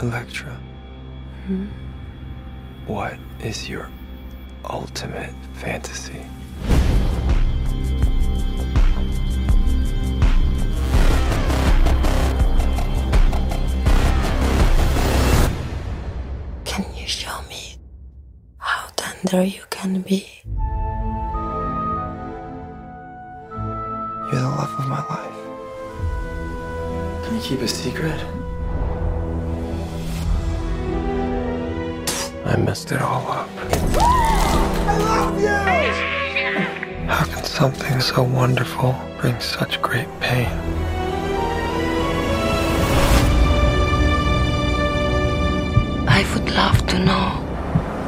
Electra, Hmm? what is your ultimate fantasy? Can you show me how tender you can be? You're the love of my life. Can you keep a secret? I messed it all up. I love you! How can something so wonderful bring such great pain? I would love to know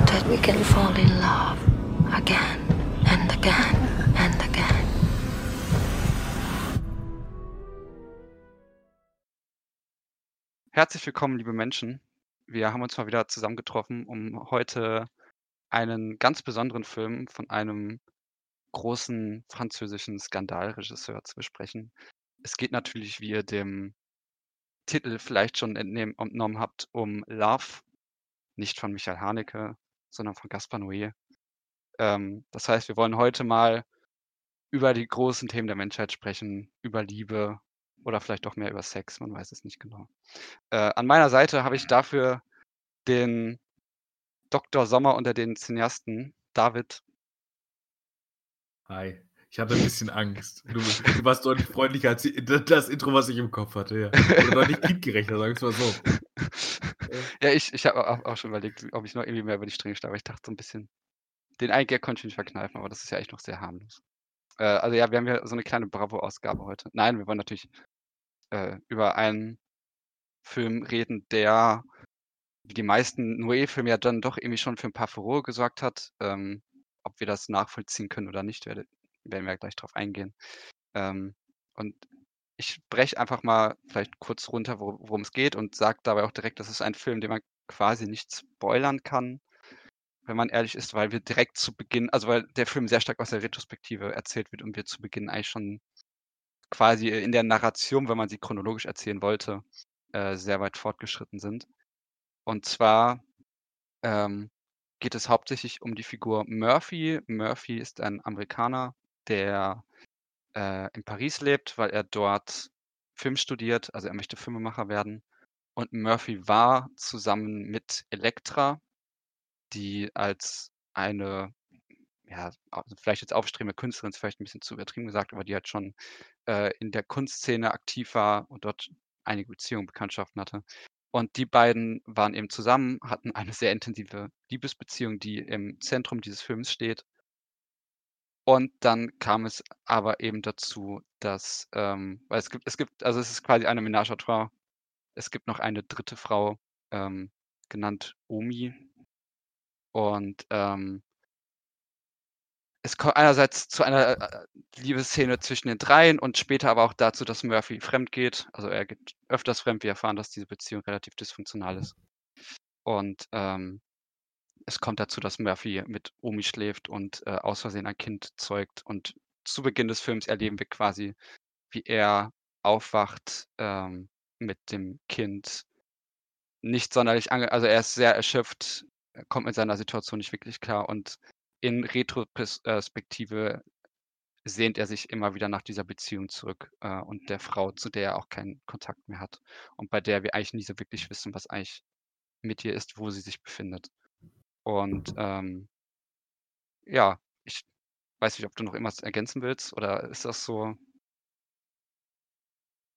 that we can fall in love again and again and again. Herzlich willkommen, liebe Menschen. Wir haben uns mal wieder zusammengetroffen, um heute einen ganz besonderen Film von einem großen französischen Skandalregisseur zu besprechen. Es geht natürlich, wie ihr dem Titel vielleicht schon entnommen habt, um Love, nicht von Michael Haneke, sondern von Gaspar Noé. Ähm, das heißt, wir wollen heute mal über die großen Themen der Menschheit sprechen, über Liebe oder vielleicht auch mehr über Sex, man weiß es nicht genau. Äh, an meiner Seite habe ich dafür den Dr. Sommer unter den Cineasten, David. Hi. Ich hatte ein bisschen Angst. Du, du warst deutlich freundlicher als das Intro, was ich im Kopf hatte. Ja. Oder deutlich kindgerechter, sagen wir es mal so. Ja, ich, ich habe auch, auch schon überlegt, ob ich noch irgendwie mehr über die Stränge steige, aber ich dachte so ein bisschen, den einen Gag konnte ich nicht verkneifen, aber das ist ja echt noch sehr harmlos. Äh, also ja, wir haben ja so eine kleine Bravo-Ausgabe heute. Nein, wir wollen natürlich äh, über einen Film reden, der wie die meisten Noé-Filme ja dann doch irgendwie schon für ein paar Furore gesorgt hat. Ähm, ob wir das nachvollziehen können oder nicht, werde, werden wir gleich drauf eingehen. Ähm, und ich breche einfach mal vielleicht kurz runter, wor- worum es geht und sage dabei auch direkt, das ist ein Film, den man quasi nicht spoilern kann, wenn man ehrlich ist, weil wir direkt zu Beginn, also weil der Film sehr stark aus der Retrospektive erzählt wird und wir zu Beginn eigentlich schon quasi in der Narration, wenn man sie chronologisch erzählen wollte, äh, sehr weit fortgeschritten sind. Und zwar ähm, geht es hauptsächlich um die Figur Murphy. Murphy ist ein Amerikaner, der äh, in Paris lebt, weil er dort Film studiert, also er möchte Filmemacher werden. Und Murphy war zusammen mit Elektra, die als eine, ja, vielleicht jetzt aufstrebende Künstlerin, ist vielleicht ein bisschen zu übertrieben gesagt, aber die halt schon äh, in der Kunstszene aktiv war und dort einige Beziehungen, Bekanntschaften hatte. Und die beiden waren eben zusammen, hatten eine sehr intensive Liebesbeziehung, die im Zentrum dieses Films steht. Und dann kam es aber eben dazu, dass, ähm, weil es gibt, es gibt, also es ist quasi eine Ménage à trois. Es gibt noch eine dritte Frau, ähm, genannt Omi. Und ähm, es kommt einerseits zu einer äh, Liebesszene zwischen den dreien und später aber auch dazu, dass Murphy fremd geht. Also er geht öfters fremd. Wir erfahren, dass diese Beziehung relativ dysfunktional ist. Und ähm, es kommt dazu, dass Murphy mit Omi schläft und äh, aus Versehen ein Kind zeugt. Und zu Beginn des Films erleben wir quasi, wie er aufwacht ähm, mit dem Kind. Nicht sonderlich, ange also er ist sehr erschöpft, er kommt mit seiner Situation nicht wirklich klar und in Retroperspektive sehnt er sich immer wieder nach dieser Beziehung zurück äh, und der Frau, zu der er auch keinen Kontakt mehr hat und bei der wir eigentlich nie so wirklich wissen, was eigentlich mit ihr ist, wo sie sich befindet. Und ähm, ja, ich weiß nicht, ob du noch irgendwas ergänzen willst oder ist das so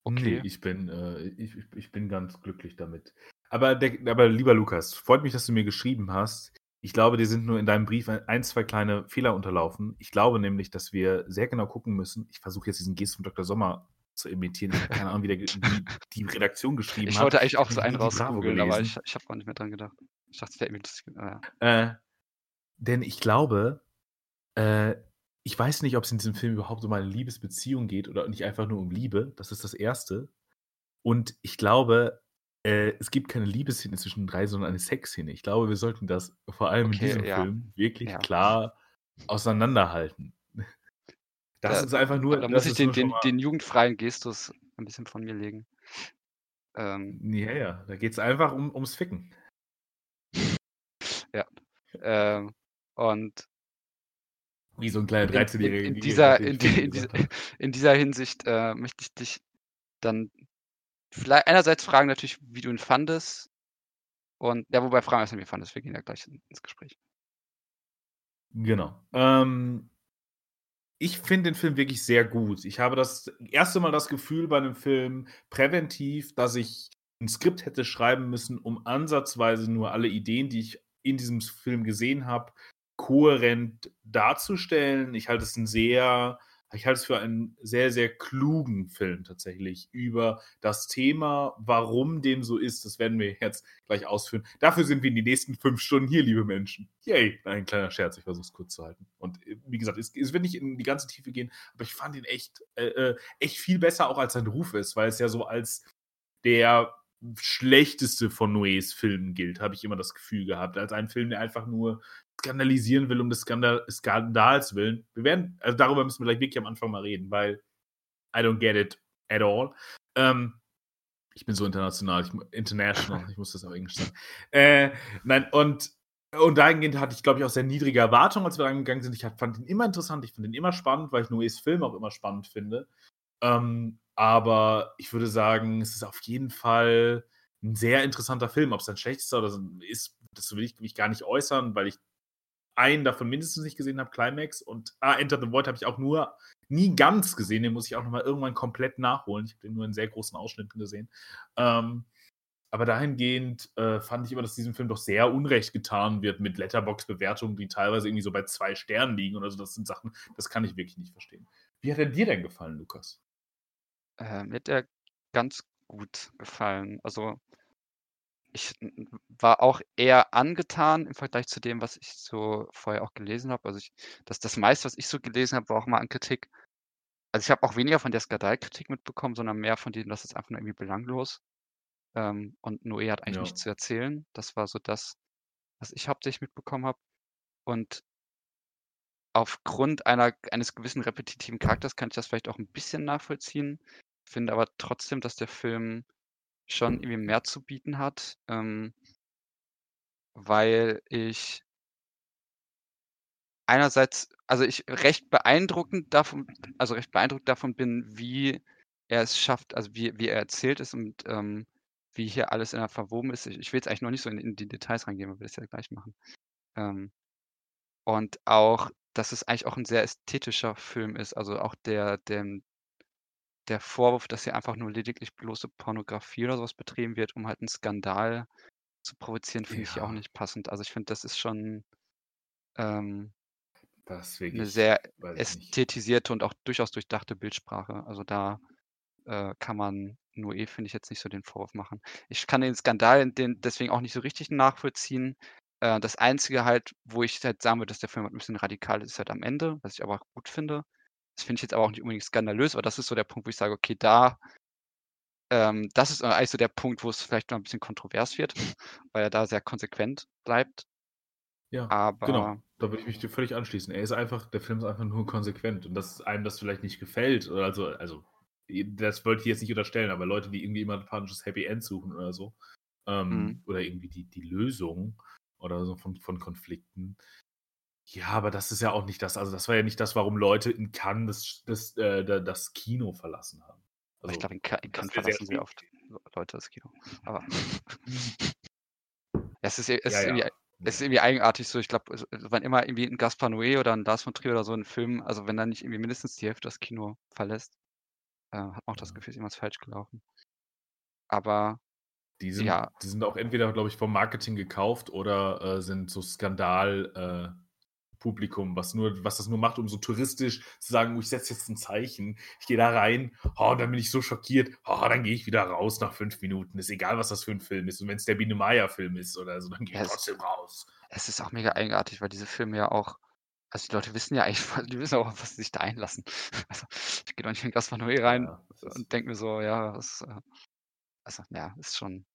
Nee, okay? ich bin, äh, ich- ich bin ganz glücklich damit. Aber, der, aber lieber Lukas, freut mich, dass du mir geschrieben hast. Ich glaube, dir sind nur in deinem Brief ein, zwei kleine Fehler unterlaufen. Ich glaube nämlich, dass wir sehr genau gucken müssen. Ich versuche jetzt diesen Gest von Dr. Sommer zu imitieren. Ich habe keine Ahnung, wie, der, wie die Redaktion geschrieben Ich hat. wollte eigentlich auch Ich so einen die rausgoogeln, aber ich, ich habe gar nicht mehr dran gedacht. Ich dachte, es wäre irgendwie lustig. Äh, Äh, denn ich glaube, äh, ich weiß nicht, ob es in diesem Film überhaupt um eine Liebesbeziehung geht oder nicht einfach nur um Liebe. Das ist das Erste. Und ich glaube, äh, es gibt keine Liebesszene zwischen den drei, sondern eine Sexszene. Ich glaube, wir sollten das vor allem in Okay, diesem ja. Film wirklich Ja. klar auseinanderhalten. Das Da- ist einfach nur. da muss ich den, den, den jugendfreien Gestus ein bisschen von mir legen. Ähm, Ja, ja, da geht es einfach um, ums Ficken. ähm, und Wie so ein kleiner in, in, 13-Jähriger. in, in, in, dieser, in dieser Hinsicht äh, möchte ich dich dann vielleicht einerseits fragen natürlich, wie du ihn fandest. Und ja, wobei fragen erstmal, wie du fandest. Wir gehen ja gleich in, ins Gespräch. Genau. Ähm, ich finde den Film wirklich sehr gut. Ich habe das erste Mal das Gefühl bei einem Film präventiv, dass ich ein Skript hätte schreiben müssen, um ansatzweise nur alle Ideen, die ich in diesem Film gesehen habe, kohärent darzustellen. Ich halte es ein sehr, ich halte es für einen sehr, sehr klugen Film tatsächlich über das Thema, warum dem so ist. Das werden wir jetzt gleich ausführen. Dafür sind wir in die nächsten fünf Stunden hier, liebe Menschen. Yay! Ein kleiner Scherz, ich versuche es kurz zu halten. Und äh, wie gesagt, es, es wird nicht in die ganze Tiefe gehen, aber ich fand ihn echt, äh, äh, echt viel besser, auch als sein Ruf ist, weil es ja so als der schlechteste von Noés Filmen gilt, habe ich immer das Gefühl gehabt. Als ein Film, der einfach nur skandalisieren will, um des Skandal Skandals willen. Wir werden, also darüber müssen wir gleich wirklich am Anfang mal reden, weil I don't get it at all. Ähm, ich bin so international, ich, international, ich muss das auf Englisch sagen. Äh, nein, und, und dahingehend hatte ich, glaube ich, auch sehr niedrige Erwartungen, als wir reingegangen sind. Ich fand ihn immer interessant, ich fand ihn immer spannend, weil ich Noés Film auch immer spannend finde. Ähm, aber ich würde sagen, es ist auf jeden Fall ein sehr interessanter Film. Ob es ein schlechtester oder so ist, das will ich mich gar nicht äußern, weil ich einen davon mindestens nicht gesehen habe, Climax. Und ah, Enter the Void habe ich auch nur nie ganz gesehen. Den muss ich auch nochmal irgendwann komplett nachholen. Ich habe den nur in sehr großen Ausschnitten gesehen. Ähm, aber dahingehend äh, fand ich immer, dass diesem Film doch sehr Unrecht getan wird mit Letterbox-Bewertungen, die teilweise irgendwie so bei zwei Sternen liegen oder so. Das sind Sachen, das kann ich wirklich nicht verstehen. Wie hat er dir denn gefallen, Lukas? Äh, mir hat der ganz gut gefallen. Also ich war auch eher angetan im Vergleich zu dem, was ich so vorher auch gelesen habe. Also ich, das, das meiste, was ich so gelesen habe, war auch mal an Kritik. Also ich habe auch weniger von der Skandalkritik mitbekommen, sondern mehr von denen, das ist einfach nur irgendwie belanglos. Ähm, und Noé hat eigentlich Ja. nichts zu erzählen. Das war so das, was ich hauptsächlich mitbekommen habe. Und aufgrund einer, eines gewissen repetitiven Charakters kann ich das vielleicht auch ein bisschen nachvollziehen. Finde aber trotzdem, dass der Film schon irgendwie mehr zu bieten hat, ähm, weil ich einerseits, also ich recht beeindruckend davon, also recht beeindruckt davon bin, wie er es schafft, also wie, wie er erzählt ist und ähm, wie hier alles ineinander verwoben ist. Ich, ich will jetzt eigentlich noch nicht so in, in die Details reingehen, weil wir das ja gleich machen. Ähm, und auch, dass es eigentlich auch ein sehr ästhetischer Film ist. Also auch der, der, der Vorwurf, dass hier einfach nur lediglich bloße Pornografie oder sowas betrieben wird, um halt einen Skandal zu provozieren, finde ich hier auch Ja. nicht passend. Also ich finde, das ist schon ähm, Das eine wirklich, sehr ich nicht. ästhetisierte und auch durchaus durchdachte Bildsprache. Also da äh, kann man Noé, finde ich, jetzt nicht so den Vorwurf machen. Ich kann den Skandal den deswegen auch nicht so richtig nachvollziehen. Äh, das Einzige halt, wo ich halt sagen würde, dass der Film halt ein bisschen radikal ist, ist halt am Ende, was ich aber auch gut finde. Das finde ich jetzt aber auch nicht unbedingt skandalös, aber das ist so der Punkt, wo ich sage, okay, da, ähm, das ist eigentlich so der Punkt, wo es vielleicht noch ein bisschen kontrovers wird, weil er da sehr konsequent bleibt. Ja, Aber genau. Da würde ich mich dir völlig anschließen. Er ist einfach, der Film ist einfach nur konsequent. Und dass einem das vielleicht nicht gefällt, oder also, also, das wollte ich jetzt nicht unterstellen, aber Leute, die irgendwie immer ein panisches Happy End suchen oder so, ähm, Mhm. oder irgendwie die, die Lösung oder so von, von Konflikten. Ja, aber das ist ja auch nicht das, also das war ja nicht das, warum Leute in Cannes das, das, äh, da- das Kino verlassen haben. aber ich Also, glaube, in, Cannes verlassen schwierig oft Leute das Kino. Aber es ist, es Ja, ist irgendwie ja. es ist irgendwie eigenartig so. Ich glaube, also, wann immer irgendwie ein Gaspar Noé oder ein Lars von Trier oder so ein Film, also wenn dann nicht irgendwie mindestens die Hälfte das Kino verlässt, äh, hat man auch das. Gefühl, ist irgendwas falsch gelaufen. Aber Die sind, ja, die sind auch entweder, glaube ich, vom Marketing gekauft oder äh, sind so Skandal. Publikum, was nur, was das nur macht, um so touristisch zu sagen, oh, ich setze jetzt ein Zeichen, ich gehe da rein, oh, dann bin ich so schockiert, oh, dann gehe ich wieder raus nach fünf Minuten. Ist egal, was das für ein Film ist. Und wenn es der Biene Meier-Film ist oder so, dann gehe ich trotzdem raus. es ist auch mega eigenartig, weil diese Filme ja auch, also die Leute wissen ja eigentlich, die wissen auch, was sie sich da einlassen. Also ich gehe doch nicht in Noé rein Ja, und denke mir so, ja, das, äh, also ja, ist schon,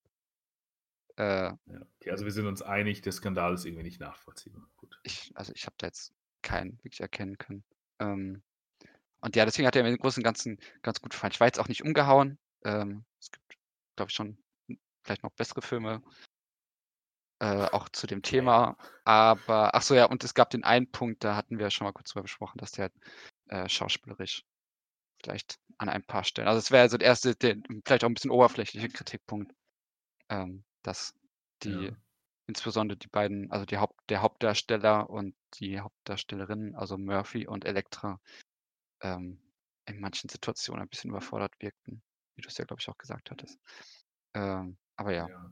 äh, ja. Okay, also wir sind uns einig, der Skandal ist irgendwie nicht nachvollziehbar. Ich, also ich habe da jetzt keinen wirklich erkennen können. Ähm, und ja, deswegen hat er mir im Großen und Ganzen ganz gut gefallen. Ich war jetzt auch nicht umgehauen. Ähm, es gibt glaube ich, schon vielleicht noch bessere Filme, äh, auch zu dem Thema. Aber, ach so, ja, und es gab den einen Punkt, da hatten wir schon mal kurz drüber besprochen, dass der äh, schauspielerisch vielleicht an ein paar Stellen, also es wäre also der erste, der, vielleicht auch ein bisschen oberflächliche Kritikpunkt, ähm, dass die, Ja. Insbesondere die beiden, also die Haupt, der Hauptdarsteller und die Hauptdarstellerin, also Murphy und Elektra, ähm, in manchen Situationen ein bisschen überfordert wirkten, wie du es ja, glaube ich, auch gesagt hattest. Ähm, aber ja, Ja.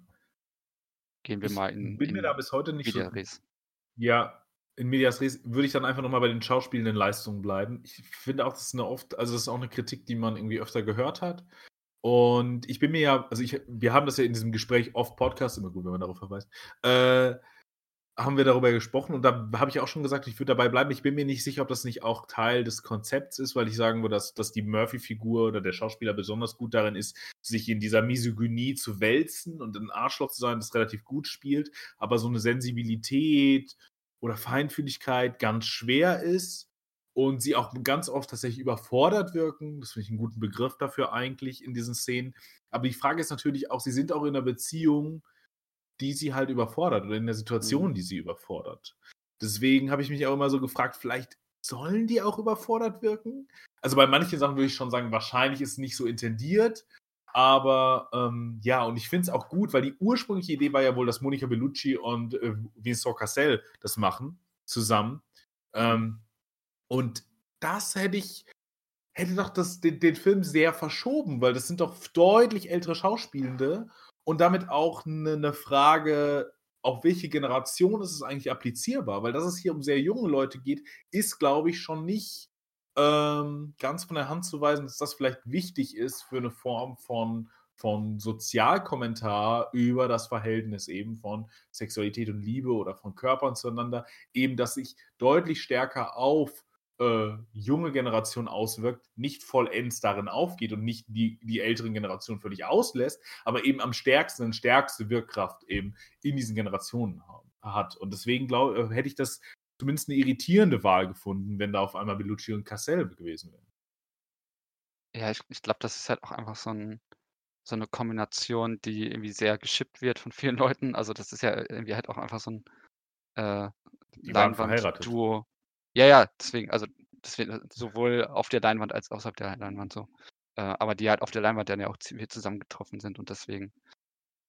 gehen wir Ich mal in, bin mir da in bis heute nicht so Media Res. Ja, in Medias Res würde ich dann einfach nochmal bei den schauspielenden Leistungen bleiben. Ich finde auch, das ist eine oft, also das ist auch eine Kritik, die man irgendwie öfter gehört hat. Und ich bin mir ja, also ich, wir haben das ja in diesem Gespräch off Podcast, immer gut, wenn man darauf verweist, äh, haben wir darüber gesprochen und da habe ich auch schon gesagt, ich würde dabei bleiben. Ich bin mir nicht sicher, ob das nicht auch Teil des Konzepts ist, weil ich sagen würde, dass, dass die Murphy-Figur oder der Schauspieler besonders gut darin ist, sich in dieser Misogynie zu wälzen und ein Arschloch zu sein, das relativ gut spielt, aber so eine Sensibilität oder Feinfühligkeit ganz schwer ist und sie auch ganz oft tatsächlich überfordert wirken. Das finde ich einen guten Begriff dafür eigentlich in diesen Szenen. Aber die Frage ist natürlich auch, sie sind auch in einer Beziehung, die sie halt überfordert oder in der Situation, Mhm. die sie überfordert. Deswegen habe ich mich auch immer so gefragt, vielleicht sollen die auch überfordert wirken? Also bei manchen Sachen würde ich schon sagen, wahrscheinlich ist es nicht so intendiert. Aber ähm, ja, und ich finde es auch gut, weil die ursprüngliche Idee war ja wohl, dass Monica Bellucci und äh, Vincent Cassel das machen, zusammen. Ähm, und das hätte ich, hätte doch das, den, den Film sehr verschoben, weil das sind doch deutlich ältere Schauspielende und damit auch eine, eine Frage, auf welche Generation ist es eigentlich applizierbar? Weil dass es hier um sehr junge Leute geht, ist, glaube ich, schon nicht ähm, ganz von der Hand zu weisen, dass das vielleicht wichtig ist für eine Form von, von Sozialkommentar über das Verhältnis eben von Sexualität und Liebe oder von Körpern zueinander, eben dass sich deutlich stärker auf äh, junge Generation auswirkt, nicht vollends darin aufgeht und nicht die, die älteren Generationen völlig auslässt, aber eben am stärksten und stärkste Wirkkraft eben in diesen Generationen hat. Und deswegen glaube hätte ich das zumindest eine irritierende Wahl gefunden, wenn da auf einmal Bellucci und Cassel gewesen wären. Ja, ich, ich glaube, das ist halt auch einfach so, ein, so eine Kombination, die irgendwie sehr geschippt wird von vielen Leuten. Also das ist ja irgendwie halt auch einfach so ein äh. Leinwand-Duo. Ja, ja, deswegen, also deswegen, sowohl auf der Leinwand als auch außerhalb der Leinwand so. Äh, aber die halt auf der Leinwand dann ja auch ziemlich zusammengetroffen sind und deswegen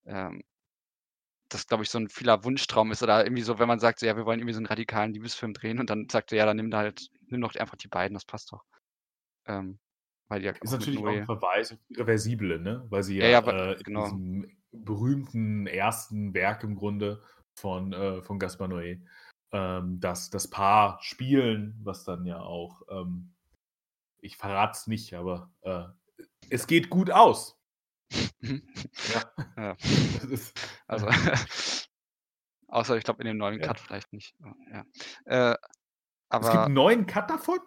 ähm, das, glaube ich, so ein vieler Wunschtraum ist. Oder irgendwie so, wenn man sagt, so, ja, wir wollen irgendwie so einen radikalen Liebesfilm drehen und dann sagt er, ja, dann nimm da halt, nimm doch einfach die beiden, das passt doch. Ähm, weil die ja Ist natürlich auch ein Verweis auf Irreversible, ne? Weil sie Ja, ja, ja, äh, in genau. diesem berühmten ersten Werk im Grunde von, äh, von Gaspar Noé ähm, das, das Paar spielen, was dann ja auch, ähm, ich verrate es nicht, aber äh, es geht gut aus. Ja. Ja. Ist, Also, außer ich glaube in dem neuen Ja. Cut vielleicht nicht. Ja. Äh, es gibt aber einen neuen Cut davon?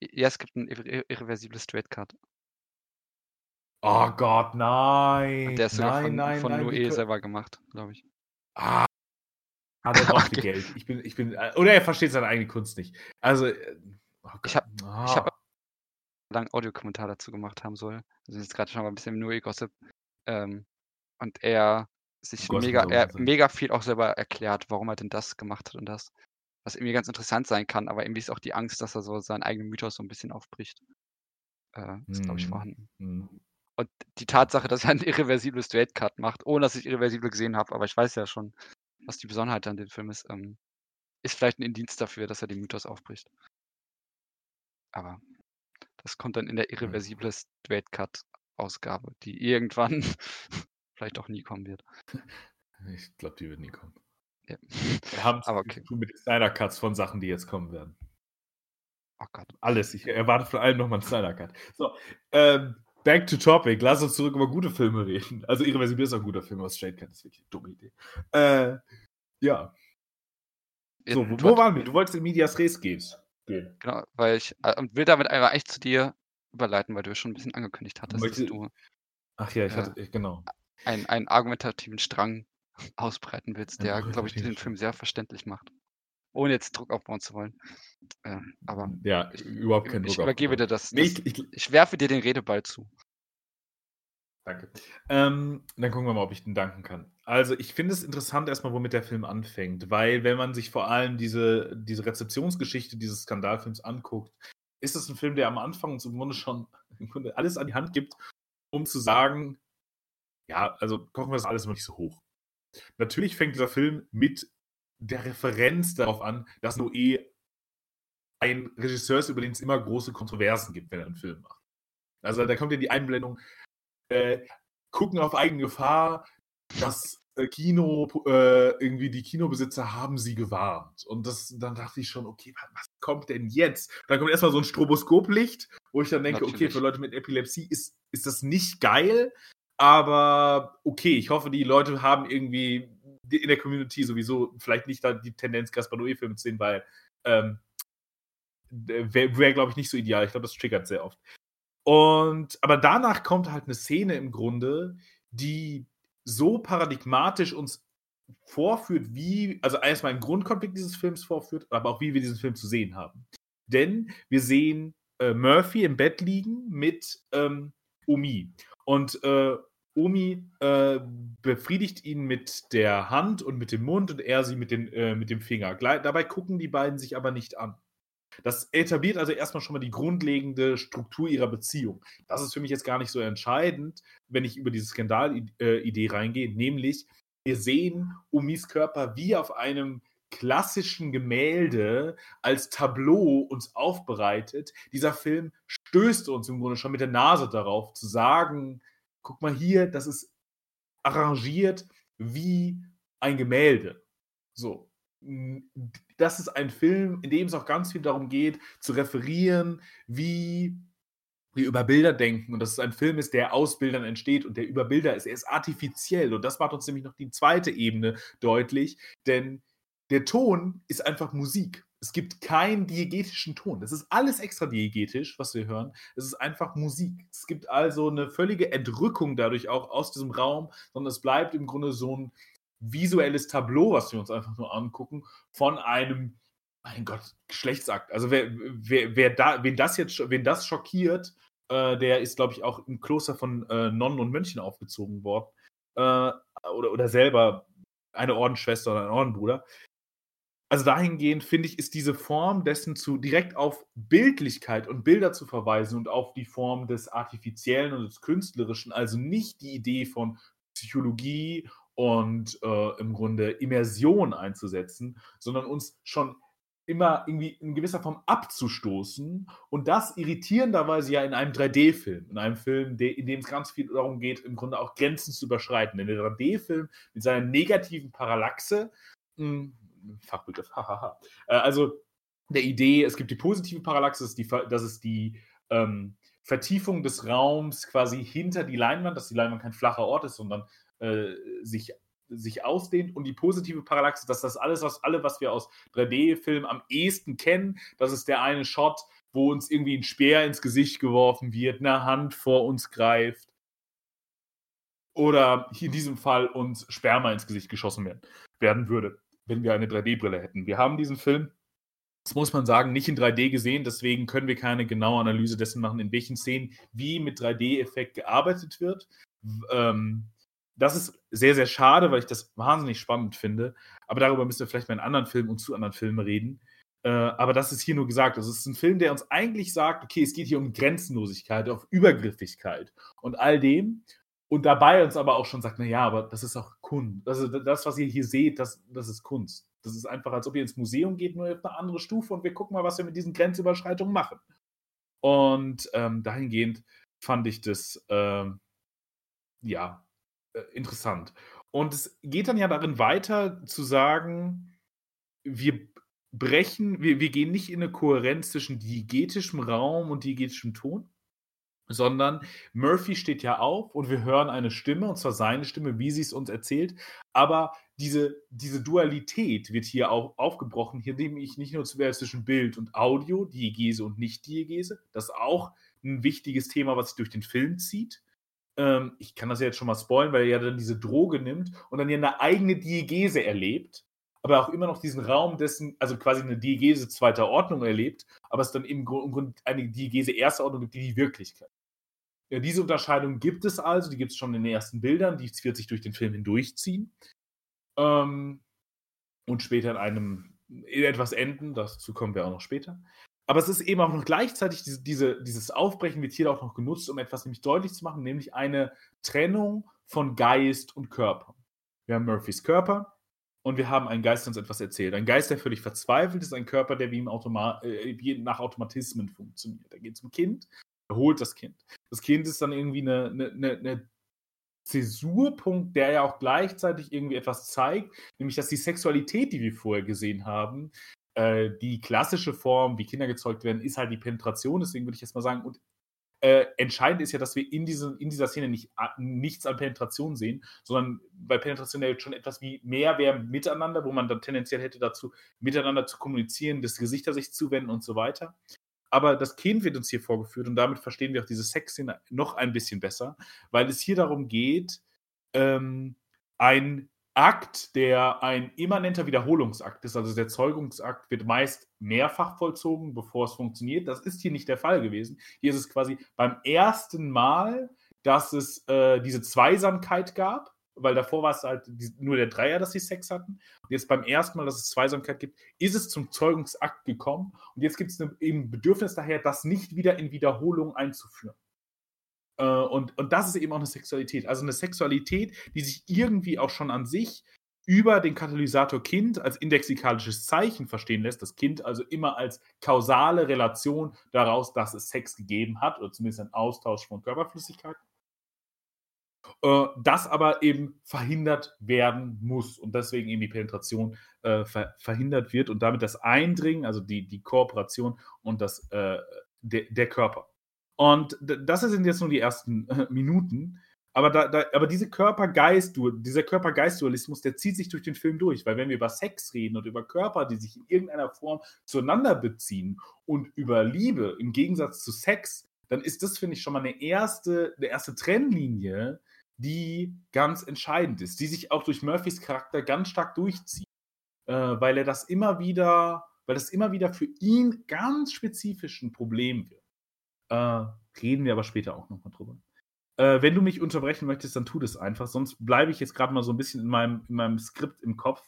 ja, es gibt ein irre irreversibles Straight Cut. Oh Gott, nein. Der ist sogar nein, von, nein, von nein. Noé selber gemacht, glaube ich. Ah, ah, der brauchte Okay. Geld. Ich bin, ich bin, äh, oder er versteht seine eigene Kunst nicht. Also, äh, oh Ich Gott, hab- ich hab- ah. lang Audiokommentar dazu gemacht haben soll. Also jetzt gerade schon mal ein bisschen im Noé-Gossip. Ähm, und er sich Gossip mega, er mega viel auch selber erklärt, warum er denn das gemacht hat und das. Was irgendwie ganz interessant sein kann, aber irgendwie ist auch die Angst, dass er so seinen eigenen Mythos so ein bisschen aufbricht. Äh, ist, glaube ich, Mhm. vorhanden. Hm. Und die Tatsache, dass er einen irreversibles Straight Cut macht, ohne dass ich irreversible gesehen habe, aber ich weiß ja schon, was die Besonderheit an dem Film ist, ähm, ist vielleicht ein Indiz dafür, dass er den Mythos aufbricht. Aber das kommt dann in der irreversible Straight Cut Ausgabe, die irgendwann vielleicht auch nie kommen wird. Ich glaube, die wird nie kommen. Ja. Wir haben viel okay. mit den Snyder Cuts von Sachen, die jetzt kommen werden. Oh Gott. Alles. Ich erwarte von allem nochmal einen Snyder Cut. So, ähm, back to topic. Lass uns zurück über gute Filme reden. Also, Irreversible ist auch ein guter Film, aber Straight Cut ist wirklich eine dumme Idee. Äh, ja. So, wo, wo waren wir? Du wolltest in Medias Res gehen. Genau, weil ich äh, und will damit einfach echt zu dir überleiten, weil du es schon ein bisschen angekündigt hattest, Möchte- dass du Ach ja, ich Ja. hatte, ich- genau. einen, einen argumentativen Strang ausbreiten willst, der, glaube ich, den Film sehr verständlich macht. Ohne jetzt Druck aufbauen zu wollen. Ähm, aber Ja, ich- überhaupt kein Druck. ich übergebe dir das. Nee, das ich, ich, ich werfe dir den Redeball zu. Danke. Ähm, dann gucken wir mal, ob ich den danken kann. Also, ich finde es interessant erstmal, womit der Film anfängt, weil wenn man sich vor allem diese, diese Rezeptionsgeschichte dieses Skandalfilms anguckt, ist es ein Film, der am Anfang uns im Grunde schon im Grunde alles an die Hand gibt, um zu sagen, ja, also kochen wir das alles mal nicht so hoch. Natürlich fängt dieser Film mit der Referenz darauf an, dass Noé ein Regisseur ist, über den es immer große Kontroversen gibt, wenn er einen Film macht. Also da kommt ja die Einblendung, äh, gucken auf eigene Gefahr, das äh, Kino, äh, irgendwie die Kinobesitzer haben sie gewarnt. Und das, dann dachte ich schon, okay, was kommt denn jetzt? Dann kommt erstmal so ein Stroboskoplicht, wo ich dann denke, Natürlich. okay, für Leute mit Epilepsie ist, ist das nicht geil, aber okay, ich hoffe, die Leute haben irgendwie in der Community sowieso vielleicht nicht da die Tendenz, Gaspar Noé-Filme zu sehen, weil ähm, wäre, wär, glaube ich, nicht so ideal. Ich glaube, das triggert sehr oft. Und aber danach kommt halt eine Szene im Grunde, die so paradigmatisch uns vorführt, wie, also erstmal einen Grundkonflikt dieses Films vorführt, aber auch wie wir diesen Film zu sehen haben. Denn wir sehen äh, Murphy im Bett liegen mit ähm, Omi. Und äh, Omi äh, befriedigt ihn mit der Hand und mit dem Mund und er sie mit, den, äh, mit dem Finger. Gle dabei gucken die beiden sich aber nicht an. Das etabliert also erstmal schon mal die grundlegende Struktur ihrer Beziehung. Das ist für mich jetzt gar nicht so entscheidend, wenn ich über diese Skandalidee reingehe, nämlich wir sehen Umis Körper wie auf einem klassischen Gemälde als Tableau uns aufbereitet. Dieser Film stößt uns im Grunde schon mit der Nase darauf, zu sagen, guck mal hier, das ist arrangiert wie ein Gemälde. So das ist ein Film, in dem es auch ganz viel darum geht, zu referieren, wie wir über Bilder denken und dass es ein Film ist, der aus Bildern entsteht und der über Bilder ist. Er ist artifiziell und das macht uns nämlich noch die zweite Ebene deutlich, denn der Ton ist einfach Musik. Es gibt keinen diegetischen Ton. Das ist alles extra diegetisch, was wir hören. Es ist einfach Musik. Es gibt also eine völlige Entrückung dadurch auch aus diesem Raum, sondern es bleibt im Grunde so ein visuelles Tableau, was wir uns einfach nur angucken, von einem, mein Gott, Geschlechtsakt. Also wer, wer, wer da, wen das jetzt, wen das schockiert, äh, der ist, glaube ich, auch im Kloster von äh, Nonnen und Mönchen aufgezogen worden. Äh, oder, oder selber eine Ordensschwester oder ein Ordenbruder. Also dahingehend finde ich, ist diese Form dessen zu direkt auf Bildlichkeit und Bilder zu verweisen und auf die Form des Artifiziellen und des Künstlerischen, also nicht die Idee von Psychologie und äh, im Grunde Immersion einzusetzen, sondern uns schon immer irgendwie in gewisser Form abzustoßen und das irritierenderweise ja in einem 3D-Film, in einem Film, in dem es ganz viel darum geht, im Grunde auch Grenzen zu überschreiten. Denn der 3D-Film mit seiner negativen Parallaxe, hm, Fachbegriff, hahaha, äh, also der Idee, es gibt die positive Parallaxe, das ist die, ähm, Vertiefung des Raums quasi hinter die Leinwand, dass die Leinwand kein flacher Ort ist, sondern äh, sich, sich ausdehnt. Und die positive Parallaxe, dass das alles, was alle, was wir aus 3D-Filmen am ehesten kennen, das ist der eine Shot, wo uns irgendwie ein Speer ins Gesicht geworfen wird, eine Hand vor uns greift. Oder in diesem Fall uns Sperma ins Gesicht geschossen werden, werden würde, wenn wir eine 3D-Brille hätten. Wir haben diesen Film, das muss man sagen, nicht in 3D gesehen, deswegen können wir keine genaue Analyse dessen machen, in welchen Szenen wie mit 3D-Effekt gearbeitet wird. Ähm, das ist sehr, sehr schade, weil ich das wahnsinnig spannend finde. Aber darüber müssen wir vielleicht mal in anderen Filmen und zu anderen Filmen reden. Äh, aber das ist hier nur gesagt. Also es ist ein Film, der uns eigentlich sagt, okay, es geht hier um Grenzenlosigkeit, auf Übergriffigkeit und all dem. Und dabei uns aber auch schon sagt, naja, aber das ist auch Kunst. Also das, was ihr hier seht, das, das ist Kunst. Das ist einfach, als ob ihr ins Museum geht, nur auf eine andere Stufe und wir gucken mal, was wir mit diesen Grenzüberschreitungen machen. Und ähm, dahingehend fand ich das, ähm, ja, äh, interessant. Und es geht dann ja darin weiter zu sagen, wir brechen, wir, wir gehen nicht in eine Kohärenz zwischen diegetischem Raum und diegetischem Ton, sondern Murphy steht ja auf und wir hören eine Stimme, und zwar seine Stimme, wie sie es uns erzählt. Aber diese, diese Dualität wird hier auch aufgebrochen, hier nehme ich nicht nur zwischen Bild und Audio, Diegese und Nicht-Diegese. Das ist auch ein wichtiges Thema, was sich durch den Film zieht ähm, ich kann das ja jetzt schon mal spoilen, weil er ja dann diese Droge nimmt und dann ja eine eigene Diegese erlebt, aber auch immer noch diesen Raum dessen, also quasi eine Diegese zweiter Ordnung erlebt, aber es dann im Grunde eine Diegese erster Ordnung gibt, die die Wirklichkeit. Ja, diese Unterscheidung gibt es also, die gibt es schon in den ersten Bildern, die wird sich durch den Film hindurchziehen. Ähm, und später in einem in etwas enden, dazu kommen wir auch noch später. Aber es ist eben auch noch gleichzeitig, diese, diese, dieses Aufbrechen wird hier auch noch genutzt, um etwas nämlich deutlich zu machen, nämlich eine Trennung von Geist und Körper. Wir haben Murphys Körper und wir haben einen Geist, der uns etwas erzählt. Ein Geist, der völlig verzweifelt ist, ein Körper, der wie, im Automa äh, nach Automatismen funktioniert. Da geht es um Kind, er holt das Kind. Das Kind ist dann irgendwie eine, eine, eine Zäsurpunkt, der ja auch gleichzeitig irgendwie etwas zeigt, nämlich dass die Sexualität, die wir vorher gesehen haben, äh, die klassische Form, wie Kinder gezeugt werden, ist halt die Penetration. Deswegen würde ich jetzt mal sagen, und äh, entscheidend ist ja, dass wir in, diese, in dieser Szene nicht, nichts an Penetration sehen, sondern bei Penetration ja schon etwas wie mehr wäre miteinander, wo man dann tendenziell hätte dazu, miteinander zu kommunizieren, das Gesichter sich zuwenden und so weiter. Aber das Kind wird uns hier vorgeführt und damit verstehen wir auch diese Sexszene noch ein bisschen besser, weil es hier darum geht, ähm, ein Akt, der ein immanenter Wiederholungsakt ist, also der Zeugungsakt wird meist mehrfach vollzogen, bevor es funktioniert. Das ist hier nicht der Fall gewesen. Hier ist es quasi beim ersten Mal, dass es äh, diese Zweisamkeit gab, weil davor war es halt nur der Dreier, dass sie Sex hatten. Und jetzt beim ersten Mal, dass es Zweisamkeit gibt, ist es zum Zeugungsakt gekommen. Und jetzt gibt es eben Bedürfnis daher, das nicht wieder in Wiederholung einzuführen. Äh, und, und das ist eben auch eine Sexualität. Also eine Sexualität, die sich irgendwie auch schon an sich über den Katalysator Kind als indexikalisches Zeichen verstehen lässt. Das Kind also immer als kausale Relation daraus, dass es Sex gegeben hat oder zumindest ein Austausch von Körperflüssigkeiten. Äh, das aber eben verhindert werden muss und deswegen eben die Penetration äh, ver verhindert wird und damit das Eindringen, also die, die Kooperation und das, äh, de, der Körper. Und das sind jetzt nur die ersten äh, Minuten. Aber, da, da, aber diese Körper-Geist, dieser Körper-Geist-Dualismus, der zieht sich durch den Film durch, weil wenn wir über Sex reden und über Körper, die sich in irgendeiner Form zueinander beziehen und über Liebe im Gegensatz zu Sex, dann ist das, finde ich, schon mal eine erste, eine erste Trennlinie, die ganz entscheidend ist, die sich auch durch Murphys Charakter ganz stark durchzieht, äh, weil er das immer wieder, weil das immer wieder für ihn ganz spezifisch ein Problem wird. Äh, reden wir aber später auch nochmal drüber. Äh, wenn du mich unterbrechen möchtest, dann tu das einfach, sonst bleibe ich jetzt gerade mal so ein bisschen in meinem, in meinem Skript im Kopf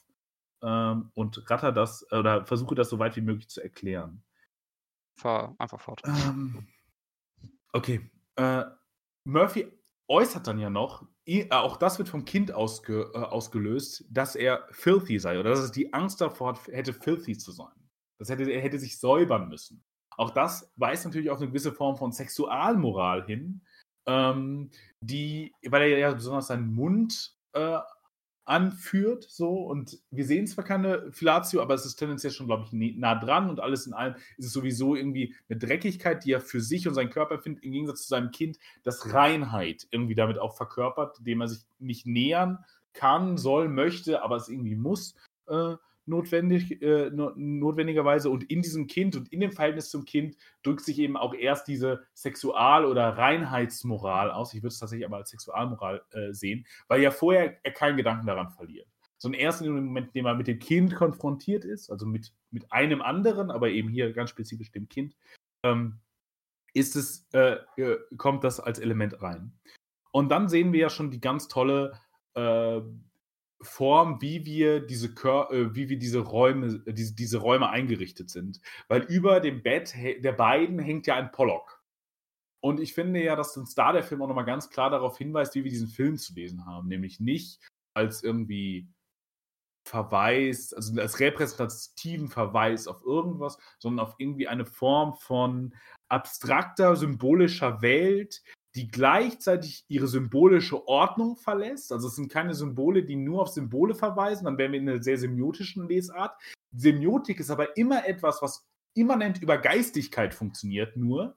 ähm, und ratter das oder versuche das so weit wie möglich zu erklären. Fahr einfach fort. Ähm, okay. Äh, Murphy äußert dann ja noch, äh, auch das wird vom Kind ausge, äh, ausgelöst, dass er filthy sei oder dass es die Angst davor hat, hätte filthy zu sein. Das hätte, er hätte sich säubern müssen. Auch das weist natürlich auf eine gewisse Form von Sexualmoral hin, ähm, die, weil er ja besonders seinen Mund äh, anführt, so und wir sehen zwar keine Filatio, aber es ist tendenziell schon, glaube ich, nah dran und alles in allem ist es sowieso irgendwie eine Dreckigkeit, die er für sich und seinen Körper findet, im Gegensatz zu seinem Kind, das Reinheit irgendwie damit auch verkörpert, dem er sich nicht nähern kann, soll, möchte, aber es irgendwie muss. Äh, notwendig, äh, notwendigerweise. Und in diesem Kind und in dem Verhältnis zum Kind drückt sich eben auch erst diese Sexual- oder Reinheitsmoral aus. Ich würde es tatsächlich aber als Sexualmoral äh, sehen, weil ja vorher er keinen Gedanken daran verliert. Sondern erst in dem Moment, in dem er mit dem Kind konfrontiert ist, also mit, mit einem anderen, aber eben hier ganz spezifisch dem Kind, ähm, ist es, äh, äh kommt das als Element rein. Und dann sehen wir ja schon die ganz tolle äh, Form, wie wir diese, Kör äh, wie wir diese Räume, äh, diese, diese Räume eingerichtet sind. Weil über dem Bett der beiden hängt ja ein Pollock. Und ich finde ja, dass uns da der Film auch nochmal ganz klar darauf hinweist, wie wir diesen Film zu lesen haben. Nämlich nicht als irgendwie Verweis, also als repräsentativen Verweis auf irgendwas, sondern auf irgendwie eine Form von abstrakter, symbolischer Welt, die gleichzeitig ihre symbolische Ordnung verlässt. Also es sind keine Symbole, die nur auf Symbole verweisen, dann wären wir in einer sehr semiotischen Lesart. Semiotik ist aber immer etwas, was immanent über Geistigkeit funktioniert nur.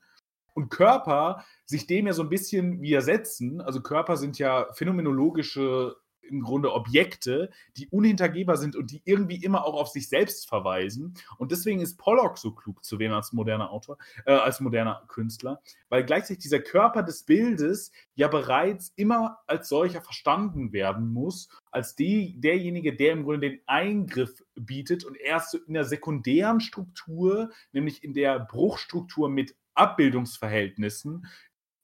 Und Körper sich dem ja so ein bisschen widersetzen. Also Körper sind ja phänomenologische im Grunde Objekte, die unhintergehbar sind und die irgendwie immer auch auf sich selbst verweisen. Und deswegen ist Pollock so klug zu wählen als moderner Autor, äh, als moderner Künstler, weil gleichzeitig dieser Körper des Bildes ja bereits immer als solcher verstanden werden muss, als die, derjenige, der im Grunde den Eingriff bietet und erst in der sekundären Struktur, nämlich in der Bruchstruktur mit Abbildungsverhältnissen,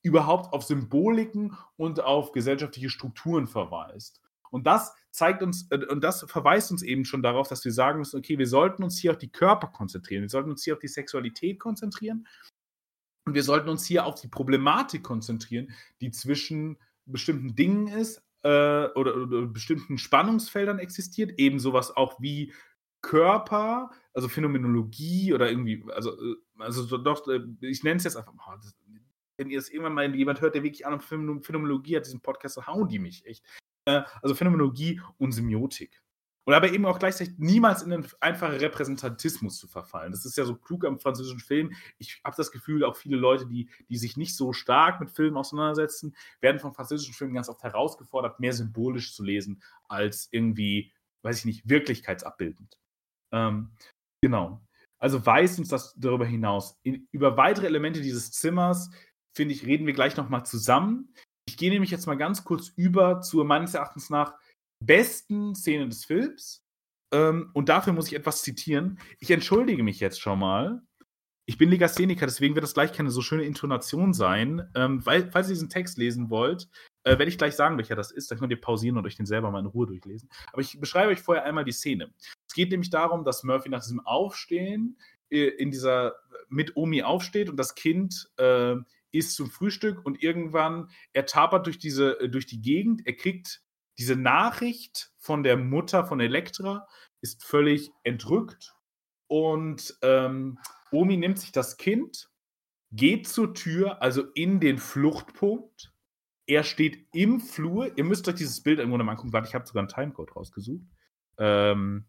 überhaupt auf Symboliken und auf gesellschaftliche Strukturen verweist. Und das zeigt uns, äh, und das verweist uns eben schon darauf, dass wir sagen müssen, okay, wir sollten uns hier auf die Körper konzentrieren, wir sollten uns hier auf die Sexualität konzentrieren. Und wir sollten uns hier auf die Problematik konzentrieren, die zwischen bestimmten Dingen ist äh, oder, oder, bestimmten Spannungsfeldern existiert, eben sowas auch wie Körper, also Phänomenologie oder irgendwie, also, äh, also doch, äh, ich nenne es jetzt einfach mal, wenn ihr es irgendwann mal jemand hört, der wirklich von Phänomenologie hat, diesen Podcast, dann hauen die mich echt. Äh, also Phänomenologie und Semiotik. Und aber eben auch gleichzeitig niemals in einen einfachen Repräsentatismus zu verfallen. Das ist ja so klug am französischen Film. Ich habe das Gefühl, auch viele Leute, die, die sich nicht so stark mit Filmen auseinandersetzen, werden vom französischen Film ganz oft herausgefordert, mehr symbolisch zu lesen, als irgendwie, weiß ich nicht, wirklichkeitsabbildend. Ähm, genau. Also weist uns das darüber hinaus. In, über weitere Elemente dieses Zimmers, finde ich, reden wir gleich nochmal zusammen. Ich gehe nämlich jetzt mal ganz kurz über zur meines Erachtens nach besten Szene des Films. Ähm, und dafür muss ich etwas zitieren. Ich entschuldige mich jetzt schon mal. Ich bin Legastheniker, deswegen wird das gleich keine so schöne Intonation sein. Ähm, weil, falls ihr diesen Text lesen wollt, äh, werde ich gleich sagen, welcher das ist. Dann könnt ihr pausieren und euch den selber mal in Ruhe durchlesen. Aber ich beschreibe euch vorher einmal die Szene. Es geht nämlich darum, dass Murphy nach diesem Aufstehen äh, in dieser mit Omi aufsteht und das Kind äh, isst zum Frühstück und irgendwann er tapert durch diese äh, durch die Gegend. Er kriegt diese Nachricht von der Mutter von Elektra ist völlig entrückt und ähm, Omi nimmt sich das Kind, geht zur Tür, also in den Fluchtpunkt. Er steht im Flur. Ihr müsst euch dieses Bild irgendwo mal angucken. Warte, ich habe sogar einen Timecode rausgesucht. Ähm,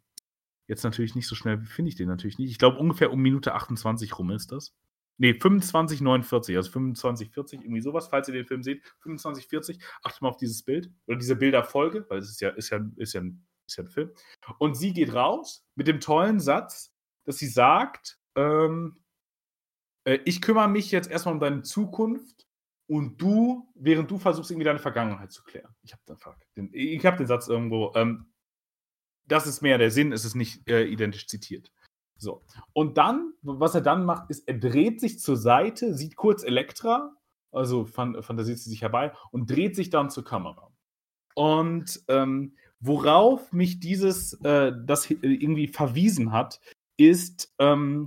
jetzt natürlich nicht so schnell, wie finde ich den natürlich nicht. Ich glaube, ungefähr um Minute 28 rum ist das. Nee, 25, 49, also 25, 40, irgendwie sowas, falls ihr den Film seht. 25, 40, achtet mal auf dieses Bild oder diese Bilderfolge, weil es ist ja, ist ja, ist ja, ein, ist ja ein Film. Und sie geht raus mit dem tollen Satz, dass sie sagt, ähm, äh, ich kümmere mich jetzt erstmal um deine Zukunft und du, während du versuchst, irgendwie deine Vergangenheit zu klären. Ich habe den, ich hab den Satz irgendwo, ähm, das ist mehr der Sinn, es ist nicht äh, identisch zitiert. So. Und dann, was er dann macht, ist, er dreht sich zur Seite, sieht kurz Elektra, also fantasiert sie sich herbei und dreht sich dann zur Kamera. Und ähm, worauf mich dieses, äh, das irgendwie verwiesen hat, ist ähm,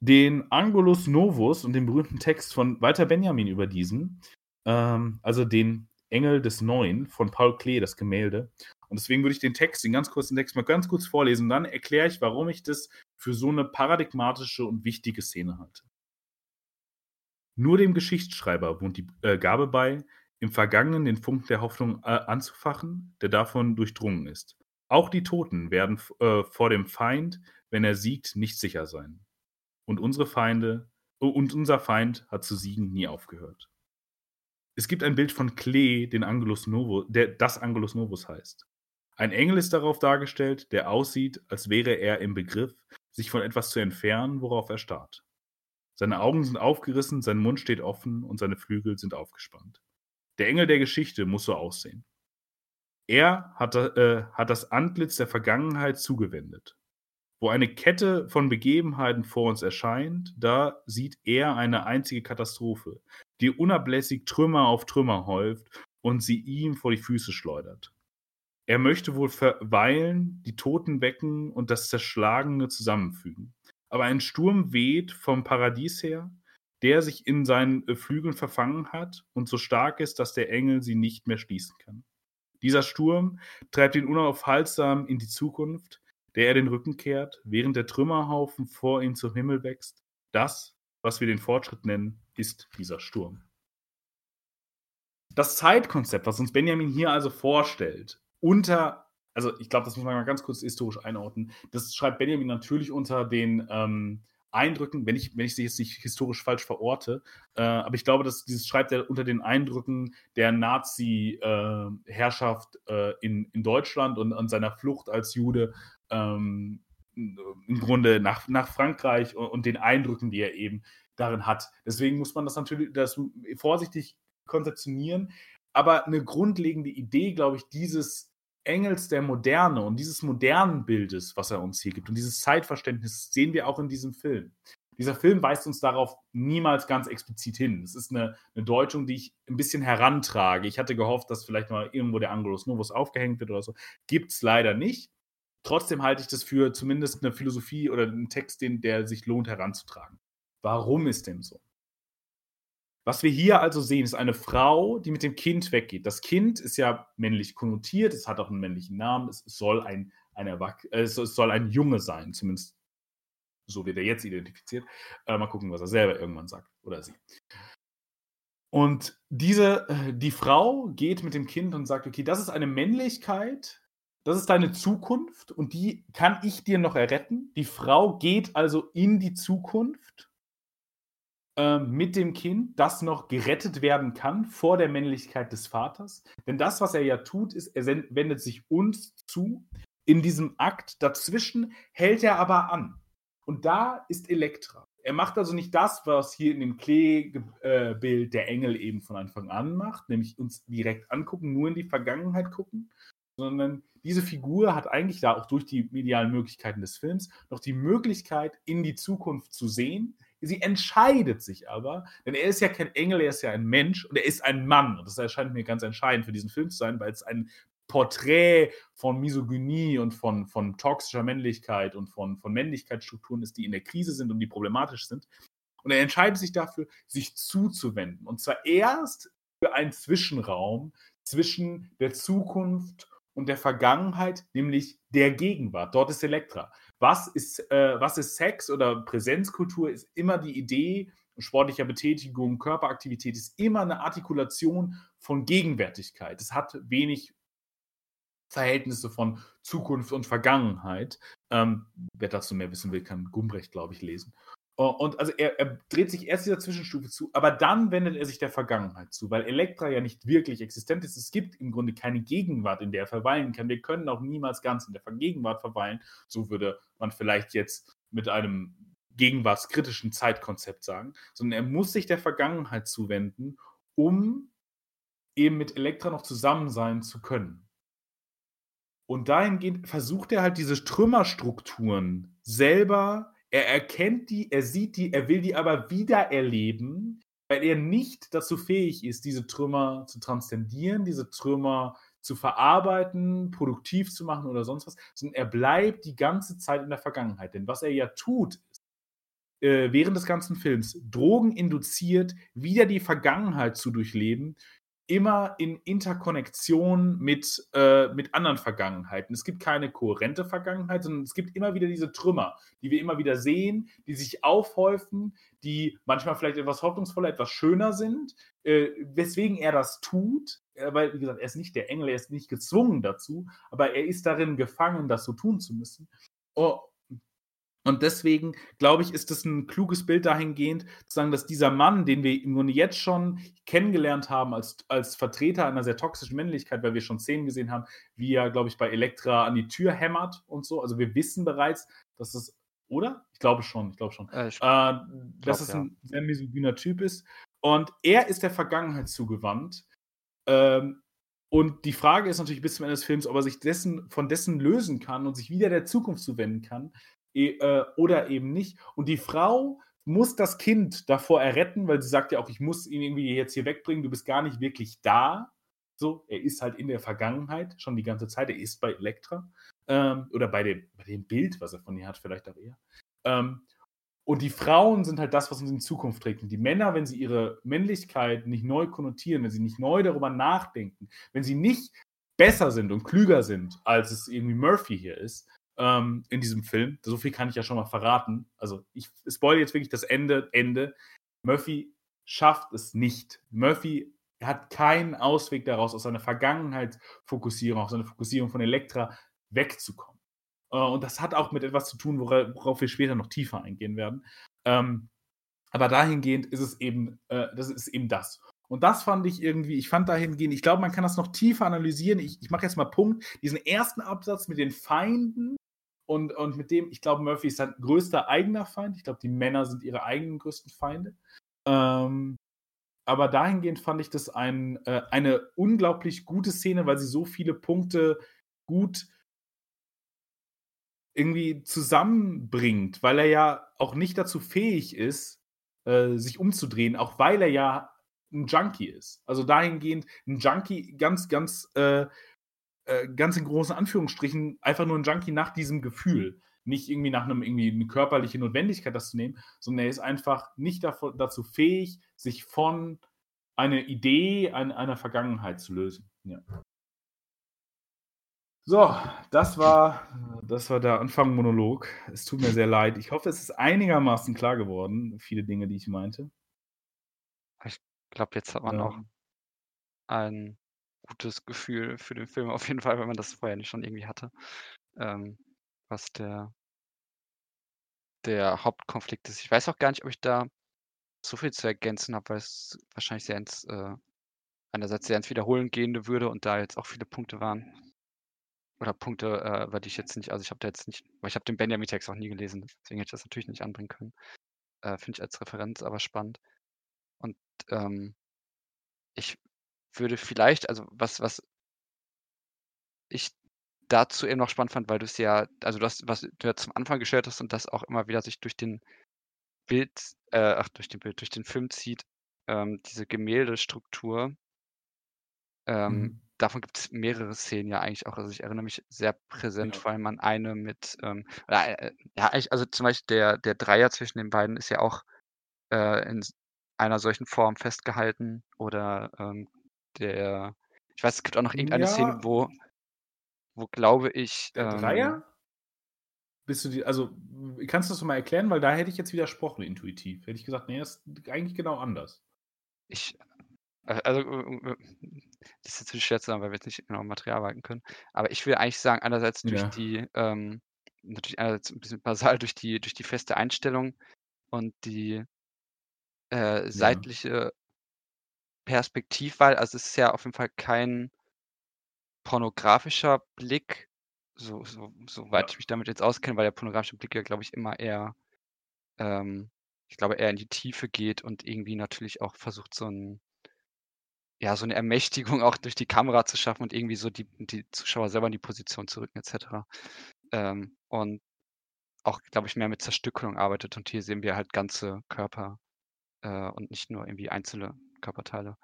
den Angulus Novus und den berühmten Text von Walter Benjamin über diesen, ähm, also den Engel des Neuen von Paul Klee, das Gemälde. Und deswegen würde ich den Text, den ganz kurzen Text mal ganz kurz vorlesen. Dann erkläre ich, warum ich das für so eine paradigmatische und wichtige Szene halte. Nur dem Geschichtsschreiber wohnt die äh, Gabe bei, im Vergangenen den Funken der Hoffnung äh, anzufachen, der davon durchdrungen ist. Auch die Toten werden äh, vor dem Feind, wenn er siegt, nicht sicher sein. Und unsere Feinde und unser Feind hat zu siegen nie aufgehört. Es gibt ein Bild von Klee, den Angelus Novus, der das Angelus Novus heißt. Ein Engel ist darauf dargestellt, der aussieht, als wäre er im Begriff, sich von etwas zu entfernen, worauf er starrt. Seine Augen sind aufgerissen, sein Mund steht offen und seine Flügel sind aufgespannt. Der Engel der Geschichte muss so aussehen. Er hat, äh, hat das Antlitz der Vergangenheit zugewendet. Wo eine Kette von Begebenheiten vor uns erscheint, da sieht er eine einzige Katastrophe, die unablässig Trümmer auf Trümmer häuft und sie ihm vor die Füße schleudert. Er möchte wohl verweilen, die Toten wecken und das Zerschlagene zusammenfügen. Aber ein Sturm weht vom Paradies her, der sich in seinen äh, Flügeln verfangen hat und so stark ist, dass der Engel sie nicht mehr schließen kann. Dieser Sturm treibt ihn unaufhaltsam in die Zukunft, der er den Rücken kehrt, während der Trümmerhaufen vor ihm zum Himmel wächst. Das, was wir den Fortschritt nennen, ist dieser Sturm. Das Zeitkonzept, was uns Benjamin hier also vorstellt, unter, also ich glaube, das muss man mal ganz kurz historisch einordnen. Das schreibt Benjamin natürlich unter den ähm, Eindrücken, wenn ich, wenn ich sie jetzt nicht historisch falsch verorte, äh, aber ich glaube, dass dieses schreibt er unter den Eindrücken der Nazi-Herrschaft äh, äh, in, in Deutschland und an seiner Flucht als Jude ähm, im Grunde nach, nach Frankreich und, und, den Eindrücken, die er eben darin hat. Deswegen muss man das natürlich das vorsichtig konzeptionieren. Aber eine grundlegende Idee, glaube ich, dieses Engels der Moderne und dieses modernen Bildes, was er uns hier gibt und dieses Zeitverständnis sehen wir auch in diesem Film. Dieser Film weist uns darauf niemals ganz explizit hin. Es ist eine, eine Deutung, die ich ein bisschen herantrage. Ich hatte gehofft, dass vielleicht mal irgendwo der Angelus Novus aufgehängt wird oder so. Gibt es leider nicht. Trotzdem halte ich das für zumindest eine Philosophie oder einen Text, den, der sich lohnt heranzutragen. Warum ist dem so? Was wir hier also sehen, ist eine Frau, die mit dem Kind weggeht. Das Kind ist ja männlich konnotiert, es hat auch einen männlichen Namen, es soll ein, ein, Erwach äh, es soll ein Junge sein, zumindest so wird er jetzt identifiziert. Äh, mal gucken, was er selber irgendwann sagt oder sie. Und diese, äh, die Frau geht mit dem Kind und sagt, okay, das ist eine Männlichkeit, das ist deine Zukunft und die kann ich dir noch erretten. Die Frau geht also in die Zukunft äh, mit dem Kind, das noch gerettet werden kann vor der Männlichkeit des Vaters. Denn das, was er ja tut, ist, er wendet sich uns zu. In diesem Akt dazwischen hält er aber an. Und da ist Elektra. Er macht also nicht das, was hier in dem Klee-Bild der Engel eben von Anfang an macht, nämlich uns direkt angucken, nur in die Vergangenheit gucken, sondern diese Figur hat eigentlich da auch durch die medialen Möglichkeiten des Films noch die Möglichkeit, in die Zukunft zu sehen. Sie entscheidet sich aber, denn er ist ja kein Engel, er ist ja ein Mensch und er ist ein Mann. Und das erscheint mir ganz entscheidend für diesen Film zu sein, weil es ein Porträt von Misogynie und von, von toxischer Männlichkeit und von, von Männlichkeitsstrukturen ist, die in der Krise sind und die problematisch sind. Und er entscheidet sich dafür, sich zuzuwenden. Und zwar erst für einen Zwischenraum zwischen der Zukunft und der Vergangenheit, nämlich der Gegenwart. Dort ist Elektra. Was ist, äh, was ist Sex oder Präsenzkultur? Ist immer die Idee sportlicher Betätigung, Körperaktivität, ist immer eine Artikulation von Gegenwärtigkeit. Es hat wenig Verhältnisse von Zukunft und Vergangenheit. Ähm, wer dazu mehr wissen will, kann Gumbrecht, glaube ich, lesen. Und also er, er, dreht sich erst dieser Zwischenstufe zu, aber dann wendet er sich der Vergangenheit zu, weil Elektra ja nicht wirklich existent ist. Es gibt im Grunde keine Gegenwart, in der er verweilen kann. Wir können auch niemals ganz in der Gegenwart verweilen. So würde man vielleicht jetzt mit einem gegenwartskritischen Zeitkonzept sagen, sondern er muss sich der Vergangenheit zuwenden, um eben mit Elektra noch zusammen sein zu können. Und dahingehend versucht er halt diese Trümmerstrukturen selber, er erkennt die, er sieht die, er will die aber wieder erleben, weil er nicht dazu fähig ist, diese Trümmer zu transzendieren, diese Trümmer zu verarbeiten, produktiv zu machen oder sonst was, sondern er bleibt die ganze Zeit in der Vergangenheit. Denn was er ja tut, äh, während des ganzen Films Drogen induziert, wieder die Vergangenheit zu durchleben, immer in Interkonnektion mit, äh, mit anderen Vergangenheiten. Es gibt keine kohärente Vergangenheit, sondern es gibt immer wieder diese Trümmer, die wir immer wieder sehen, die sich aufhäufen, die manchmal vielleicht etwas hoffnungsvoller, etwas schöner sind, äh, weswegen er das tut. Weil, wie gesagt, er ist nicht der Engel, er ist nicht gezwungen dazu, aber er ist darin gefangen, das so tun zu müssen. Oh, und deswegen, glaube ich, ist es ein kluges Bild dahingehend, zu sagen, dass dieser Mann, den wir im Grunde jetzt schon kennengelernt haben als, als Vertreter einer sehr toxischen Männlichkeit, weil wir schon Szenen gesehen haben, wie er, glaube ich, bei Elektra an die Tür hämmert und so. Also wir wissen bereits, dass es, oder? Ich glaube schon, ich glaube schon, äh, ich äh, dass es ein ja. sehr misogyner Typ ist. Und er ist der Vergangenheit zugewandt. Ähm, und die Frage ist natürlich bis zum Ende des Films, ob er sich dessen, von dessen lösen kann und sich wieder der Zukunft zuwenden kann, oder eben nicht. Und die Frau muss das Kind davor erretten, weil sie sagt ja auch, ich muss ihn irgendwie jetzt hier wegbringen, du bist gar nicht wirklich da. So, er ist halt in der Vergangenheit schon die ganze Zeit, er ist bei Elektra. Ähm, oder bei dem, bei dem Bild, was er von ihr hat, vielleicht auch eher. Ähm, und die Frauen sind halt das, was uns in Zukunft trägt. Und die Männer, wenn sie ihre Männlichkeit nicht neu konnotieren, wenn sie nicht neu darüber nachdenken, wenn sie nicht besser sind und klüger sind, als es irgendwie Murphy hier ist, ähm, in diesem Film. So viel kann ich ja schon mal verraten. Also ich spoil jetzt wirklich das Ende. Ende. Murphy schafft es nicht. Murphy hat keinen Ausweg daraus, aus seiner Vergangenheitsfokussierung, aus seiner Fokussierung von Elektra wegzukommen. Äh, und das hat auch mit etwas zu tun, worauf wir später noch tiefer eingehen werden. Ähm, aber dahingehend ist es eben, äh, das ist eben das. Und das fand ich irgendwie, ich fand dahingehend, ich glaube, man kann das noch tiefer analysieren. Ich, ich mache jetzt mal Punkt. Diesen ersten Absatz mit den Feinden und, und mit dem, ich glaube, Murphy ist sein größter eigener Feind. Ich glaube, die Männer sind ihre eigenen größten Feinde. Ähm, aber dahingehend fand ich das ein, äh, eine unglaublich gute Szene, weil sie so viele Punkte gut irgendwie zusammenbringt, weil er ja auch nicht dazu fähig ist, äh, sich umzudrehen, auch weil er ja ein Junkie ist. Also dahingehend ein Junkie ganz, ganz, äh, äh, ganz in großen Anführungsstrichen einfach nur ein Junkie nach diesem Gefühl. Nicht irgendwie nach einem irgendwie eine körperliche Notwendigkeit, das zu nehmen, sondern er ist einfach nicht davon, dazu fähig, sich von einer Idee, ein, einer Vergangenheit zu lösen. Ja. So, das war, das war der Anfang-Monolog. Es tut mir sehr leid. Ich hoffe, es ist einigermaßen klar geworden, viele Dinge, die ich meinte. Ich glaube, jetzt hat man auch Ähm, ein gutes Gefühl für den Film auf jeden Fall, wenn man das vorher nicht schon irgendwie hatte. Ähm, was der der Hauptkonflikt ist. Ich weiß auch gar nicht, ob ich da so viel zu ergänzen habe, weil es wahrscheinlich sehr ins äh, einerseits sehr ins Wiederholen gehende würde und da jetzt auch viele Punkte waren. Oder Punkte, äh, über die ich jetzt nicht also ich habe da jetzt nicht weil ich habe den Benjamin-Text auch nie gelesen, deswegen hätte ich das natürlich nicht anbringen können. Äh, finde ich als Referenz aber spannend. Und, ähm ich würde vielleicht also was was ich dazu eben noch spannend fand, weil du's ja also du hast was du ja zum Anfang gestellt hast und das auch immer wieder sich durch den Bild äh, ach, durch den Bild durch den Film zieht, ähm, diese Gemäldestruktur. Ähm, Mhm. davon gibt's mehrere Szenen ja eigentlich auch. Also, ich erinnere mich sehr präsent Ja. vor allem an eine mit, ähm äh, ja, also zum Beispiel der der Dreier zwischen den beiden ist ja auch, äh, in einer solchen Form festgehalten oder, ähm, der ich weiß, es gibt auch noch irgendeine Szene, Ja. wo wo, glaube ich, Der ähm Dreier? Bist du dir also, kannst du das mal erklären? Weil da hätte ich jetzt widersprochen intuitiv. Hätte ich gesagt: „Ne, das ist eigentlich genau anders.“ Ich äh, also, äh, äh, das ist natürlich schwer zu sagen, weil wir jetzt nicht genau im Material arbeiten können. Aber ich will eigentlich sagen, einerseits durch Ja. die, ähm natürlich einerseits 'n bisschen basal durch die durch die feste Einstellung und die äh, seitliche Perspektivwahl. Also, es ist ja auf jeden Fall kein pornografischer Blick, so so soweit ich mich damit jetzt auskenne, weil der pornografische Blick ja, glaube ich, immer eher ähm, ich glaube, eher in die Tiefe geht und irgendwie natürlich auch versucht, so 'n ja, so 'ne Ermächtigung auch durch die Kamera zu schaffen und irgendwie so die die Zuschauer selber in die Position zu rücken et cetera. Ähm, und auch, glaube ich, mehr mit Zerstückelung arbeitet und hier sehen wir halt ganze Körper, äh, und nicht nur irgendwie einzelne Körperteile.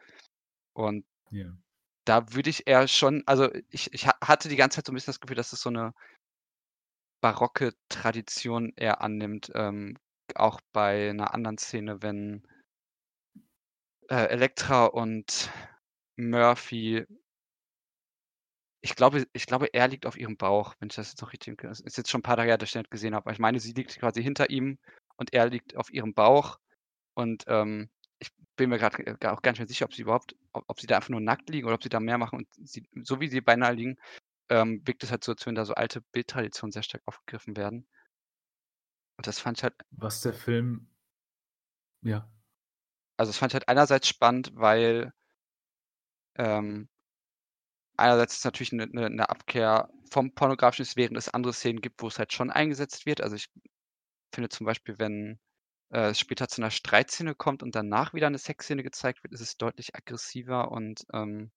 Und Ja. da würde ich eher schon also, ich ich ha hatte die ganze Zeit so 'n bisschen das Gefühl, dass es so 'ne barocke Tradition eher annimmt, ähm, auch bei 'ner anderen Szene, wenn äh, Elektra und Murphy ich glaube ich glaube, er liegt auf ihrem Bauch, wenn ich das jetzt noch richtig im K ist jetzt schon 'n paar Tage her, dass ich den gesehen habe. Aber ich meine, sie liegt quasi hinter ihm und er liegt auf ihrem Bauch und, ähm, bin mir grad g auch gar nicht mehr sicher, ob sie überhaupt ob ob sie da einfach nur nackt liegen oder ob sie da mehr machen und sie so wie sie beieinander liegen, ähm, wirkt es halt so, als würden da so alte Bildtraditionen sehr stark aufgegriffen werden. Und das fand ich halt Was der Film ja. Also, das fand ich halt einerseits spannend, weil ähm einerseits ist es natürlich 'ne 'ne 'ne Abkehr vom Pornografischen während es andere Szenen gibt, wo es halt schon eingesetzt wird. Also, ich finde zum Beispiel, wenn, äh, es später zu 'ner Streitszene kommt und danach wieder 'ne Sexszene gezeigt wird, ist es deutlich aggressiver und, ähm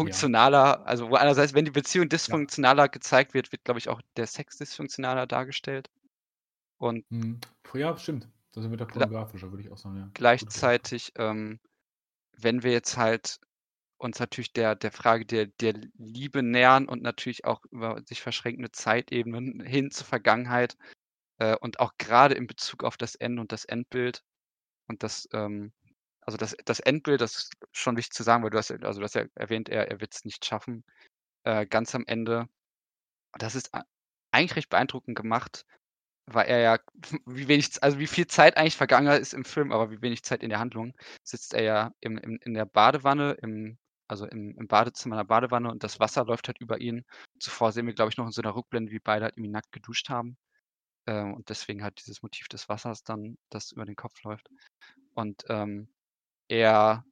Ja. dysfunktionaler. Also, wo einerseits, wenn die Beziehung Ja. dysfunktionaler gezeigt wird, wird, glaube ich, auch der Sex dysfunktionaler dargestellt. Und Mhm. Ja, stimmt. Das wird ja gla pornografischer, würde ich auch sagen, ja. Gleichzeitig, ähm, wenn wir jetzt halt uns natürlich der der Frage der der Liebe nähern und natürlich auch über sich verschränkende Zeitebenen hin zur Vergangenheit, äh, und auch grade in Bezug auf das Ende und das Endbild und das, ähm also, das das Endbild, das ist schon wichtig zu sagen, weil du hast also, du hast ja erwähnt, er er wird's nicht schaffen, äh, ganz am Ende. Das ist eigentlich recht beeindruckend gemacht, weil er ja wie wenig also, wie viel Zeit eigentlich vergangen ist im Film, aber wie wenig Zeit in der Handlung, sitzt er ja im im in der Badewanne, im also, im im Badezimmer in der Badewanne und das Wasser läuft halt über ihn. Zuvor sehen wir, glaube ich, noch in so 'ner Rückblende, wie beide halt irgendwie nackt geduscht haben. Ähm, und deswegen halt dieses Motiv des Wassers dann, das über den Kopf läuft. Und, ähm, er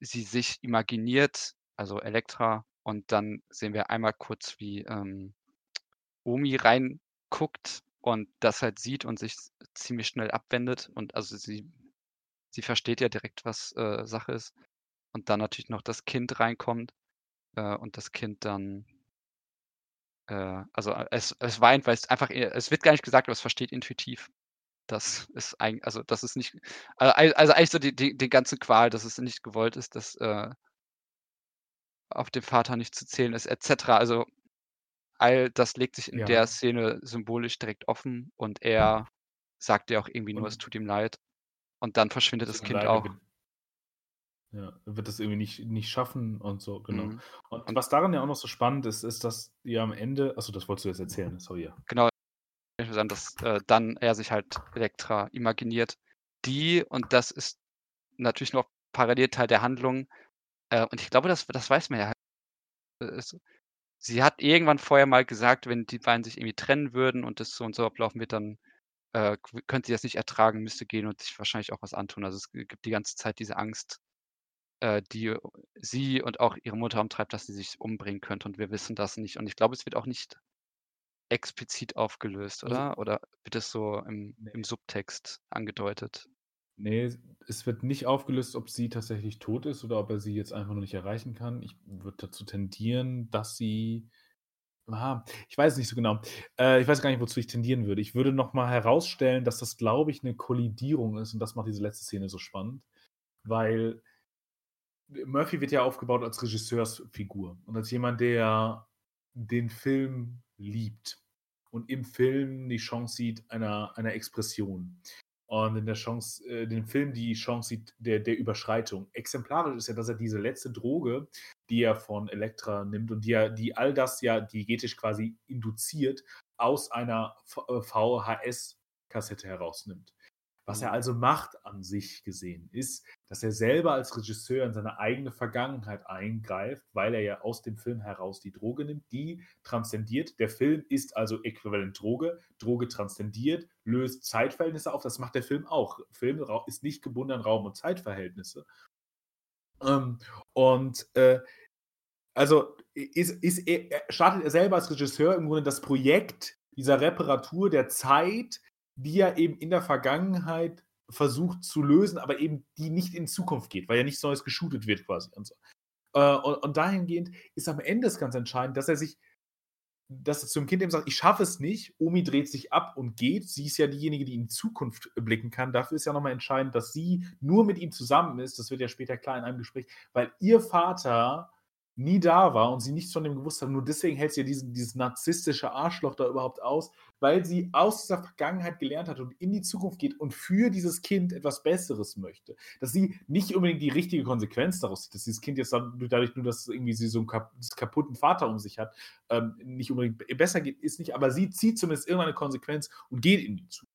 sie sich imaginiert, also, Elektra, und dann sehen wir einmal kurz, wie, ähm, Omi reinguckt und das halt sieht und sich ziemlich schnell abwendet und also, sie sie versteht ja direkt, was, äh, Sache ist. Und dann natürlich noch das Kind reinkommt, äh, und das Kind dann äh, also äh, es, es weint, weil es einfach, es wird gar nicht gesagt, aber es versteht intuitiv. Das ist eigentlich, also das ist nicht, also, also eigentlich so die, die, die ganze Qual, dass es nicht gewollt ist, dass äh, auf den Vater nicht zu zählen ist, etc. Also all das legt sich in Ja. der Szene symbolisch direkt offen und er sagt ja auch irgendwie nur, es tut ihm leid. Und dann verschwindet das Kind auch. Wird ja, wird das irgendwie nicht nicht schaffen und so, genau. Mhm. Und Und was daran ja auch noch so spannend ist, ist, dass ihr am Ende achso, das wolltest du jetzt erzählen, sorry, ja. genau, dass äh, dann er sich halt Elektra imaginiert, die, und das ist natürlich noch parallel Teil der Handlung, äh, und ich glaube, das, das weiß man ja. äh, ist- Sie hat irgendwann vorher mal gesagt, wenn die beiden sich irgendwie trennen würden und das so und so ablaufen wird, dann äh, könnte sie das nicht ertragen, müsste gehen und sich wahrscheinlich auch was antun. Also es gibt die ganze Zeit diese Angst, äh, die sie und auch ihre Mutter umtreibt, dass sie sich umbringen könnte und wir wissen das nicht. Und ich glaube, es wird auch nicht explizit aufgelöst, Also oder? Oder wird es so im, ne. im Subtext angedeutet? Ne, es wird nicht aufgelöst, ob sie tatsächlich tot ist oder ob er sie jetzt einfach nur nicht erreichen kann. Ich würde dazu tendieren, dass sie ah, ich weiß es nicht so genau. Äh, ich weiß gar nicht, wozu ich tendieren würde. Ich würde noch mal herausstellen, dass das, glaube ich, 'ne Kollidierung ist und das macht diese letzte Szene so spannend, weil Murphy wird ja aufgebaut als Regisseursfigur und als jemand, der den Film liebt und im Film die Chance sieht einer einer Expression und in der Chance äh, den Film die Chance sieht der der Überschreitung. Exemplarisch ist ja, dass er diese letzte Droge, die er von Elektra nimmt und die er die all das ja diegetisch quasi induziert, aus einer V äh, VHS-Kassette herausnimmt. Was er also macht an sich gesehen, ist, dass er selber als Regisseur in seine eigene Vergangenheit eingreift, weil er ja aus dem Film heraus die Droge nimmt, die transzendiert. Der Film ist also äquivalent Droge. Droge transzendiert, löst Zeitverhältnisse auf. Das macht der Film auch. Film ist nicht gebunden an Raum und Zeitverhältnisse. Ähm, und, äh, also ist ist er startet er selber als Regisseur im Grunde das Projekt dieser Reparatur der Zeit, die er eben in der Vergangenheit versucht zu lösen, aber eben die nicht in Zukunft geht, weil ja nichts Neues geshootet wird quasi und so. Äh, und und dahingehend ist am Ende es ganz entscheidend, dass er sich dass er zum Kind eben sagt: „Ich schaffe es nicht.“ Omi dreht sich ab und geht. Sie ist ja diejenige, die in Zukunft blicken kann. Dafür ist ja noch mal entscheidend, dass sie nur mit ihm zusammen ist. Das wird ja später klar in einem Gespräch, weil ihr Vater nie da war und sie nichts von dem gewusst haben. Nur deswegen hält sie ja diesen dieses narzisstische Arschloch da überhaupt aus, weil sie aus dieser Vergangenheit gelernt hat und in die Zukunft geht und für dieses Kind etwas Besseres möchte. Dass sie nicht unbedingt die richtige Konsequenz daraus sieht, dass dieses Kind jetzt dadurch nur, dass irgendwie sie so einen kap kaputten Vater um sich hat, ähm, nicht unbedingt be besser geht, ist nicht, aber sie zieht zumindest irgendwann eine Konsequenz und geht in die Zukunft.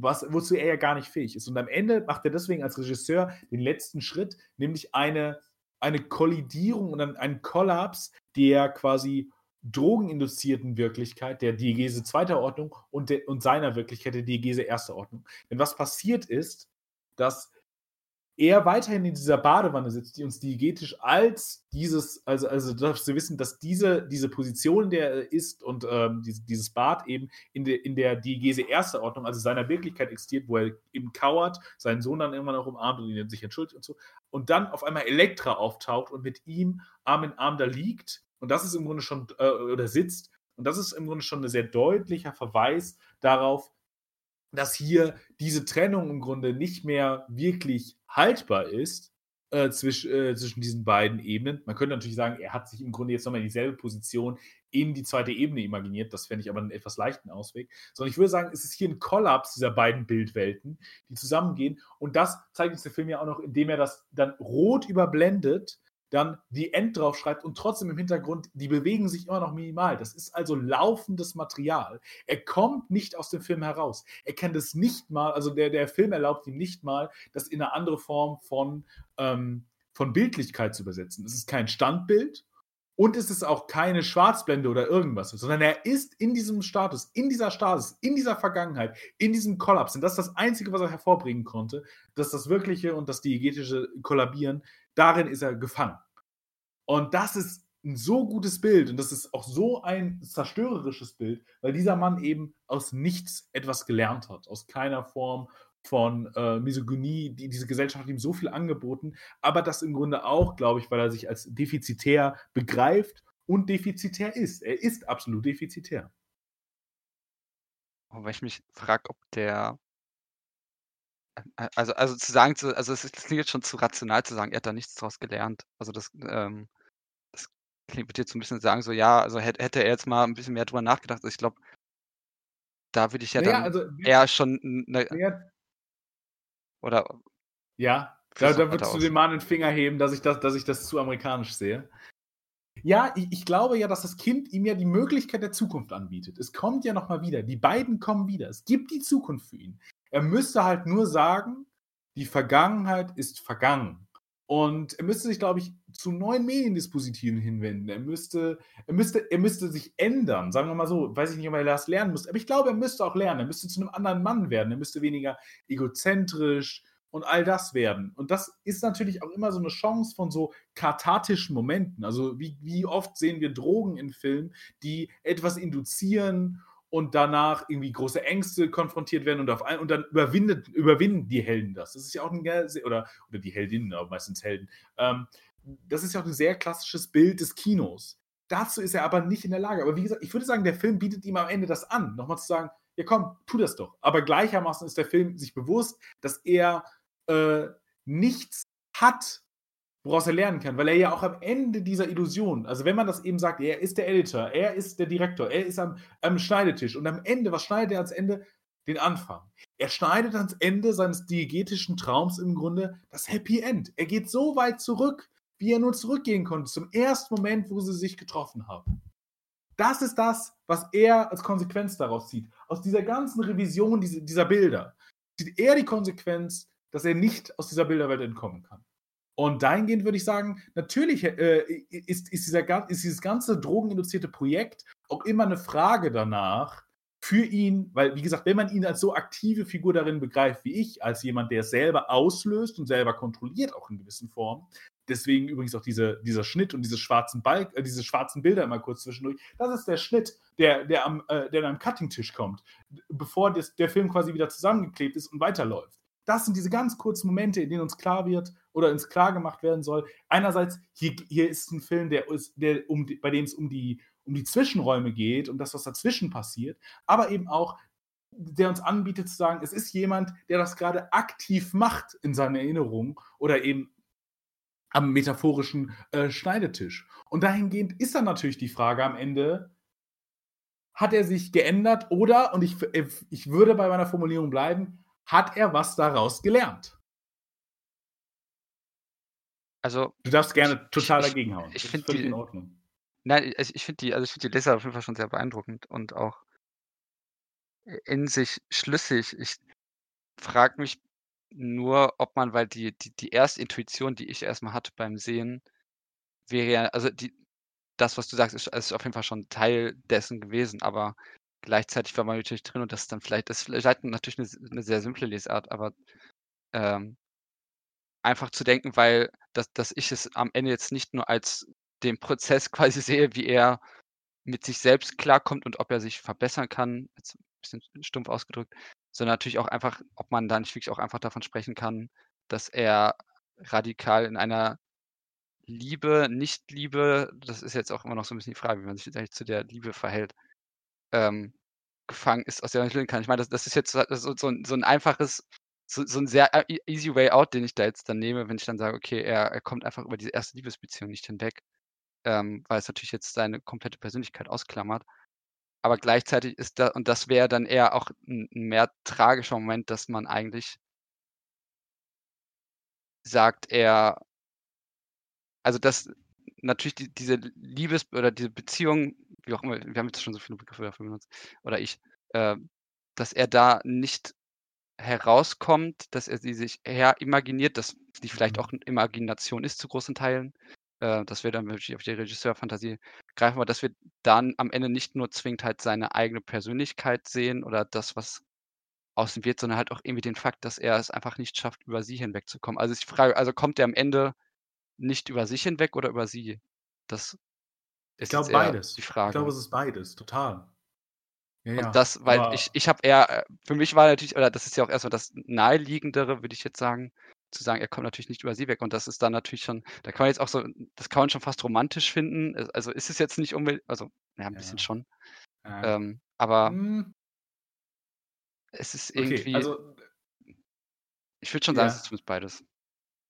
Was wozu er ja gar nicht fähig ist. Und am Ende macht er deswegen als Regisseur den letzten Schritt, nämlich eine eine Kollidierung und einen Kollaps der quasi drogeninduzierten Wirklichkeit, der Diegese zweiter Ordnung und der und seiner Wirklichkeit, der Diegese erster Ordnung. Denn was passiert ist, dass er weiterhin in dieser Badewanne sitzt, die uns diegetisch als dieses also also darfst du wissen, dass diese diese Position, der er ist und, ähm, dies dieses Bad eben in der in der Diegese erster Ordnung, also seiner Wirklichkeit existiert, wo er eben kauert, seinen Sohn dann irgendwann auch umarmt und ihn sich entschuldigt und so. Und dann auf einmal Elektra auftaucht und mit ihm Arm in Arm da liegt. Und das ist im Grunde schon äh, oder sitzt. Und das ist im Grunde schon 'n sehr deutlicher Verweis darauf, dass hier diese Trennung im Grunde nicht mehr wirklich haltbar ist, äh, zwisch äh, zwischen diesen beiden Ebenen. Man könnte natürlich sagen, er hat sich im Grunde jetzt noch mal in dieselbe Position in die zweite Ebene imaginiert. Das fände ich aber 'n etwas leichten Ausweg. Sondern ich würde sagen, es ist hier 'n Kollaps dieser beiden Bildwelten, die zusammengehen. Und das zeigt uns der Film ja auch noch, indem er das dann rot überblendet, dann The End draufschreibt und trotzdem im Hintergrund die bewegen sich immer noch minimal. Das ist also laufendes Material. Er kommt nicht aus dem Film heraus. Er kann das nicht mal also der der Film erlaubt ihm nicht mal, das in 'ne andere Form von ähm, von Bildlichkeit zu übersetzen. Es ist kein Standbild und es ist auch keine Schwarzblende oder irgendwas, sondern er ist in diesem Status, in dieser Stasis, in dieser Vergangenheit, in diesem Kollaps. Und das ist das Einzige, was er hervorbringen konnte, dass das Wirkliche und das Diegetische kollabieren, darin ist er gefangen. Und das ist 'n so gutes Bild und das ist auch so ein zerstörerisches Bild, weil dieser Mann eben aus nichts etwas gelernt hat, aus keiner Form von, äh, Misogynie. Die diese Gesellschaft hat ihm so viel angeboten, aber das im Grunde auch, glaube ich, weil er sich als defizitär begreift und defizitär ist. Er ist absolut defizitär. Wobei ich mich frage, ob der also also zu sagen zu also es klingt jetzt schon zu rational zu sagen, er hat da nichts draus gelernt. Also das, ähm das klingt wird jetzt so 'n bisschen sagen so, ja, also hätt hätte er jetzt mal 'n bisschen mehr drüber nachgedacht. Also ich glaube da würde ich ja ja, dann also eher schon 'ne Ja. oder Ja, da da würdest du den mahnenden Finger heben, dass ich das dass ich das zu amerikanisch sehe. Ja, i ich glaube ja, dass das Kind ihm ja die Möglichkeit der Zukunft anbietet. Es kommt ja noch mal wieder. Die beiden kommen wieder. Es gibt die Zukunft für ihn. Er müsste halt nur sagen: „Die Vergangenheit ist vergangen.“ Und er müsste sich, glaube ich, zu neuen Mediendispositiven hinwenden. Er müsste er müsste er müsste sich ändern, sagen wir mal so. Weiß ich nicht, ob er das lernen muss, aber ich glaube, er müsste auch lernen. Er müsste zu 'nem anderen Mann werden. Er müsste weniger egozentrisch und all das werden. Und das ist natürlich auch immer so 'ne Chance von so kathartischen Momenten. Also, wie wie oft sehen wir Drogen in Filmen, die etwas induzieren und danach irgendwie große Ängste konfrontiert werden und auf ein und dann überwindet überwinden die Helden das. Das ist ja auch 'n ge se oder oder die Heldinnen, aber meistens Helden. Ähm, das ist ja auch 'n sehr klassisches Bild des Kinos. Dazu ist er aber nicht in der Lage. Aber wie gesagt, ich würde sagen, der Film bietet ihm am Ende das an, noch mal zu sagen: „Ja komm, tu das doch.“ Aber gleichermaßen ist der Film sich bewusst, dass er, äh, nichts hat, woraus er lernen kann, weil er ja auch am Ende dieser Illusion also, wenn man das eben sagt, er ist der Editor, er ist der Direktor, er ist am am Schneidetisch und am Ende was schneidet er ans Ende? Den Anfang. Er schneidet ans Ende seines diegetischen Traums im Grunde das Happy End. Er geht so weit zurück, wie er nur zurückgehen konnte, zum ersten Moment, wo sie sich getroffen haben. Das ist das, was er als Konsequenz daraus zieht. Aus dieser ganzen Revision diese dieser Bilder zieht er die Konsequenz, dass er nicht aus dieser Bilderwelt entkommen kann. Und dahingehend würde ich sagen, natürlich, äh, ist ist dieser ist dieses ganze drogeninduzierte Projekt auch immer 'ne Frage danach für ihn weil, wie gesagt, wenn man ihn als so aktive Figur darin begreift wie ich, als jemand, der es selber auslöst und selber kontrolliert, auch in gewissen Formen. Deswegen übrigens auch diese dieser Schnitt und diese schwarzen Balk äh, diese schwarzen Bilder immer kurz zwischendurch. Das ist der Schnitt, der der am äh, der am Cuttingtisch kommt, bevor das der Film quasi wieder zusammengeklebt ist und weiterläuft. Das sind diese ganz kurzen Momente, in denen uns klar wird oder uns klargemacht werden soll, einerseits, hier hier ist 'n Film, der der um bei dem's um die um die Zwischenräume geht, um das, was dazwischen passiert, aber eben auch, der uns anbietet zu sagen, es ist jemand, der das grade aktiv macht in seinen Erinnerungen oder eben am metaphorischen, äh, Schneidetisch. Und dahingehend ist dann natürlich die Frage am Ende hat er sich geändert oder und ich äh, ich würde bei meiner Formulierung bleiben, hat er was daraus gelernt? Also, Du darfst gerne ich total ich dagegenhauen. ich finde völlig die in Ordnung. nein, also, ich finde die also, ich finde die Lesart auf jeden Fall schon sehr beeindruckend und auch in sich schlüssig. Ich frage mich nur, ob man weil die die die erste Intuition, die ich erst mal hatte beim Sehen, wäre ja also, die das, was du sagst, ist ist auf jeden Fall schon Teil dessen gewesen, aber gleichzeitig war man natürlich drin und das ist dann vielleicht das ist vielleicht natürlich 'ne s 'ne sehr simple Lesart, aber, ähm einfach zu denken, weil dass dass ich es am Ende jetzt nicht nur als den Prozess quasi sehe, wie er mit sich selbst klarkommt und ob er sich verbessern kann, jetzt 'n bisschen stumpf ausgedrückt, sondern natürlich auch einfach, ob man da nicht wirklich auch einfach davon sprechen kann, dass er radikal in einer Liebe, Nicht-Liebe das ist jetzt auch immer noch so 'n bisschen die Frage, wie man sich jetzt eigentlich zu der Liebe verhält, ähm, gefangen ist, aus der er lösen kann. Ich meine, das das ist jetzt so so so 'n so 'n einfaches so so 'n sehr, äh, e easy way out, den ich da jetzt dann nehme, wenn ich dann sage, okay, er er kommt einfach über diese erste Liebesbeziehung nicht hinweg, ähm, weil es natürlich jetzt seine komplette Persönlichkeit ausklammert. Aber gleichzeitig ist da und das wäre dann eher auch 'n 'n mehr tragischer Moment, dass man eigentlich sagt er also, dass natürlich die diese Liebes oder diese Beziehung, wie auch immer wir haben jetzt schon so viele Begriffe dafür benutzt oder ich, ähm, dass er da nicht herauskommt, dass er sie sich eher imaginiert, dass die vielleicht Mhm. auch Imagination ist zu großen Teilen. Äh, dass wir dann wirklich auf die Regisseurfantasie greifen, aber dass wir dann am Ende nicht nur zwingend halt seine eigene Persönlichkeit sehen oder das, was aus ihm wird, sondern halt auch irgendwie den Fakt, dass er es einfach nicht schafft, über sie hinwegzukommen. Also, die Frage also, kommt er am Ende nicht über sich hinweg oder über sie? Das Ich glaube beides. die Ich glaube, Frage. es ist beides, total. Ja, Und ja, das weil ich aber ich habe eher äh, für mich war natürlich oder das ist ja auch erst mal das Naheliegendere, würde ich jetzt sagen, zu sagen, er kommt natürlich nicht über sie weg. Und das ist dann natürlich schon, da kann man jetzt auch so, das kann man schon fast romantisch finden. Äh, also ist es jetzt nicht unbedingt, also, ja, ein bisschen Ja. schon. Ja. Ähm, aber Hm, es ist okay, irgendwie, also ich würde schon sagen, es ist zumindest beides.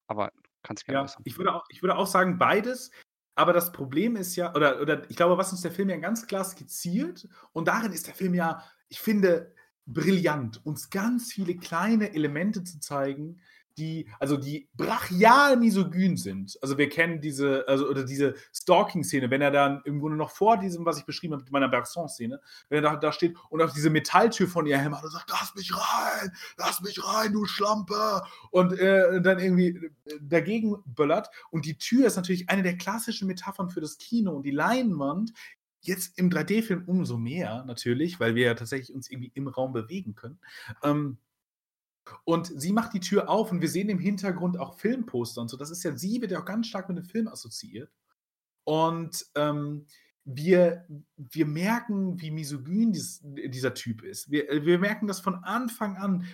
Aber kannst gerne Ja, ich würde auch, ich würde auch sagen beides, aber das Problem ist ja, oder, oder ich glaube, was uns der Film ja ganz klar skizziert, und darin ist der Film ja, ich finde, brillant, uns ganz viele kleine Elemente zu zeigen, die, also die brachial misogyn sind. Also wir kennen diese, also oder diese Stalking-Szene, wenn er dann im Grunde noch vor diesem, was ich beschrieben habe, mit meiner Bergson-Szene, wenn er da, da steht und auf diese Metalltür von ihr hämmert und sagt, lass mich rein, lass mich rein, du Schlampe! Und äh, dann irgendwie äh, dagegen böllert. Und die Tür ist natürlich eine der klassischen Metaphern für das Kino und die Leinwand. Jetzt im 3D-Film umso mehr natürlich, weil wir ja tatsächlich uns irgendwie im Raum bewegen können. Ähm, und sie macht die Tür auf und wir sehen im Hintergrund auch Filmposter und so. Das ist ja, sie wird ja auch ganz stark mit dem Film assoziiert. Und ähm, wir, wir merken, wie misogyn dies, dieser Typ ist. Wir, äh, wir merken das von Anfang an,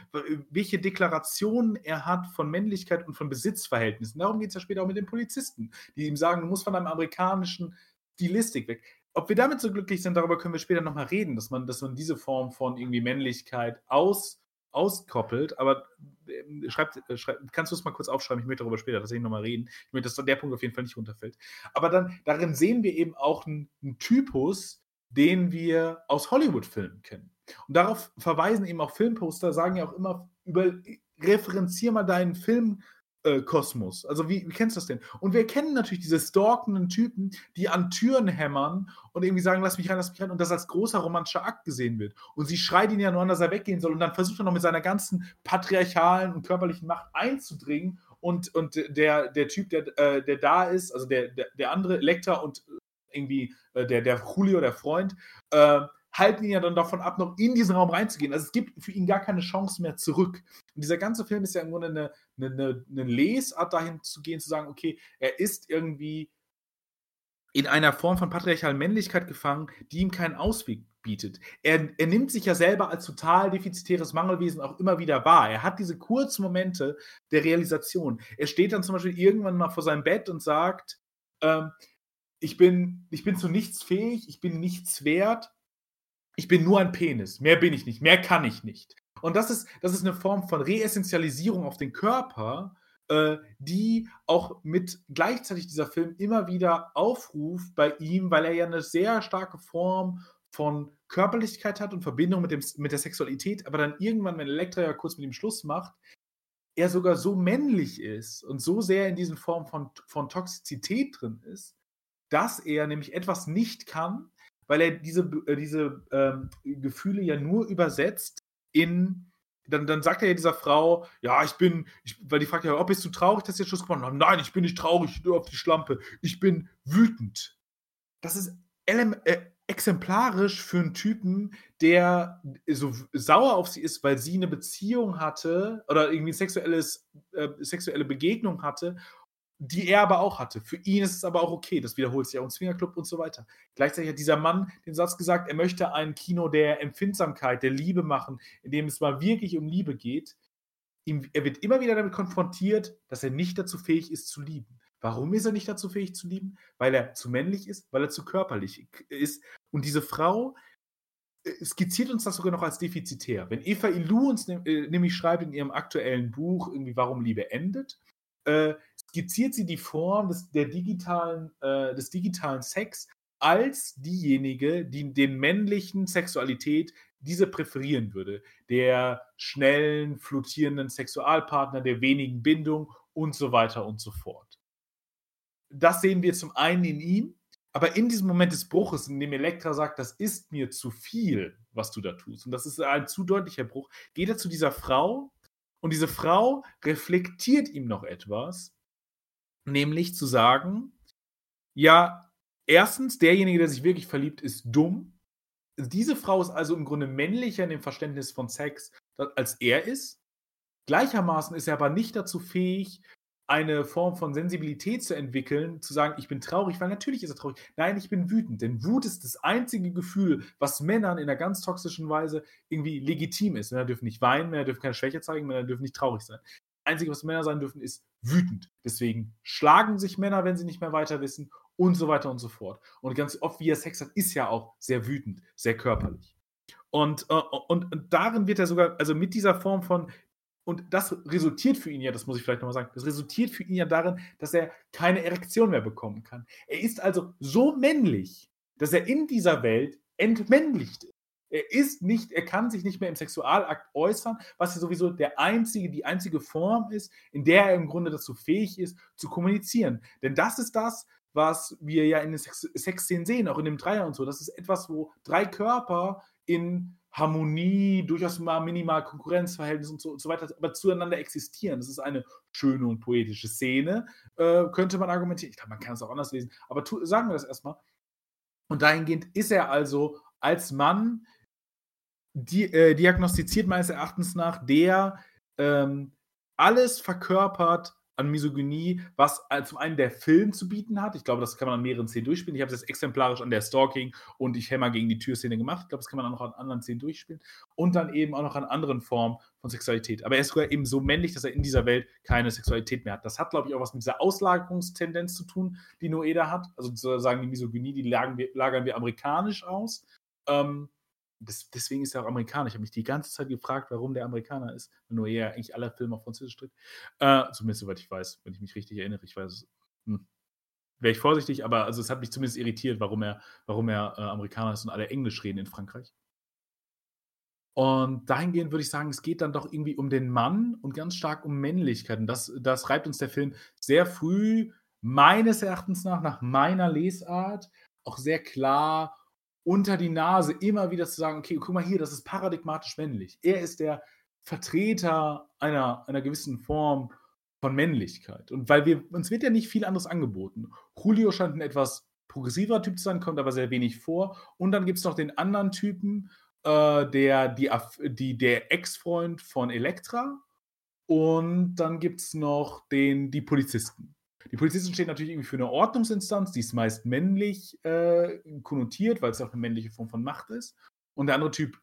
welche Deklarationen er hat von Männlichkeit und von Besitzverhältnissen. Darum geht es ja später auch mit den Polizisten, die ihm sagen, du musst von deinem amerikanischen Stilistik weg. Ob wir damit so glücklich sind, darüber können wir später nochmal reden, dass man, dass man diese Form von irgendwie Männlichkeit aus, auskoppelt. Aber äh, schreibt, äh, schreibt, kannst du es mal kurz aufschreiben? Ich möchte darüber später tatsächlich nochmal reden. Ich möchte, dass der Punkt auf jeden Fall nicht runterfällt. Aber dann, darin sehen wir eben auch einen, Typus, den wir aus Hollywood-Filmen kennen. Und darauf verweisen eben auch Filmposter, sagen ja auch immer, über, referenzier mal deinen Film. Äh, Kosmos. Also wie, wie kennst du das denn? Und wir kennen natürlich diese stalkenden Typen, die an Türen hämmern und irgendwie sagen, lass mich rein, lass mich rein und das als großer romantischer Akt gesehen wird. Und sie schreit ihn ja nur an, dass er weggehen soll und dann versucht er noch mit seiner ganzen patriarchalen und körperlichen Macht einzudringen und, und der, der Typ, der, äh, der da ist, also der, der, der andere Elektra und irgendwie äh, der, der Julio, der Freund, halten ihn ja dann davon ab, noch in diesen Raum reinzugehen. Also es gibt für ihn gar keine Chance mehr zurück. Und dieser ganze Film ist ja im Grunde eine, eine, eine, eine Lesart dahin zu gehen, zu sagen, okay, er ist irgendwie in einer Form von patriarchalen Männlichkeit gefangen, die ihm keinen Ausweg bietet. Er, er nimmt sich ja selber als total defizitäres Mangelwesen auch immer wieder wahr. Er hat diese kurzen Momente der Realisation. Er steht dann zum Beispiel irgendwann mal vor seinem Bett und sagt, ähm, ich, bin, ich bin zu nichts fähig, ich bin nichts wert, ich bin nur ein Penis. Mehr bin ich nicht, mehr kann ich nicht. Und das ist, das ist eine Form von Reessentialisierung auf den Körper, äh, die auch mit gleichzeitig dieser Film immer wieder aufruft bei ihm, weil er ja eine sehr starke Form von Körperlichkeit hat und Verbindung mit, dem, mit der Sexualität, aber dann irgendwann, wenn Elektra ja kurz mit ihm Schluss macht, er sogar so männlich ist und so sehr in diesen Formen von, von Toxizität drin ist, dass er nämlich etwas nicht kann, weil er diese, äh, diese ähm, Gefühle ja nur übersetzt in. Dann, dann sagt er ja dieser Frau, ja, ich bin, ich, weil die fragt ja, oh, bist du traurig, dass ihr Schluss gemacht habt? Nein, ich bin nicht traurig, nur auf die Schlampe. Ich bin wütend. Das ist äh, exemplarisch für einen Typen, der so sauer auf sie ist, weil sie eine Beziehung hatte oder irgendwie sexuelles, äh, sexuelle Begegnung hatte die er aber auch hatte. Für ihn ist es aber auch okay, das wiederholt sich auch im Swingerclub und so weiter. Gleichzeitig hat dieser Mann den Satz gesagt, er möchte ein Kino der Empfindsamkeit, der Liebe machen, in dem es mal wirklich um Liebe geht. Ihm, er wird immer wieder damit konfrontiert, dass er nicht dazu fähig ist zu lieben. Warum ist er nicht dazu fähig zu lieben? Weil er zu männlich ist, weil er zu körperlich ist. Und diese Frau skizziert uns das sogar noch als defizitär. Wenn Eva Ilou uns nämlich schreibt in ihrem aktuellen Buch, irgendwie Warum Liebe endet, äh, skizziert sie die Form des, der digitalen, äh, des digitalen Sex als diejenige, die den männlichen Sexualität diese präferieren würde. Der schnellen, flottierenden Sexualpartner, der wenigen Bindung und so weiter und so fort. Das sehen wir zum einen in ihm, aber in diesem Moment des Bruches, in dem Elektra sagt, das ist mir zu viel, was du da tust, und das ist ein zu deutlicher Bruch, geht er zu dieser Frau und diese Frau reflektiert ihm noch etwas, nämlich zu sagen, ja, erstens, derjenige, der sich wirklich verliebt, ist dumm. Diese Frau ist also im Grunde männlicher in dem Verständnis von Sex, als er ist. Gleichermaßen ist er aber nicht dazu fähig, eine Form von Sensibilität zu entwickeln, zu sagen, ich bin traurig, weil natürlich ist er traurig. Nein, ich bin wütend, denn Wut ist das einzige Gefühl, was Männern in einer ganz toxischen Weise irgendwie legitim ist. Männer dürfen nicht weinen, Männer dürfen keine Schwäche zeigen, Männer dürfen nicht traurig sein. Einzige, was Männer sein dürfen, ist wütend. Deswegen schlagen sich Männer, wenn sie nicht mehr weiter wissen und so weiter und so fort. Und ganz oft, wie er Sex hat, ist ja auch sehr wütend, sehr körperlich. Und, äh, und, und darin wird er sogar, also mit dieser Form von, und das resultiert für ihn ja, das muss ich vielleicht nochmal sagen, das resultiert für ihn ja darin, dass er keine Erektion mehr bekommen kann. Er ist also so männlich, dass er in dieser Welt entmännlicht ist. Er ist nicht, er kann sich nicht mehr im Sexualakt äußern, was ja sowieso der einzige, die einzige Form ist, in der er im Grunde dazu fähig ist, zu kommunizieren. Denn das ist das, was wir ja in den Sexszenen sehen, auch in dem Dreier und so. Das ist etwas, wo drei Körper in Harmonie, durchaus mal minimal Konkurrenzverhältnis und so, und so weiter, aber zueinander existieren. Das ist eine schöne und poetische Szene, äh, könnte man argumentieren. Ich glaube, man kann es auch anders lesen, aber tu, sagen wir das erstmal. Und dahingehend ist er also als Mann di äh, diagnostiziert meines Erachtens nach, der ähm, alles verkörpert, an Misogynie, was äh, zum einen der Film zu bieten hat. Ich glaube, das kann man an mehreren Szenen durchspielen. Ich habe es jetzt exemplarisch an der Stalking und ich hämmer gegen die Türszene gemacht. Ich glaube, das kann man auch noch an anderen Szenen durchspielen. Und dann eben auch noch an anderen Formen von Sexualität. Aber er ist sogar eben so männlich, dass er in dieser Welt keine Sexualität mehr hat. Das hat, glaube ich, auch was mit dieser Auslagerungstendenz zu tun, die Noeda hat. Also sozusagen die Misogynie, die lagern wir, lagern wir amerikanisch aus. Ähm, das, deswegen ist er auch Amerikaner. Ich habe mich die ganze Zeit gefragt, warum der Amerikaner ist, nur er eigentlich aller Filme auf Französisch tritt. Äh, zumindest soweit ich weiß, wenn ich mich richtig erinnere. Ich weiß, hm, wäre ich vorsichtig, aber also es hat mich zumindest irritiert, warum er, warum er äh, Amerikaner ist und alle Englisch reden in Frankreich. Und dahingehend würde ich sagen, es geht dann doch irgendwie um den Mann und ganz stark um Männlichkeit. Und das, das reibt uns der Film sehr früh, meines Erachtens nach, nach meiner Lesart, auch sehr klar unter die Nase immer wieder zu sagen, okay, guck mal hier, das ist paradigmatisch männlich. Er ist der Vertreter einer, einer gewissen Form von Männlichkeit. Und weil wir, uns wird ja nicht viel anderes angeboten. Julio scheint ein etwas progressiver Typ zu sein, kommt aber sehr wenig vor. Und dann gibt es noch den anderen Typen, äh, der, die, die, der Ex-Freund von Elektra. Und dann gibt es noch den, die Polizisten. Die Polizisten stehen natürlich irgendwie für eine Ordnungsinstanz, die ist meist männlich äh, konnotiert, weil es auch eine männliche Form von Macht ist. Und der andere Typ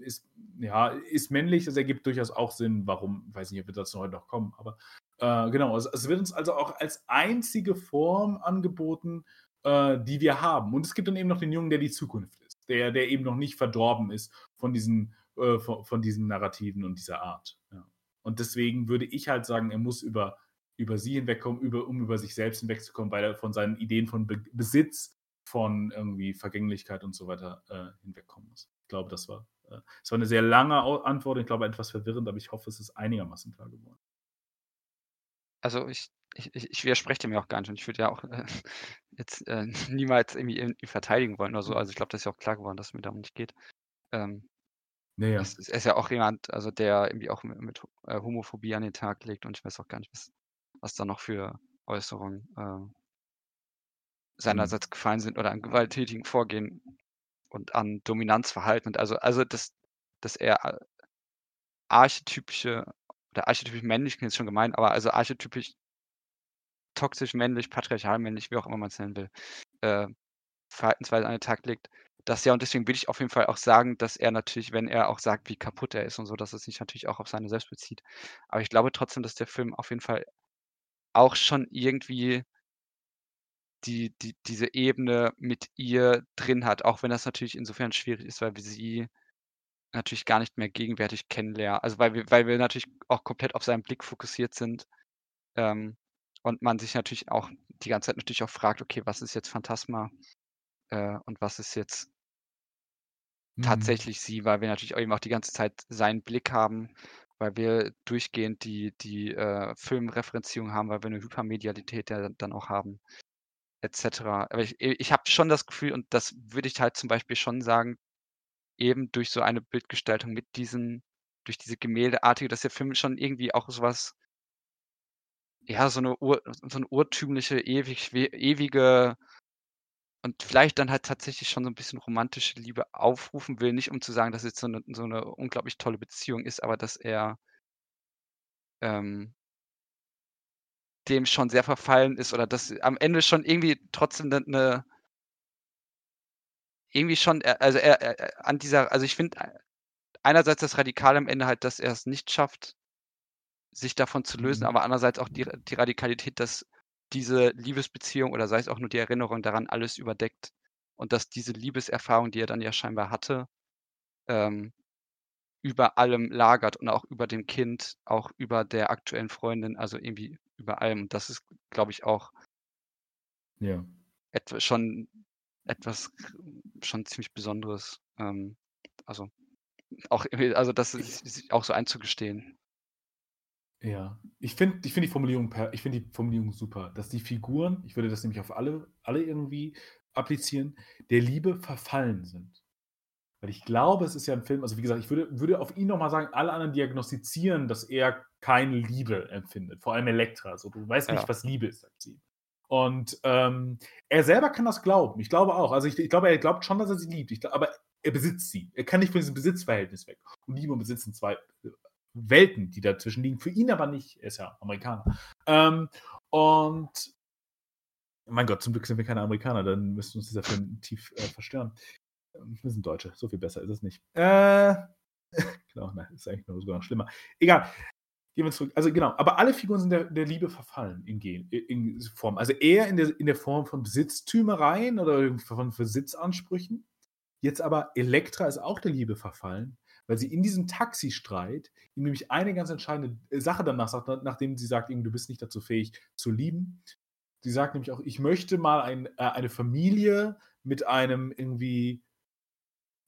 ist, ja, ist männlich, das ergibt durchaus auch Sinn, warum, weiß nicht, ob wir dazu heute noch kommen, aber äh, genau, es, es, wird uns also auch als einzige Form angeboten, äh, die wir haben. Und es gibt dann eben noch den Jungen, der die Zukunft ist, der, der eben noch nicht verdorben ist von diesen, äh, von, von, diesen Narrativen und dieser Art. Ja. Und deswegen würde ich halt sagen, er muss über über sie hinwegkommen, über, um über sich selbst hinwegzukommen, weil er von seinen Ideen von Be Besitz, von irgendwie Vergänglichkeit und so weiter äh, hinwegkommen muss. Ich glaube, das war, äh, das war eine sehr lange Antwort, ich glaube etwas verwirrend, aber ich hoffe, es ist einigermaßen klar geworden. Also ich, ich, ich widerspreche dem ja auch gar nicht und ich würde ja auch äh, jetzt äh, niemals irgendwie, irgendwie verteidigen wollen oder so. Also ich glaube, das ist ja auch klar geworden, dass es mir darum nicht geht. Ähm, naja. Es, es ist ja auch jemand, also der irgendwie auch mit, mit äh, Homophobie an den Tag legt und ich weiß auch gar nicht, was, was da noch für Äußerungen äh, seinerseits gefallen sind oder an gewalttätigen Vorgehen und an Dominanzverhalten. Und also, also dass, dass er äh, archetypische oder archetypisch männlich ist schon gemein, aber also archetypisch toxisch männlich, patriarchal männlich, wie auch immer man es nennen will, äh, Verhaltensweise an den Tag legt. Das ja, und deswegen will ich auf jeden Fall auch sagen, dass er natürlich, wenn er auch sagt, wie kaputt er ist und so, dass es sich natürlich auch auf seine selbst bezieht. Aber ich glaube trotzdem, dass der Film auf jeden Fall auch schon irgendwie die die diese Ebene mit ihr drin hat, auch wenn das natürlich insofern schwierig ist, weil wir sie natürlich gar nicht mehr gegenwärtig kennenlernen. Also, weil wir weil wir natürlich auch komplett auf seinen Blick fokussiert sind, ähm, und man sich natürlich auch die ganze Zeit natürlich auch fragt: „Okay, was ist jetzt Phantasma, äh, und was ist jetzt“ Mhm. tatsächlich sie, weil wir natürlich auch eben auch die ganze Zeit seinen Blick haben weil wir durchgehend die die, äh, Filmreferenzierung haben, weil wir eine Hypermedialität ja dann auch haben, et cetera. Aber ich ich habe schon das Gefühl und das würde ich halt zum Beispiel schon sagen, eben durch so eine Bildgestaltung mit diesen durch diese Gemäldeartige, dass der Film schon irgendwie auch so was ja, so eine ur so 'ne urtümliche, ewig ewige und vielleicht dann halt tatsächlich schon so ein bisschen romantische Liebe aufrufen will, nicht um zu sagen, dass es jetzt so eine so 'ne unglaublich tolle Beziehung ist, aber dass er ähm dem schon sehr verfallen ist oder dass am Ende schon irgendwie trotzdem 'ne 'ne irgendwie schon er also er er an dieser also ich finde einerseits das Radikale am Ende halt, dass er es nicht schafft sich davon zu lösen, Mhm. aber andererseits auch die, die Radikalität, dass diese Liebesbeziehung oder sei es auch nur die Erinnerung daran alles überdeckt und dass diese Liebeserfahrung, die er dann ja scheinbar hatte, ähm, über allem lagert und auch über dem Kind, auch über der aktuellen Freundin, also irgendwie über allem. Und das ist, glaube ich, auch Ja. etwa schon etwas schon ziemlich Besonderes. Ähm, also auch also das ist sich auch so einzugestehen. Ja, ich finde ich find die Formulierung per ich finde die Formulierung super, dass die Figuren, ich würde das nämlich auf alle alle irgendwie applizieren, der Liebe verfallen sind. Weil ich glaube, es ist ja ein Film also wie gesagt, ich würde würde auf ihn noch mal sagen, alle anderen diagnostizieren, dass er keine Liebe empfindet, vor allem Elektra. So, du weißt nicht, Ja. was Liebe ist, sagt sie. Und, ähm, er selber kann das glauben. Ich glaube auch. Also, ich ich glaube, er glaubt schon, dass er sie liebt. Ich aber er besitzt sie. Er kann nicht von diesem Besitzverhältnis weg. Und Liebe und Besitz sind 2 äh, Welten, die dazwischen liegen. Für ihn aber nicht. Er ist ja Amerikaner. Ähm, und mein Gott, zum Glück sind wir keine Amerikaner, dann müsste uns dieser Film tief, äh, verstören. Ähm, wir sind Deutsche, so viel besser ist es nicht. Äh, genau, nein, ist eigentlich nur sogar noch schlimmer. Egal. Gehen wir zurück. Also genau, aber alle Figuren sind der, der Liebe verfallen in, Gen, in Form. Also er in der, in der Form von Besitztümereien oder von Besitzansprüchen. Jetzt aber Elektra ist auch der Liebe verfallen, weil sie in diesem Taxistreit ihm nämlich eine ganz entscheidende äh, Sache danach sagt, nachdem sie sagt, ihm, du bist nicht dazu fähig zu lieben. Sie sagt nämlich auch, ich möchte mal ein, äh, eine Familie mit einem irgendwie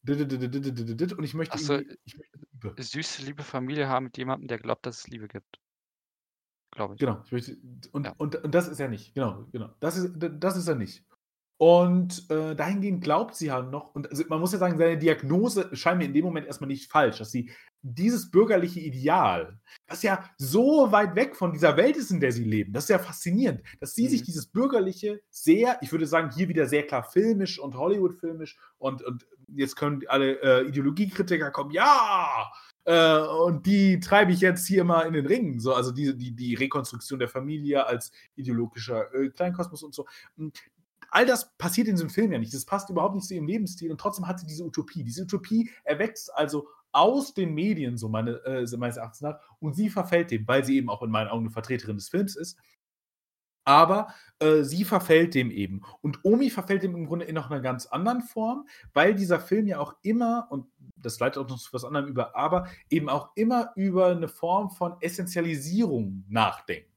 und ich möchte, so, ich möchte Liebe. Süße, liebe Familie haben mit jemandem, der glaubt, dass es Liebe gibt. Glaube ich. Genau, ich möchte, und, Ja. und, und das ist er nicht. Genau, genau. Das ist, das ist er nicht. Und äh, dahingehend glaubt sie halt noch, und also man muss ja sagen, seine Diagnose scheint mir in dem Moment erstmal nicht falsch, dass sie dieses bürgerliche Ideal, was ja so weit weg von dieser Welt ist, in der sie leben, das ist ja faszinierend, dass sie sich Mhm. dieses bürgerliche sehr, ich würde sagen, hier wieder sehr klar filmisch und Hollywood-filmisch und, und jetzt können alle äh, Ideologiekritiker kommen, ja, äh, und die treibe ich jetzt hier mal in den Ring. So, also die, die, die Rekonstruktion der Familie als ideologischer äh, Kleinkosmos und so. All das passiert in diesem Film ja nicht. Das passt überhaupt nicht zu ihrem Lebensstil und trotzdem hat sie diese Utopie. Diese Utopie erwächst also aus den Medien, so meine, äh, meines Erachtens nach, und sie verfällt dem, weil sie eben auch in meinen Augen eine Vertreterin des Films ist. Aber äh, sie verfällt dem eben. Und Omi verfällt dem im Grunde in noch einer ganz anderen Form, weil dieser Film ja auch immer, und das leitet auch noch zu was anderem über, aber eben auch immer über eine Form von Essentialisierung nachdenkt.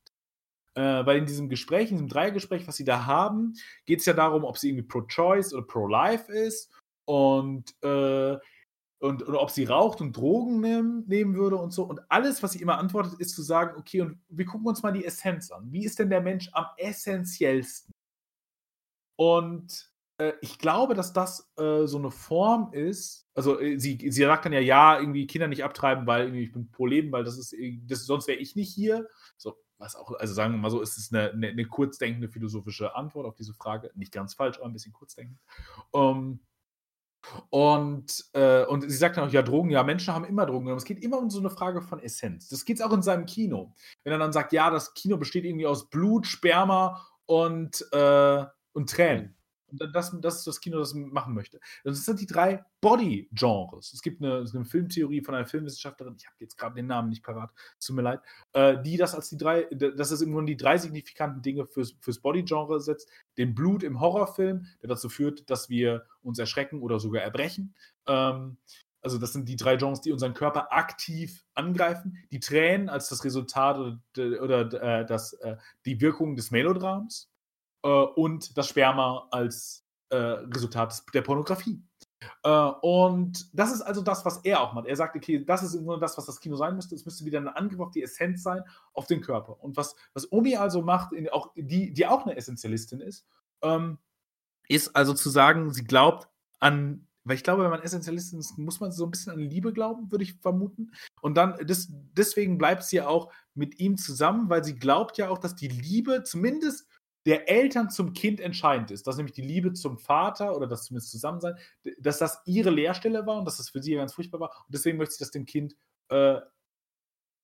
Äh, weil in diesem Gespräch, in diesem Dreiergespräch, was sie da haben, geht es ja darum, ob sie irgendwie pro-choice oder pro-life ist und, äh, und oder ob sie raucht und Drogen nehmen, nehmen würde und so. Und alles, was sie immer antwortet, ist zu sagen, okay, und wir gucken uns mal die Essenz an. Wie ist denn der Mensch am essentiellsten? Und äh, ich glaube, dass das äh, so eine Form ist. Also äh, sie, sie sagt dann ja, ja, irgendwie Kinder nicht abtreiben, weil irgendwie ich bin pro Leben, weil das ist, äh, das, sonst wäre ich nicht hier. So, was auch, also sagen wir mal so, ist es eine, eine, eine kurzdenkende philosophische Antwort auf diese Frage. Nicht ganz falsch, aber ein bisschen kurzdenkend. Um, und, äh, und sie sagt dann auch, ja, Drogen, ja, Menschen haben immer Drogen. Aber es geht immer um so eine Frage von Essenz. Das geht auch in seinem Kino. Wenn er dann sagt, ja, das Kino besteht irgendwie aus Blut, Sperma und, äh, und Tränen. Das, das ist das Kino, das machen möchte. Das sind die drei Body-Genres. Es gibt eine, eine, Filmtheorie von einer Filmwissenschaftlerin, ich habe jetzt gerade den Namen nicht parat, tut mir leid, äh, die das als die drei, das ist im Grunde die drei signifikanten Dinge fürs, fürs Body-Genre setzt. Den Blut im Horrorfilm, der dazu führt, dass wir uns erschrecken oder sogar erbrechen. Ähm, also das sind die drei Genres, die unseren Körper aktiv angreifen. Die Tränen als das Resultat oder, oder äh, das, äh, die Wirkung des Melodrams äh, und das Sperma als äh, Resultat der Pornografie. Äh, und das ist also das, was er auch macht. Er sagt, okay, das ist nur das, was das Kino sein müsste. Es müsste wieder ein Angriff auf die Essenz sein, auf den Körper. Und was, was Omi also macht, in, auch, die, die auch eine Essentialistin ist, ähm, ist also zu sagen, sie glaubt an weil ich glaube, wenn man Essentialistin ist, muss man so ein bisschen an Liebe glauben, würde ich vermuten. Und dann, das, deswegen bleibt sie auch mit ihm zusammen, weil sie glaubt ja auch, dass die Liebe zumindest der Eltern zum Kind entscheidend ist, dass nämlich die Liebe zum Vater oder das zumindest Zusammensein, dass das ihre Lehrstelle war und dass das für sie ganz furchtbar war. Und deswegen möchte sie das dem Kind äh,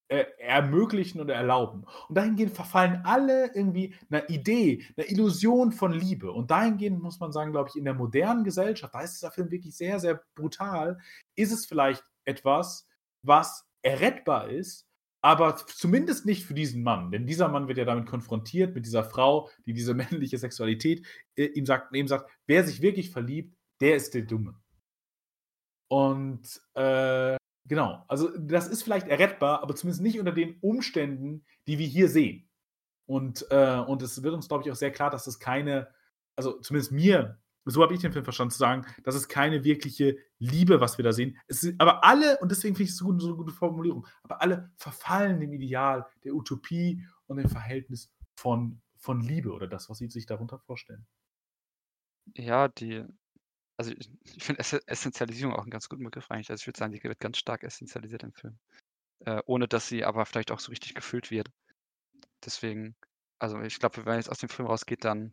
äh, ermöglichen oder erlauben. Und dahingehend verfallen alle irgendwie einer Idee, einer Illusion von Liebe. Und dahingehend muss man sagen, glaube ich, in der modernen Gesellschaft, da ist dieser Film wirklich sehr, sehr brutal, ist es vielleicht etwas, was errettbar ist, aber zumindest nicht für diesen Mann, denn dieser Mann wird ja damit konfrontiert, mit dieser Frau, die diese männliche Sexualität äh, ihm sagt, ihm sagt, wer sich wirklich verliebt, der ist der Dumme. Und äh, genau, also das ist vielleicht errettbar, aber zumindest nicht unter den Umständen, die wir hier sehen. Und, äh, und es wird uns, glaube ich, auch sehr klar, dass es keine, also zumindest mir, so habe ich den Film verstanden, zu sagen, dass es keine wirkliche Liebe, was wir da sehen. Es sind, aber alle, und deswegen finde ich es so, so eine gute Formulierung, aber alle verfallen dem Ideal der Utopie und dem Verhältnis von, von Liebe oder das, was sie sich darunter vorstellen. Ja, die, also ich, ich finde Essentialisierung auch einen ganz guten Begriff eigentlich. Also ich würde sagen, die wird ganz stark essentialisiert im Film. Äh, ohne dass sie aber vielleicht auch so richtig gefüllt wird. Deswegen, also ich glaube, wenn man jetzt aus dem Film rausgeht, dann,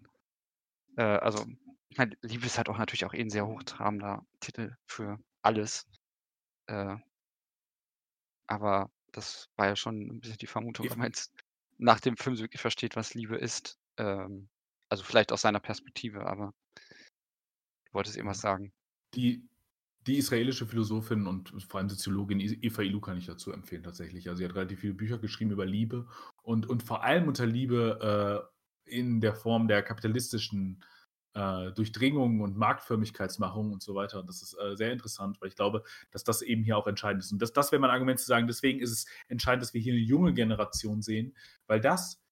äh, also ich meine, Liebe ist halt auch natürlich auch eh ein sehr hochtrabender Titel für alles. Äh, aber das war ja schon ein bisschen die Vermutung, wenn man jetzt nach dem Film so wirklich versteht, was Liebe ist. Ähm, also vielleicht aus seiner Perspektive, aber du wolltest eben was sagen. Die, die israelische Philosophin und vor allem Soziologin Eva Ilu kann ich dazu empfehlen tatsächlich. Also sie hat relativ viele Bücher geschrieben über Liebe und, und vor allem unter Liebe äh, in der Form der kapitalistischen äh, Durchdringung und Marktförmigkeitsmachung und so weiter. Und das ist äh, sehr interessant, weil ich glaube, dass das eben hier auch entscheidend ist. Und das, das wäre mein Argument zu sagen, deswegen ist es entscheidend, dass wir hier eine junge Generation sehen, weil das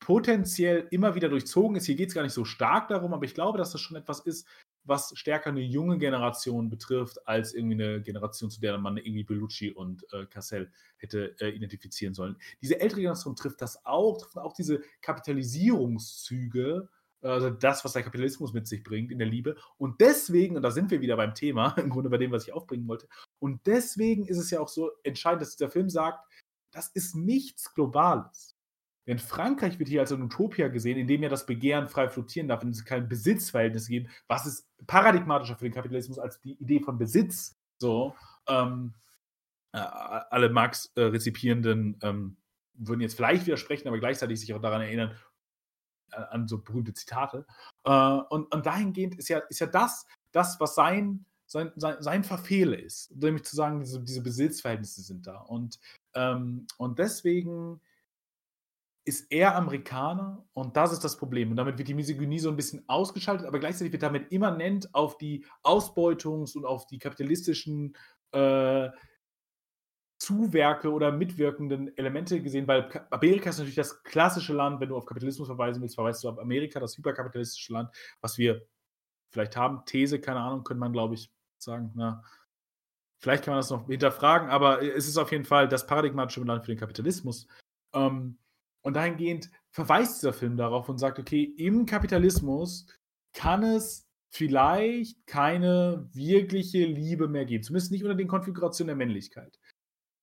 potenziell immer wieder durchzogen ist. Hier geht es gar nicht so stark darum, aber ich glaube, dass das schon etwas ist, was stärker eine junge Generation betrifft, als irgendwie eine Generation, zu der man irgendwie Bellucci und äh, Cassell hätte äh, identifizieren sollen. Diese ältere Generation trifft das auch, trifft auch diese Kapitalisierungszüge, also das, was der Kapitalismus mit sich bringt in der Liebe. Und deswegen, und da sind wir wieder beim Thema, im Grunde bei dem, was ich aufbringen wollte, und deswegen ist es ja auch so entscheidend, dass der Film sagt, das ist nichts Globales. Denn Frankreich wird hier als eine Utopia gesehen, in dem ja das Begehren frei flottieren darf, in dem es kein Besitzverhältnis gibt, was ist paradigmatischer für den Kapitalismus als die Idee von Besitz. So, ähm, äh, alle Marx-Rezipierenden ähm, würden jetzt vielleicht widersprechen, aber gleichzeitig sich auch daran erinnern, äh, an so berühmte Zitate. Äh, und, und dahingehend ist ja, ist ja das, das, was sein, sein, sein, sein Verfehle ist. Nämlich zu sagen, diese, diese Besitzverhältnisse sind da. Und, ähm, und deswegen ist er Amerikaner und das ist das Problem. Und damit wird die Misogynie so ein bisschen ausgeschaltet, aber gleichzeitig wird damit immanent auf die Ausbeutungs- und auf die kapitalistischen äh, Zuwerke oder mitwirkenden Elemente gesehen, weil Amerika ist natürlich das klassische Land, wenn du auf Kapitalismus verweisen willst, verweist du auf Amerika, das hyperkapitalistische Land, was wir vielleicht haben. These, keine Ahnung, könnte man, glaube ich, sagen. Na, vielleicht kann man das noch hinterfragen, aber es ist auf jeden Fall das paradigmatische Land für den Kapitalismus. Ähm, und dahingehend verweist dieser Film darauf und sagt, okay, im Kapitalismus kann es vielleicht keine wirkliche Liebe mehr geben. Zumindest nicht unter den Konfigurationen der Männlichkeit.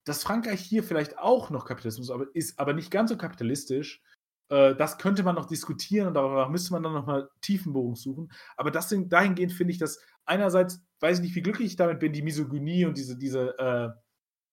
Dass Frankreich hier vielleicht auch noch Kapitalismus aber ist, aber nicht ganz so kapitalistisch, äh, das könnte man noch diskutieren und darüber müsste man dann nochmal Tiefenbogen suchen. Aber das sind, dahingehend finde ich, dass einerseits, weiß ich nicht, wie glücklich ich damit bin, die Misogynie und diese, diese, äh,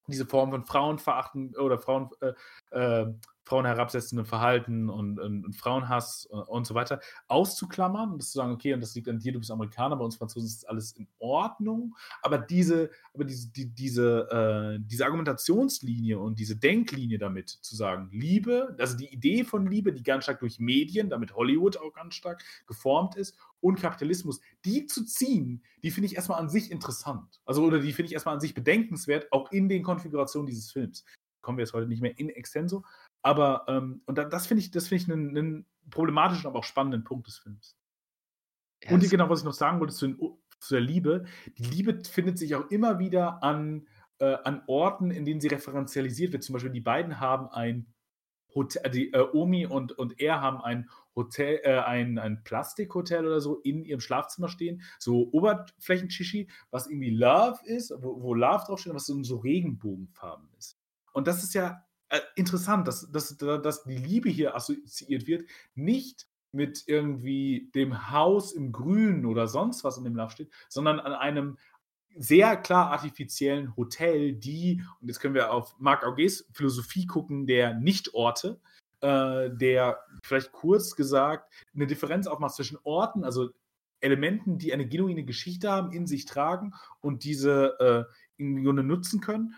diese Form von Frauenverachten oder Frauen, äh, äh Frauen herabsetzendem Verhalten und, und, und Frauenhass und, und, so weiter auszuklammern und zu sagen, okay, und das liegt an dir, du bist Amerikaner, bei uns Franzosen ist alles in Ordnung. Aber diese, aber diese, die, diese, äh, diese Argumentationslinie und diese Denklinie damit zu sagen, Liebe, also die Idee von Liebe, die ganz stark durch Medien, damit Hollywood auch ganz stark geformt ist, und Kapitalismus, die zu ziehen, die finde ich erstmal an sich interessant. Also, oder die finde ich erstmal an sich bedenkenswert, auch in den Konfigurationen dieses Films. Kommen wir jetzt heute nicht mehr in extenso, aber, ähm, und das finde ich, das finde ich einen, einen, problematischen, aber auch spannenden Punkt des Films. Ja, und genau, was ich noch sagen wollte zu, den, zu, der Liebe, die Liebe findet sich auch immer wieder an, äh, an Orten, in denen sie referenzialisiert wird. Zum Beispiel, die beiden haben ein Hotel, äh, die äh, Omi und, und er haben ein Hotel, äh, ein, ein Plastikhotel oder so in ihrem Schlafzimmer stehen, so Oberflächenchichi, was irgendwie Love ist, wo, wo Love draufsteht, was so, so Regenbogenfarben ist. Und das ist ja äh, interessant, dass, dass, dass die Liebe hier assoziiert wird, nicht mit irgendwie dem Haus im Grün oder sonst was in dem Lauf steht, sondern an einem sehr klar artifiziellen Hotel, die, und jetzt können wir auf Marc Augés Philosophie gucken, der Nichtorte, äh, der vielleicht kurz gesagt eine Differenz aufmacht zwischen Orten, also Elementen, die eine genuine Geschichte haben, in sich tragen und diese äh, im Grunde nutzen können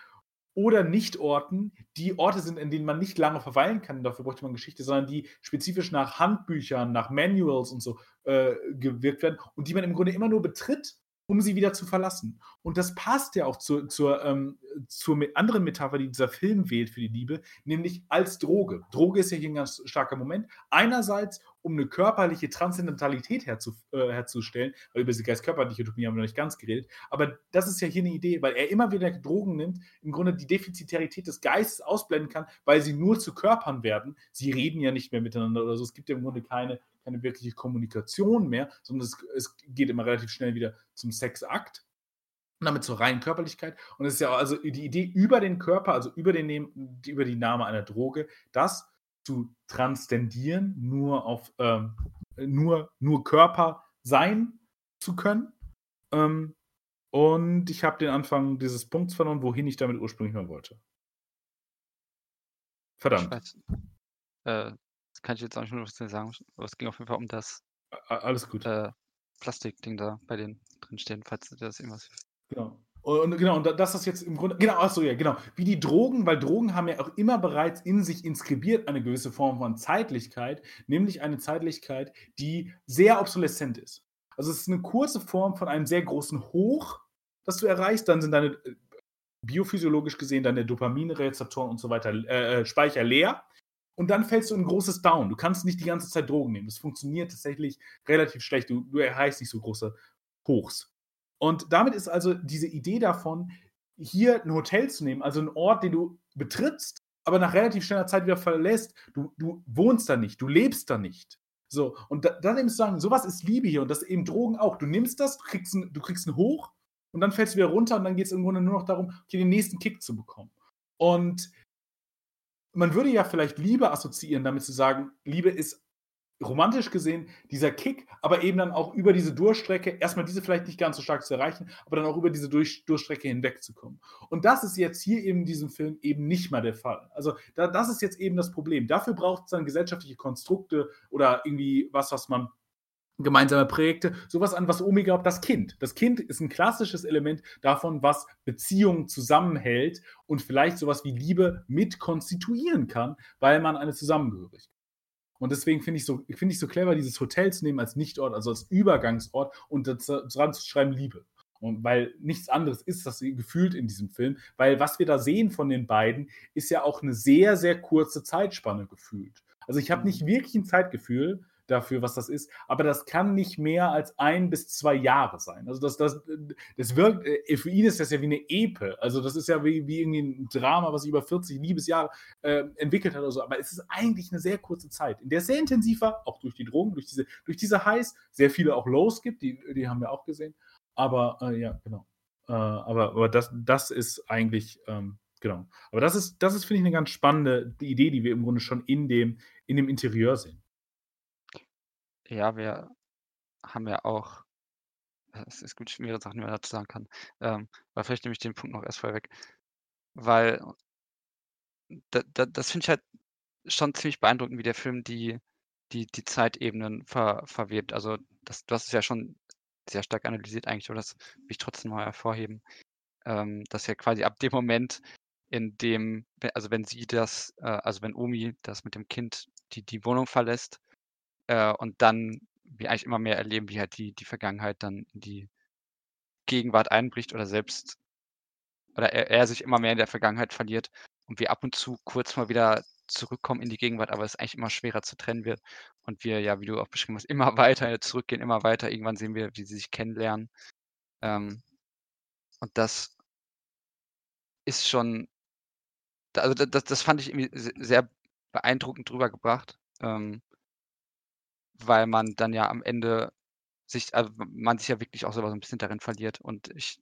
oder Nicht-Orten, die Orte sind, in denen man nicht lange verweilen kann, dafür bräuchte man Geschichte, sondern die spezifisch nach Handbüchern, nach Manuals und so äh, gewirkt werden und die man im Grunde immer nur betritt, um sie wieder zu verlassen. Und das passt ja auch zur, zur, ähm, zur anderen Metapher, die dieser Film wählt für die Liebe, nämlich als Droge. Droge ist ja hier ein ganz starker Moment. Einerseits, um eine körperliche Transzendentalität herzu, äh, herzustellen, weil über diese geist-körperliche Utopie haben wir noch nicht ganz geredet, aber das ist ja hier eine Idee, weil er immer wieder Drogen nimmt, im Grunde die Defizitarität des Geistes ausblenden kann, weil sie nur zu Körpern werden. Sie reden ja nicht mehr miteinander oder so. Es gibt ja im Grunde keine, keine wirkliche Kommunikation mehr, sondern es, es geht immer relativ schnell wieder zum Sexakt und damit zur reinen Körperlichkeit. Und es ist ja also die Idee über den Körper, also über, den, über die Name einer Droge, das zu transzendieren, nur auf ähm, nur, nur Körper sein zu können. Ähm, und ich habe den Anfang dieses Punkts verloren, wohin ich damit ursprünglich mal wollte. Verdammt. Äh, das kann ich jetzt auch nicht mehr was sagen, aber es ging auf jeden Fall um das alles gut. Äh, Plastikding da bei denen drinstehen, falls das irgendwas. Genau. Und genau, und das ist jetzt im Grunde, genau, achso, ja, genau, wie die Drogen, weil Drogen haben ja auch immer bereits in sich inskribiert eine gewisse Form von Zeitlichkeit, nämlich eine Zeitlichkeit, die sehr obsoleszent ist. Also es ist eine kurze Form von einem sehr großen Hoch, das du erreichst, dann sind deine, äh, biophysiologisch gesehen, deine Dopaminrezeptoren und so weiter, äh, äh, Speicher leer. Und dann fällst du in ein großes Down. Du kannst nicht die ganze Zeit Drogen nehmen. Das funktioniert tatsächlich relativ schlecht. Du, du erreichst nicht so große Hochs. Und damit ist also diese Idee davon, hier ein Hotel zu nehmen, also einen Ort, den du betrittst, aber nach relativ schneller Zeit wieder verlässt. Du, du wohnst da nicht, du lebst da nicht. So, und da, dann eben zu sagen, sowas ist Liebe hier und das eben Drogen auch. Du nimmst das, du kriegst, ein, du kriegst einen Hoch und dann fällst du wieder runter und dann geht es im Grunde nur noch darum, okay, den nächsten Kick zu bekommen. Und man würde ja vielleicht Liebe assoziieren, damit zu sagen, Liebe ist romantisch gesehen dieser Kick, aber eben dann auch über diese Durchstrecke, erstmal diese vielleicht nicht ganz so stark zu erreichen, aber dann auch über diese Durch Durchstrecke hinwegzukommen. Und das ist jetzt hier eben in diesem Film eben nicht mal der Fall. Also da, das ist jetzt eben das Problem. Dafür braucht es dann gesellschaftliche Konstrukte oder irgendwie was, was man gemeinsame Projekte, sowas an, was Omi glaubt, das Kind. Das Kind ist ein klassisches Element davon, was Beziehungen zusammenhält und vielleicht sowas wie Liebe mit konstituieren kann, weil man eine Zusammengehörigkeit und deswegen finde ich, so, find ich so clever, dieses Hotel zu nehmen als Nichtort, also als Übergangsort und dran zu schreiben Liebe. Und weil nichts anderes ist das gefühlt in diesem Film, weil was wir da sehen von den beiden, ist ja auch eine sehr, sehr kurze Zeitspanne gefühlt. Also ich habe nicht mhm. wirklich ein Zeitgefühl, dafür, was das ist. Aber das kann nicht mehr als ein bis zwei Jahre sein. Also das, das, das wirkt, äh, für ihn ist das ja wie eine Epe. Also das ist ja wie, wie irgendwie ein Drama, was sich über 40 Liebesjahre äh, entwickelt hat oder so. Aber es ist eigentlich eine sehr kurze Zeit, in der sehr intensiv war, auch durch die Drogen, durch diese, durch diese Highs, sehr viele auch Lows gibt, die, die haben wir auch gesehen. Aber äh, ja, genau. Äh, aber aber das, das ist eigentlich, ähm, genau. Aber das ist, das ist, finde ich, eine ganz spannende Idee, die wir im Grunde schon in dem, in dem Interieur sehen. Ja, wir haben ja auch es ist gut, mehrere Sachen, die man dazu sagen kann. Ähm, aber vielleicht nehme ich den Punkt noch erst vorher weg. Weil da da das finde ich halt schon ziemlich beeindruckend, wie der Film die die die Zeitebenen ver verwebt. Also, das du hast es ja schon sehr stark analysiert eigentlich, aber das will ich trotzdem mal hervorheben, ähm, dass ja quasi ab dem Moment, in dem also, wenn sie das äh, also, wenn Omi das mit dem Kind die die Wohnung verlässt äh, und dann wir eigentlich immer mehr erleben, wie halt die die Vergangenheit dann in die Gegenwart einbricht oder selbst oder er er sich immer mehr in der Vergangenheit verliert und wir ab und zu kurz mal wieder zurückkommen in die Gegenwart, aber es eigentlich immer schwerer zu trennen wird und wir ja, wie du auch beschrieben hast, immer weiter zurückgehen, immer weiter. Irgendwann sehen wir, wie sie sich kennenlernen. Ähm, und das ist schon also das das fand ich irgendwie sehr beeindruckend drüber gebracht. Ähm weil man dann ja am Ende sich also man sich ja wirklich auch so ein bisschen darin verliert und ich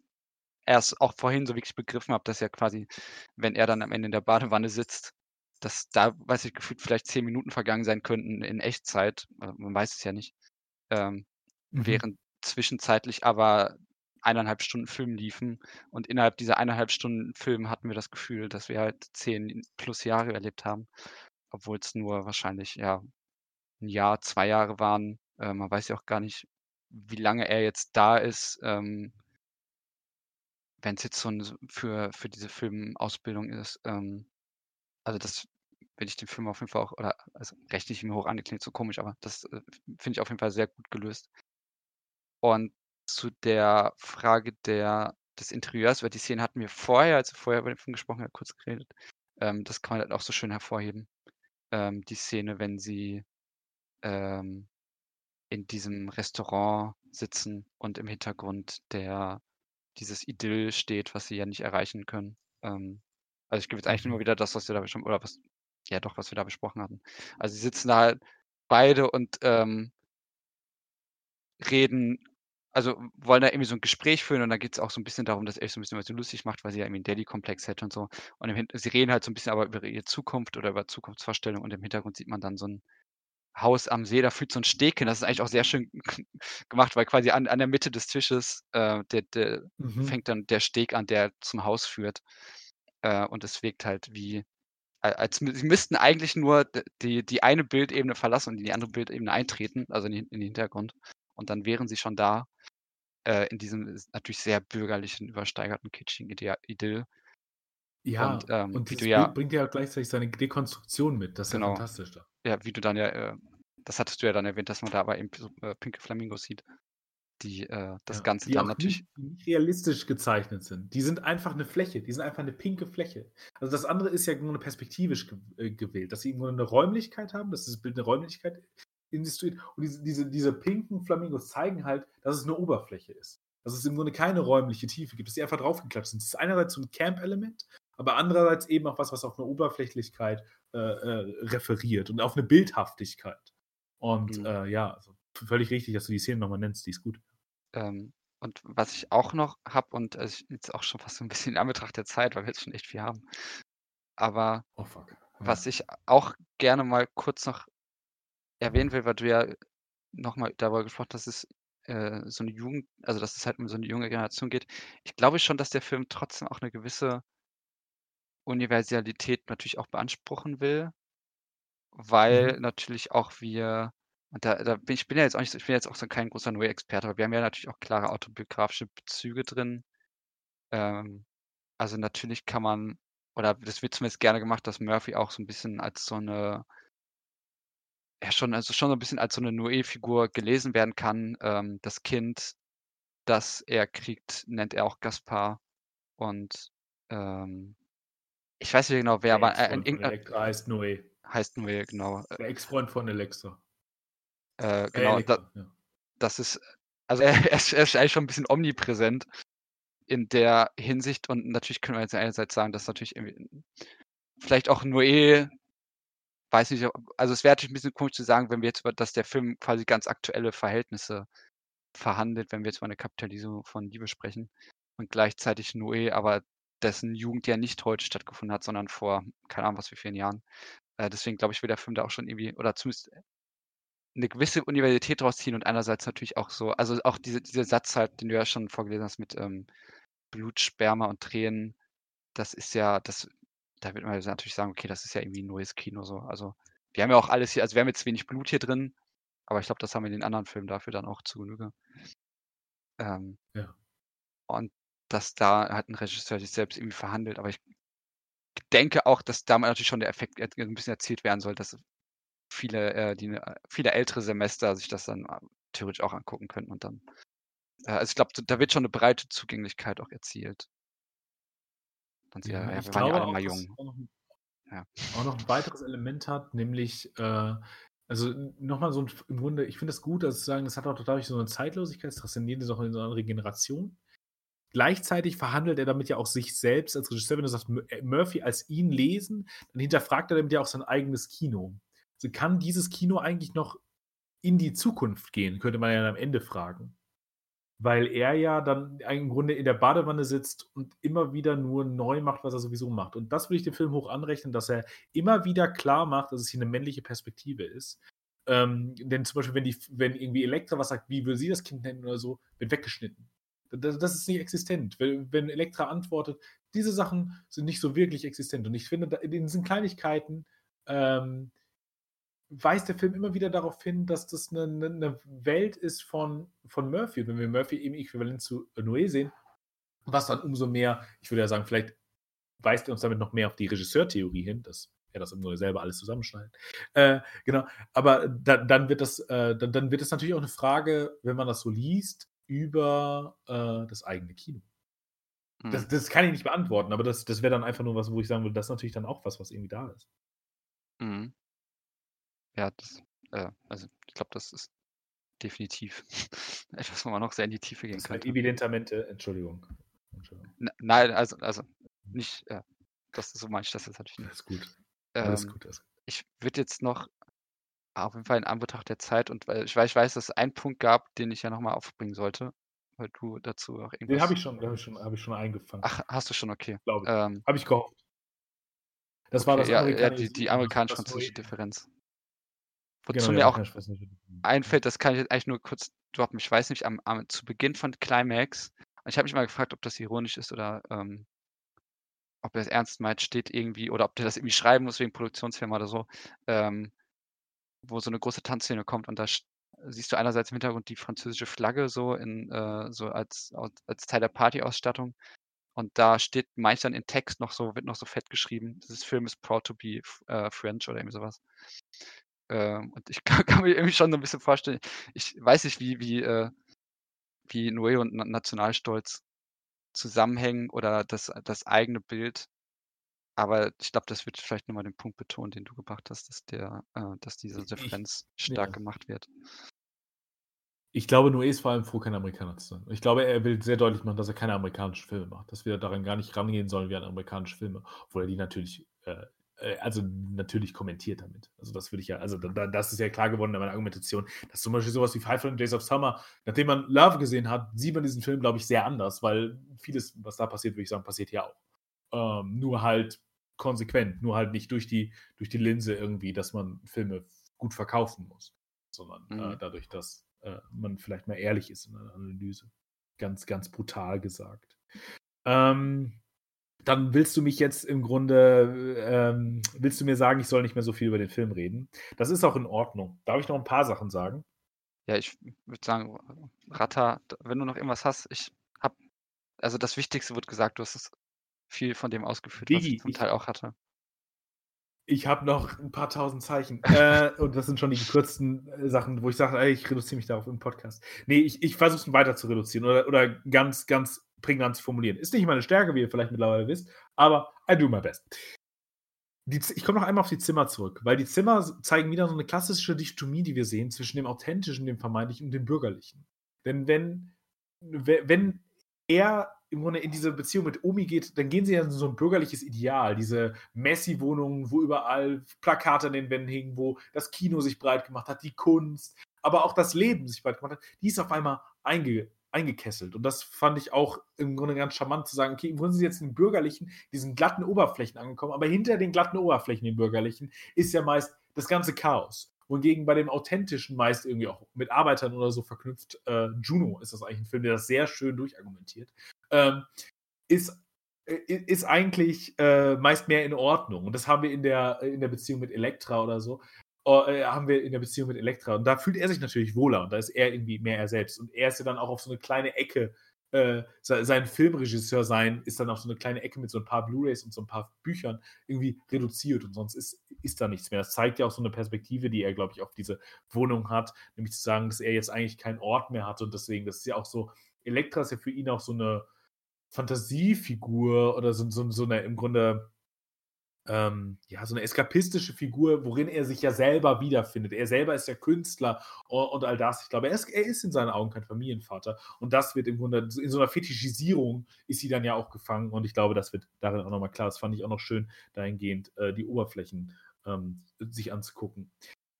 erst auch vorhin so wirklich begriffen habe, dass ja quasi, wenn er dann am Ende in der Badewanne sitzt, dass da, weiß ich, gefühlt vielleicht zehn Minuten vergangen sein könnten in Echtzeit, äh, man weiß es ja nicht, ähm, Mhm. während zwischenzeitlich aber eineinhalb Stunden Film liefen und innerhalb dieser eineinhalb Stunden Film hatten wir das Gefühl, dass wir halt zehn plus Jahre erlebt haben, obwohl es nur wahrscheinlich, ja 'n Jahr, 2 Jahre waren. Äh, man weiß ja auch gar nicht, wie lange er jetzt da ist. Ähm wenn es jetzt so 'n für für diese Filmausbildung ist, ähm also, das will ich den Film auf jeden Fall auch oder also, rechne ich ihm hoch an, klingt so komisch, aber das, äh, finde ich auf jeden Fall sehr gut gelöst. Und zu der Frage der des Interieurs, über die Szene hatten wir vorher, als wir vorher über den Film gesprochen haben, kurz geredet. Ähm, das kann man halt auch so schön hervorheben. Ähm, die Szene, wenn sie, ähm, in diesem Restaurant sitzen und im Hintergrund der dieses Idyll steht, was sie ja nicht erreichen können. Ähm, also, ich gebe jetzt eigentlich nur Mhm. wieder das, was wir da schon oder was ja doch, was wir da besprochen hatten. Also, sie sitzen da halt beide und, ähm reden also, wollen da irgendwie so 'n Gespräch führen und dann geht's auch so 'n bisschen darum, dass er sich so 'n bisschen über sie lustig macht, weil sie ja irgendwie 'n Daddy-Komplex hätte und so. Und sie reden halt so 'n bisschen aber über ihre Zukunft oder über Zukunftsvorstellungen und im Hintergrund sieht man dann so 'n Haus am See, da führt so 'n Steg hin. Das ist eigentlich auch sehr schön gemacht, weil quasi an an der Mitte des Tisches, äh, der der Mhm. fängt dann der Steg an, der zum Haus führt. Äh, und es wirkt halt wie als mü sie müssten eigentlich nur die die eine Bildebene verlassen und in die andere Bildebene eintreten, also in den in den Hintergrund. Und dann wären sie schon da, äh, in diesem natürlich sehr bürgerlichen, übersteigerten, kitschigen Idyll. Und, Ja, ähm, und wie du dieses ja bringt ja gleichzeitig seine Dekonstruktion mit. Das ist ja Genau. fantastisch da. Ja, wie du dann ja, äh das hattest du ja dann erwähnt, dass man da aber eben so, äh, pinke Flamingos sieht, die, äh, das Ja, Ganze die dann natürlich nicht nicht realistisch gezeichnet sind. Die sind einfach 'ne Fläche. Die sind einfach 'ne pinke Fläche. Also, das andere ist ja nur 'ne perspektivisch gew äh, gewählt, dass sie irgendwo 'ne Räumlichkeit haben, dass das Bild 'ne Räumlichkeit illustriert. Und diese diese diese pinken Flamingos zeigen halt, dass es 'ne Oberfläche ist. Dass es im Grunde keine räumliche Tiefe gibt, dass die einfach draufgeklatscht sind. Das ist einerseits so 'n Camp-Element, aber andererseits eben auch was, was auf 'ne Oberflächlichkeit, äh, äh, referiert und auf 'ne Bildhaftigkeit. Und, Mhm. äh, ja, also, völlig richtig, dass du die Szene noch mal nennst, die ist gut. Ähm, und was ich auch noch habe und, ich jetzt auch schon fast so 'n bisschen in Anbetracht der Zeit, weil wir jetzt schon echt viel haben. Aber Oh fuck, was ja. ich auch gerne mal kurz noch erwähnen will, weil du ja noch mal darüber gesprochen hast, dass es, äh, so 'ne Jugend also, dass es halt um so 'ne junge Generation geht. Ich glaube schon, dass der Film trotzdem auch 'ne gewisse Universalität natürlich auch beanspruchen will, weil Mhm. natürlich auch wir und da da bin ich bin ja jetzt auch nicht so ich bin jetzt auch so kein großer Noé-Experte, aber wir haben ja natürlich auch klare autobiografische Bezüge drin. Ähm, also, natürlich kann man oder das wird zumindest gerne gemacht, dass Murphy auch so 'n bisschen als so 'ne ja schon also, schon so 'n bisschen als so 'ne Noé-Figur gelesen werden kann. Ähm, das Kind, das er kriegt, nennt er auch Gaspar und, ähm, ich weiß nicht genau wer, aber, äh, Elektra heißt Noé. heißt Noé, genau. Äh Der Ex-Freund von Elektra. Äh, Äh, genau, da Elektra, ja. das ist also, er er ist er ist eigentlich schon 'n bisschen omnipräsent in der Hinsicht und natürlich können wir jetzt einerseits sagen, dass natürlich vielleicht auch Noé weiß nicht, also, es wäre natürlich 'n bisschen komisch zu sagen, wenn wir jetzt über dass der Film quasi ganz aktuelle Verhältnisse verhandelt, wenn wir jetzt über 'ne Kapitalisierung von Liebe sprechen und gleichzeitig Noé, aber dessen Jugend ja nicht heute stattgefunden hat, sondern vor keine Ahnung was wie vielen Jahren. Äh, deswegen glaube ich, will der Film da auch schon irgendwie oder zumindest 'ne gewisse Universalität draus ziehen und einerseits natürlich auch so also, auch diese dieser Satz halt, den du ja schon vorgelesen hast mit, ähm, Blut, Sperma und Tränen, das ist ja das da wird man natürlich sagen: „Okay, das ist ja irgendwie Noés Kino so.“ Also, wir haben ja auch alles hier also, wir haben jetzt wenig Blut hier drin, aber ich glaube, das haben wir in den anderen Filmen dafür dann auch zu Genüge. Ähm Ja. und dass da halt 'n Regisseur sich selbst irgendwie verhandelt, aber ich denke auch, dass damit natürlich schon der Effekt et 'n bisschen erzielt werden soll, dass viele, äh, die 'ne äh, viele ältere Semester sich das dann, ähm, theoretisch auch angucken könnten und dann äh, also, ich glaube, da wird schon 'ne breite Zugänglichkeit auch erzielt. Und ja, Ja, wir waren ja alle mal jung. auch noch 'n Ja. auch noch 'n weiteres Element hat, nämlich, äh also, n noch mal so 'n f im Grunde ich finde das gut, dass zu sagen, das hat auch dadurch so 'ne Zeitlosigkeit, es transzeniert das auch in so 'ne andere Generation. Gleichzeitig verhandelt er damit ja auch sich selbst als Regisseur, wenn du sagst, äh, Murphy als ihn lesen, dann hinterfragt er damit ja auch sein eigenes Kino. Also, kann dieses Kino eigentlich noch in die Zukunft gehen, könnte man ja am Ende fragen. Weil er ja dann im Grunde in der Badewanne sitzt und immer wieder nur neu macht, was er sowieso macht. Und das würde ich dem Film hoch anrechnen, dass er immer wieder klarmacht, dass es hier 'ne männliche Perspektive ist. Ähm, denn zum Beispiel, wenn die wenn irgendwie Elektra was sagt: „Wie würde sie das Kind nennen?“ oder so, wird weggeschnitten. D das ist nicht existent. We wenn Elektra antwortet diese Sachen sind nicht so wirklich existent. Und ich finde, in diesen Kleinigkeiten, ähm, weist der Film immer wieder darauf hin, dass das 'ne 'ne 'ne Welt ist von von Murphy. Wenn wir Murphy eben äquivalent zu Noé sehen, Was dann umso mehr, ich würde ja sagen, vielleicht weist er uns damit noch mehr auf die Regisseurtheorie hin, dass er das im Grunde selber alles zusammenschneidet. Äh, genau, aber da, dann, wird das, äh, dann, dann, wird es natürlich auch eine Frage, wenn man das so liest, über äh, das eigene Kino. Hm. Das, das, kann ich nicht beantworten, aber das, das wäre dann einfach nur was, wo ich sagen würde, das ist natürlich dann auch was, was irgendwie da ist. Mhm. Ja, das, äh, also ich glaube, das ist definitiv etwas, wo man noch sehr in die Tiefe gehen das könnte. Evidentamente, Entschuldigung. Entschuldigung. Nein, also, also nicht, ja, das, so meine ich das jetzt natürlich nicht. Alles gut. Alles ähm, gut. Alles gut. Ich würde jetzt noch auf jeden Fall in Anbetracht der Zeit und weil ich weiß, ich weiß, dass es einen Punkt gab, den ich ja nochmal aufbringen sollte, weil du dazu auch irgendwas. Den habe ich schon, habe ich schon, habe ich schon eingefangen. Ach, hast du schon, okay. Glaube ich. Ähm, habe ich gehofft. Das okay, war das ja, ja, die, die amerikanisch-französische Differenz. Wozu genau, mir auch einfällt, das kann ich jetzt eigentlich nur kurz droppen. Ich weiß nicht, am, am zu Beginn von Climax, ich habe mich mal gefragt, ob das ironisch ist oder ähm, ob er es ernst meint, steht irgendwie, oder ob der das irgendwie schreiben muss wegen Produktionsfirma oder so, ähm, wo so eine große Tanzszene kommt und da siehst du einerseits im Hintergrund die französische Flagge so in äh, so als, als Teil der Partyausstattung und da steht meist dann in Text noch so, wird noch so fett geschrieben, dieses Film ist proud to be äh, French oder irgendwie sowas. Ähm, und ich kann, kann, mir irgendwie schon so ein bisschen vorstellen, ich weiß nicht, wie, wie, äh, wie Noé und Nationalstolz zusammenhängen oder das, das eigene Bild. Aber ich glaube, das wird vielleicht nochmal den Punkt betonen, den du gebracht hast, dass der, äh, dass diese Differenz ich, stark ja. gemacht wird. Ich glaube, Noé ist vor allem froh, kein Amerikaner zu sein. Ich glaube, er will sehr deutlich machen, dass er keine amerikanischen Filme macht, dass wir daran gar nicht rangehen sollen wie an amerikanische Filme, obwohl er die natürlich äh, äh, also natürlich kommentiert damit. Also das würde ich ja, also da, das ist ja klar geworden in meiner Argumentation, dass zum Beispiel sowas wie 500 Days of Summer, nachdem man Love gesehen hat, sieht man diesen Film, glaube ich, sehr anders, weil vieles, was da passiert, würde ich sagen, passiert hier auch. Ähm, nur halt konsequent, nur halt nicht durch die, durch die Linse irgendwie, dass man Filme gut verkaufen muss, sondern äh, mhm. äh, dadurch, dass äh, man vielleicht mal ehrlich ist in der Analyse. Ganz, ganz brutal gesagt. Ähm, dann willst du mich jetzt im Grunde, ähm, willst du mir sagen, ich soll nicht mehr so viel über den Film reden. Das ist auch in Ordnung. Darf ich noch ein paar Sachen sagen? Ja, ich würde sagen, Ratter, wenn du noch irgendwas hast, ich habe, also das Wichtigste wird gesagt, du hast viel von dem ausgeführt, Digi, was ich zum Teil auch hatte. Ich habe noch ein paar tausend Zeichen. äh, und das sind schon die gekürzten äh, Sachen, wo ich sage, ich reduziere mich darauf im Podcast. Nee, ich, ich versuche es weiter zu reduzieren oder, oder ganz, ganz prägnant zu formulieren. Ist nicht meine Stärke, wie ihr vielleicht mittlerweile wisst, aber I do my best. Die, ich komme noch einmal auf die Zimmer zurück, weil die Zimmer zeigen wieder so eine klassische Dichotomie, die wir sehen zwischen dem Authentischen, dem Vermeintlichen und dem Bürgerlichen. Denn wenn, wenn er im Grunde in diese Beziehung mit Omi geht, dann gehen sie ja in so ein bürgerliches Ideal. Diese Messi-Wohnungen, wo überall Plakate an den Wänden hingen, wo das Kino sich breit gemacht hat, die Kunst, aber auch das Leben sich breit gemacht hat, die ist auf einmal einge eingekesselt. Und das fand ich auch im Grunde ganz charmant zu sagen, okay, im Grunde sind sie jetzt in bürgerlichen, diesen glatten Oberflächen angekommen, aber hinter den glatten Oberflächen, den bürgerlichen, ist ja meist das ganze Chaos. Wohingegen bei dem authentischen meist irgendwie auch mit Arbeitern oder so verknüpft, äh, Juno ist das eigentlich ein Film, der das sehr schön durchargumentiert, ähm, ist, äh, ist eigentlich äh, meist mehr in Ordnung. Und das haben wir in der, in der Beziehung mit Elektra oder so, äh, haben wir in der Beziehung mit Elektra. Und da fühlt er sich natürlich wohler und da ist er irgendwie mehr er selbst. Und er ist ja dann auch auf so eine kleine Ecke, äh, sein Filmregisseur sein, ist dann auf so eine kleine Ecke mit so ein paar Blu-Rays und so ein paar Büchern irgendwie reduziert und sonst ist, ist da nichts mehr. Das zeigt ja auch so eine Perspektive, die er, glaube ich, auf diese Wohnung hat, nämlich zu sagen, dass er jetzt eigentlich keinen Ort mehr hat und deswegen, das ist ja auch so, Elektra ist ja für ihn auch so eine Fantasiefigur oder so, so, so eine im Grunde ähm, ja, so eine eskapistische Figur, worin er sich ja selber wiederfindet. Er selber ist ja Künstler und, und all das. Ich glaube, er ist, er ist, in seinen Augen kein Familienvater. Und das wird im Grunde, in so einer Fetischisierung ist sie dann ja auch gefangen. Und ich glaube, das wird darin auch nochmal klar. Das fand ich auch noch schön, dahingehend äh, die Oberflächen ähm, sich anzugucken.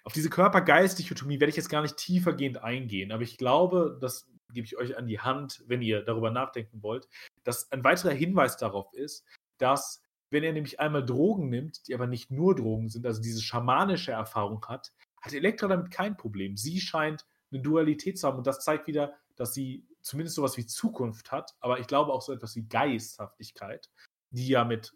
Auf diese Körper-Geist-Dichotomie werde ich jetzt gar nicht tiefergehend eingehen, aber ich glaube, das gebe ich euch an die Hand, wenn ihr darüber nachdenken wollt, dass ein weiterer Hinweis darauf ist, dass wenn er nämlich einmal Drogen nimmt, die aber nicht nur Drogen sind, also diese schamanische Erfahrung hat, hat Elektra damit kein Problem. Sie scheint eine Dualität zu haben und das zeigt wieder, dass sie zumindest sowas wie Zukunft hat, aber ich glaube auch so etwas wie Geisthaftigkeit, die ja mit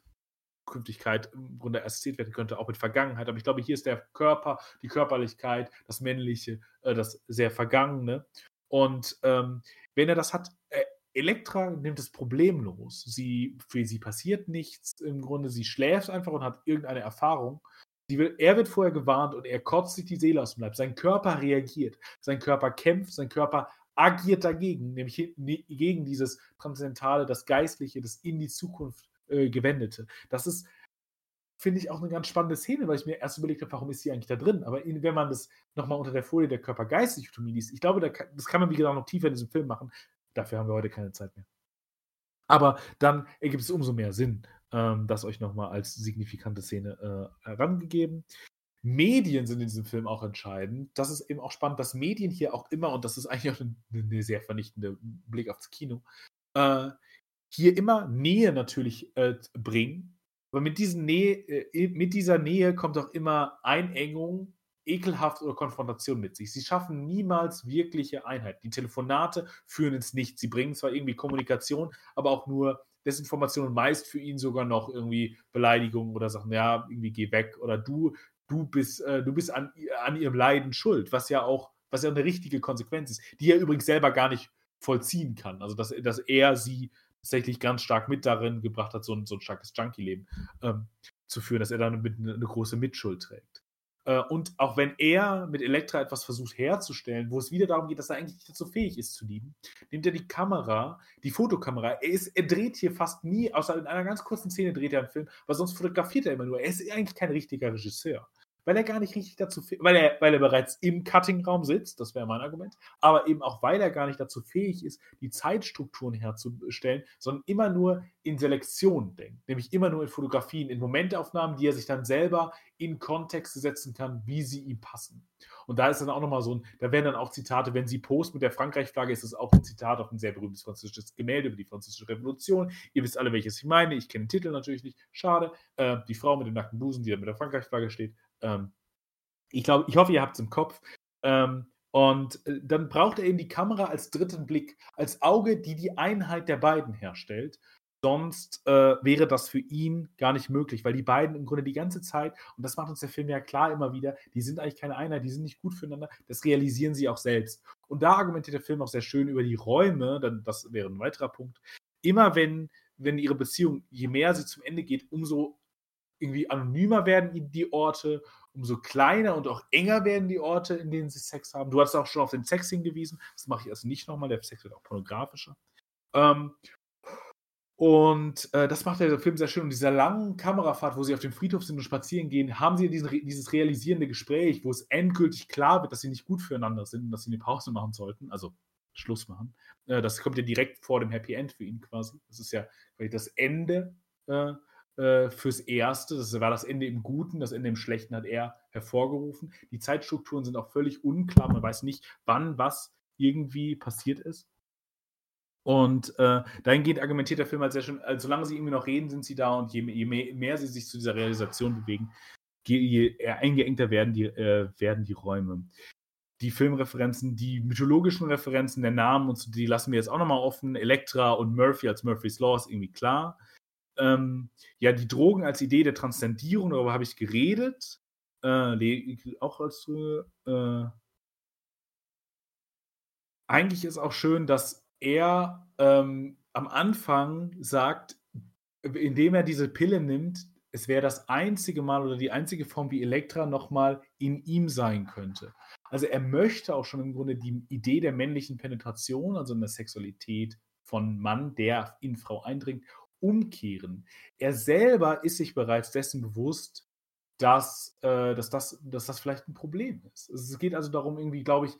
Künftigkeit im Grunde assoziiert werden könnte, auch mit Vergangenheit. Aber ich glaube, hier ist der Körper, die Körperlichkeit, das Männliche, äh, das sehr Vergangene. Und ähm, wenn er das hat, äh, Elektra nimmt es problemlos. Sie, für sie passiert nichts im Grunde. Sie schläft einfach und hat irgendeine Erfahrung. Will, er wird vorher gewarnt und er kotzt sich die Seele aus dem Leib. Sein Körper reagiert. Sein Körper kämpft. Sein Körper agiert dagegen, nämlich gegen dieses Transzendentale, das Geistliche, das in die Zukunft äh, gewendete. Das ist, finde ich, auch eine ganz spannende Szene, weil ich mir erst überlegt habe, warum ist sie eigentlich da drin? Aber wenn man das nochmal unter der Folie der Körper-Geist-Dichotomie liest, ich glaube, das kann man, wie gesagt, noch tiefer in diesem Film machen. Dafür haben wir heute keine Zeit mehr. Aber dann ergibt es umso mehr Sinn, ähm, das euch nochmal als signifikante Szene äh, herangegeben. Medien sind in diesem Film auch entscheidend. Das ist eben auch spannend, dass Medien hier auch immer, und das ist eigentlich auch eine, eine sehr vernichtende Blick aufs Kino, äh, hier immer Nähe natürlich äh, bringen. Aber mit, Nähe, äh, mit dieser Nähe kommt auch immer Einengung, ekelhaft oder Konfrontation mit sich. Sie schaffen niemals wirkliche Einheit. Die Telefonate führen ins Nichts. Sie bringen zwar irgendwie Kommunikation, aber auch nur Desinformation und meist für ihn sogar noch irgendwie Beleidigungen oder Sachen, ja, irgendwie geh weg oder du du bist, äh, du bist an, an ihrem Leiden schuld, was ja auch, was ja eine richtige Konsequenz ist, die er übrigens selber gar nicht vollziehen kann. Also, dass, dass er sie tatsächlich ganz stark mit darin gebracht hat, so ein, so ein starkes Junkie-Leben ähm, zu führen, dass er dann eine, eine große Mitschuld trägt. Äh, und auch wenn er mit Elektra etwas versucht herzustellen, wo es wieder darum geht, dass er eigentlich nicht dazu fähig ist zu lieben, nimmt er die Kamera, die Fotokamera. Er, ist, er dreht hier fast nie, außer in einer ganz kurzen Szene dreht er einen Film, weil sonst fotografiert er immer nur. Er ist eigentlich kein richtiger Regisseur weil er gar nicht richtig dazu, weil er, weil er bereits im Cutting-Raum sitzt, das wäre mein Argument, aber eben auch, weil er gar nicht dazu fähig ist, die Zeitstrukturen herzustellen, sondern immer nur in Selektion denkt, nämlich immer nur in Fotografien, in Momentaufnahmen, die er sich dann selber in Kontexte setzen kann, wie sie ihm passen. Und da ist dann auch nochmal so ein, da werden dann auch Zitate, wenn sie post mit der Frankreich-Flagge, ist es auch ein Zitat auf ein sehr berühmtes französisches Gemälde über die französische Revolution. Ihr wisst alle, welches ich meine. Ich kenne den Titel natürlich nicht. Schade. Äh, die Frau mit dem nackten Busen, die da mit der Frankreich-Flagge steht. Ähm, ich glaube, ich hoffe, ihr habt es im Kopf. Ähm, und äh, dann braucht er eben die Kamera als dritten Blick, als Auge, die die Einheit der beiden herstellt. Sonst äh, wäre das für ihn gar nicht möglich, weil die beiden im Grunde die ganze Zeit, und das macht uns der Film ja klar immer wieder, die sind eigentlich keine Einheit, die sind nicht gut füreinander, das realisieren sie auch selbst. Und da argumentiert der Film auch sehr schön über die Räume, dann, das wäre ein weiterer Punkt. Immer wenn, wenn ihre Beziehung, je mehr sie zum Ende geht, umso irgendwie anonymer werden die Orte, umso kleiner und auch enger werden die Orte, in denen sie Sex haben. Du hast auch schon auf den Sex hingewiesen. Das mache ich also nicht nochmal. Der Sex wird auch pornografischer. Ähm, und äh, das macht der Film sehr schön. Und dieser langen Kamerafahrt, wo sie auf dem Friedhof sind und spazieren gehen, haben sie diesen, dieses realisierende Gespräch, wo es endgültig klar wird, dass sie nicht gut füreinander sind und dass sie eine Pause machen sollten. Also Schluss machen. Äh, das kommt ja direkt vor dem Happy End für ihn quasi. Das ist ja das Ende äh, äh, fürs Erste. Das war das Ende im Guten, das Ende im Schlechten hat er hervorgerufen. Die Zeitstrukturen sind auch völlig unklar. Man weiß nicht, wann was irgendwie passiert ist. Und äh, dahingehend argumentiert der Film halt sehr schön, also solange sie irgendwie noch reden, sind sie da und je, je mehr, mehr, sie sich zu dieser Realisation bewegen, je eingeengter werden die, äh, werden die Räume. Die Filmreferenzen, die mythologischen Referenzen, der Namen und so, die lassen wir jetzt auch nochmal offen. Elektra und Murphy als Murphy's Law ist irgendwie klar ähm, ja, die Drogen als Idee der Transzendierung, darüber habe ich geredet. Äh, auch als äh, eigentlich ist auch schön, dass er ähm, am Anfang sagt, indem er diese Pille nimmt, es wäre das einzige Mal oder die einzige Form, wie Elektra nochmal in ihm sein könnte. Also er möchte auch schon im Grunde die Idee der männlichen Penetration, also in der Sexualität von Mann, der in Frau eindringt, umkehren. Er selber ist sich bereits dessen bewusst, dass, äh, dass, das, dass das vielleicht ein Problem ist. Es geht also darum, irgendwie, glaube ich,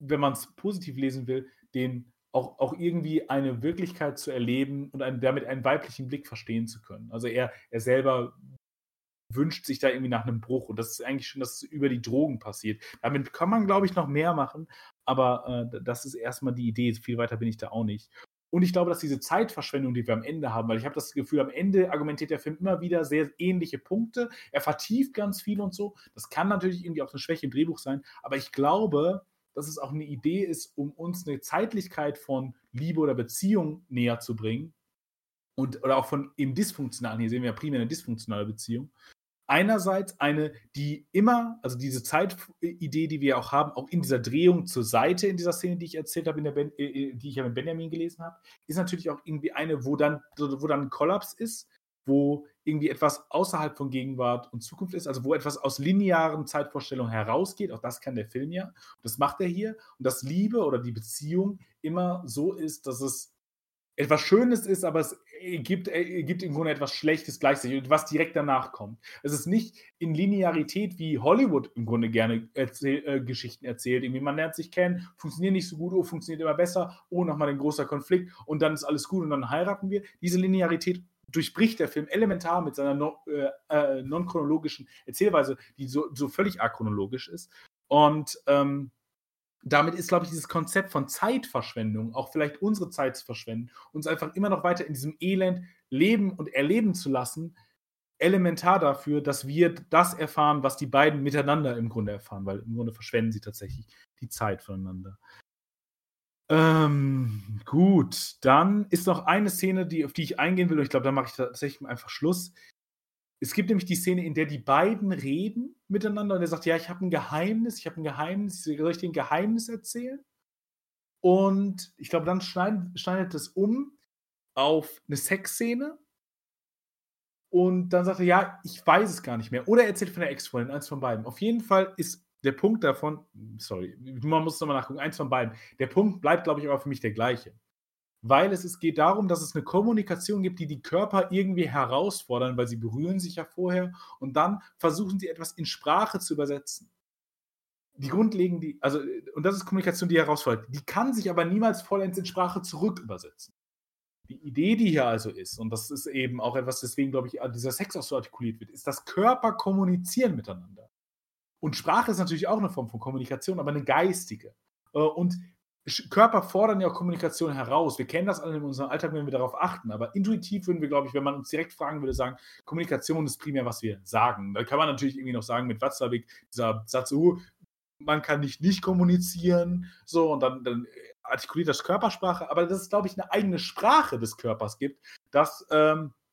wenn man es positiv lesen will, den auch, auch irgendwie eine Wirklichkeit zu erleben und einen, damit einen weiblichen Blick verstehen zu können. Also er, er selber wünscht sich da irgendwie nach einem Bruch. Und das ist eigentlich schon, dass es über die Drogen passiert. Damit kann man, glaube ich, noch mehr machen, aber äh, das ist erstmal die Idee. Viel weiter bin ich da auch nicht. Und ich glaube, dass diese Zeitverschwendung, die wir am Ende haben, weil ich habe das Gefühl, am Ende argumentiert der Film immer wieder sehr ähnliche Punkte. Er vertieft ganz viel und so. Das kann natürlich irgendwie auch eine Schwäche im Drehbuch sein. Aber ich glaube, dass es auch eine Idee ist, um uns eine Zeitlichkeit von Liebe oder Beziehung näher zu bringen. Und, oder auch von eben dysfunktionalen, hier sehen wir ja primär eine dysfunktionale Beziehung. Einerseits eine, die immer, also diese Zeitidee, die wir auch haben, auch in dieser Drehung zur Seite in dieser Szene, die ich erzählt habe, ben, äh, äh die ich ja mit Benjamin gelesen habe, ist natürlich auch irgendwie eine, wo dann, wo dann ein Kollaps ist, wo irgendwie etwas außerhalb von Gegenwart und Zukunft ist, also wo etwas aus linearen Zeitvorstellungen herausgeht. Auch das kann der Film ja. Das macht er hier. Und dass Liebe oder die Beziehung immer so ist, dass es etwas Schönes ist, aber es gibt, gibt im Grunde etwas Schlechtes gleichzeitig, was direkt danach kommt. Es ist nicht in Linearität, wie Hollywood im Grunde gerne erzähl, äh, Geschichten erzählt. Irgendwie man lernt sich kennen, funktioniert nicht so gut, oh, funktioniert immer besser, oh, nochmal ein großer Konflikt und dann ist alles gut und dann heiraten wir. Diese Linearität durchbricht der Film elementar mit seiner no, äh, äh, non-chronologischen Erzählweise, die so, so völlig achronologisch ist. Und ähm, damit ist, glaube ich, dieses Konzept von Zeitverschwendung, auch vielleicht unsere Zeit zu verschwenden, uns einfach immer noch weiter in diesem Elend leben und erleben zu lassen, elementar dafür, dass wir das erfahren, was die beiden miteinander im Grunde erfahren, weil im Grunde verschwenden sie tatsächlich die Zeit voneinander. Ähm, gut, dann ist noch eine Szene, die, auf die ich eingehen will, und ich glaube, da mache ich tatsächlich einfach Schluss. Es gibt nämlich die Szene, in der die beiden reden miteinander und er sagt, ja, ich habe ein Geheimnis, ich habe ein Geheimnis, soll ich dir ein Geheimnis erzählen? Und ich glaube, dann schneidet, schneidet es um auf eine Sexszene und dann sagt er, ja, ich weiß es gar nicht mehr. Oder er erzählt von der Ex-Freundin, eins von beiden. Auf jeden Fall ist der Punkt davon, sorry, man muss nochmal nachgucken, eins von beiden. Der Punkt bleibt, glaube ich, aber für mich der gleiche. Weil es, es geht darum, dass es eine Kommunikation gibt, die die Körper irgendwie herausfordern, weil sie berühren sich ja vorher und dann versuchen sie etwas in Sprache zu übersetzen. Die grundlegende, also, und das ist Kommunikation, die herausfordert. Die kann sich aber niemals vollends in Sprache zurück übersetzen. Die Idee, die hier also ist, und das ist eben auch etwas, deswegen glaube ich, dieser Sex auch so artikuliert wird, ist, dass Körper kommunizieren miteinander. Und Sprache ist natürlich auch eine Form von Kommunikation, aber eine geistige. Äh, und Körper fordern ja Kommunikation heraus. Wir kennen das alle in unserem Alltag, wenn wir darauf achten. Aber intuitiv würden wir, glaube ich, wenn man uns direkt fragen würde, sagen, Kommunikation ist primär, was wir sagen. Da kann man natürlich irgendwie noch sagen mit Watzlawick, dieser Satz, uh, man kann nicht nicht kommunizieren, so, und dann, dann artikuliert das Körpersprache. Aber dass es, glaube ich, eine eigene Sprache des Körpers gibt, dass ähm, äh,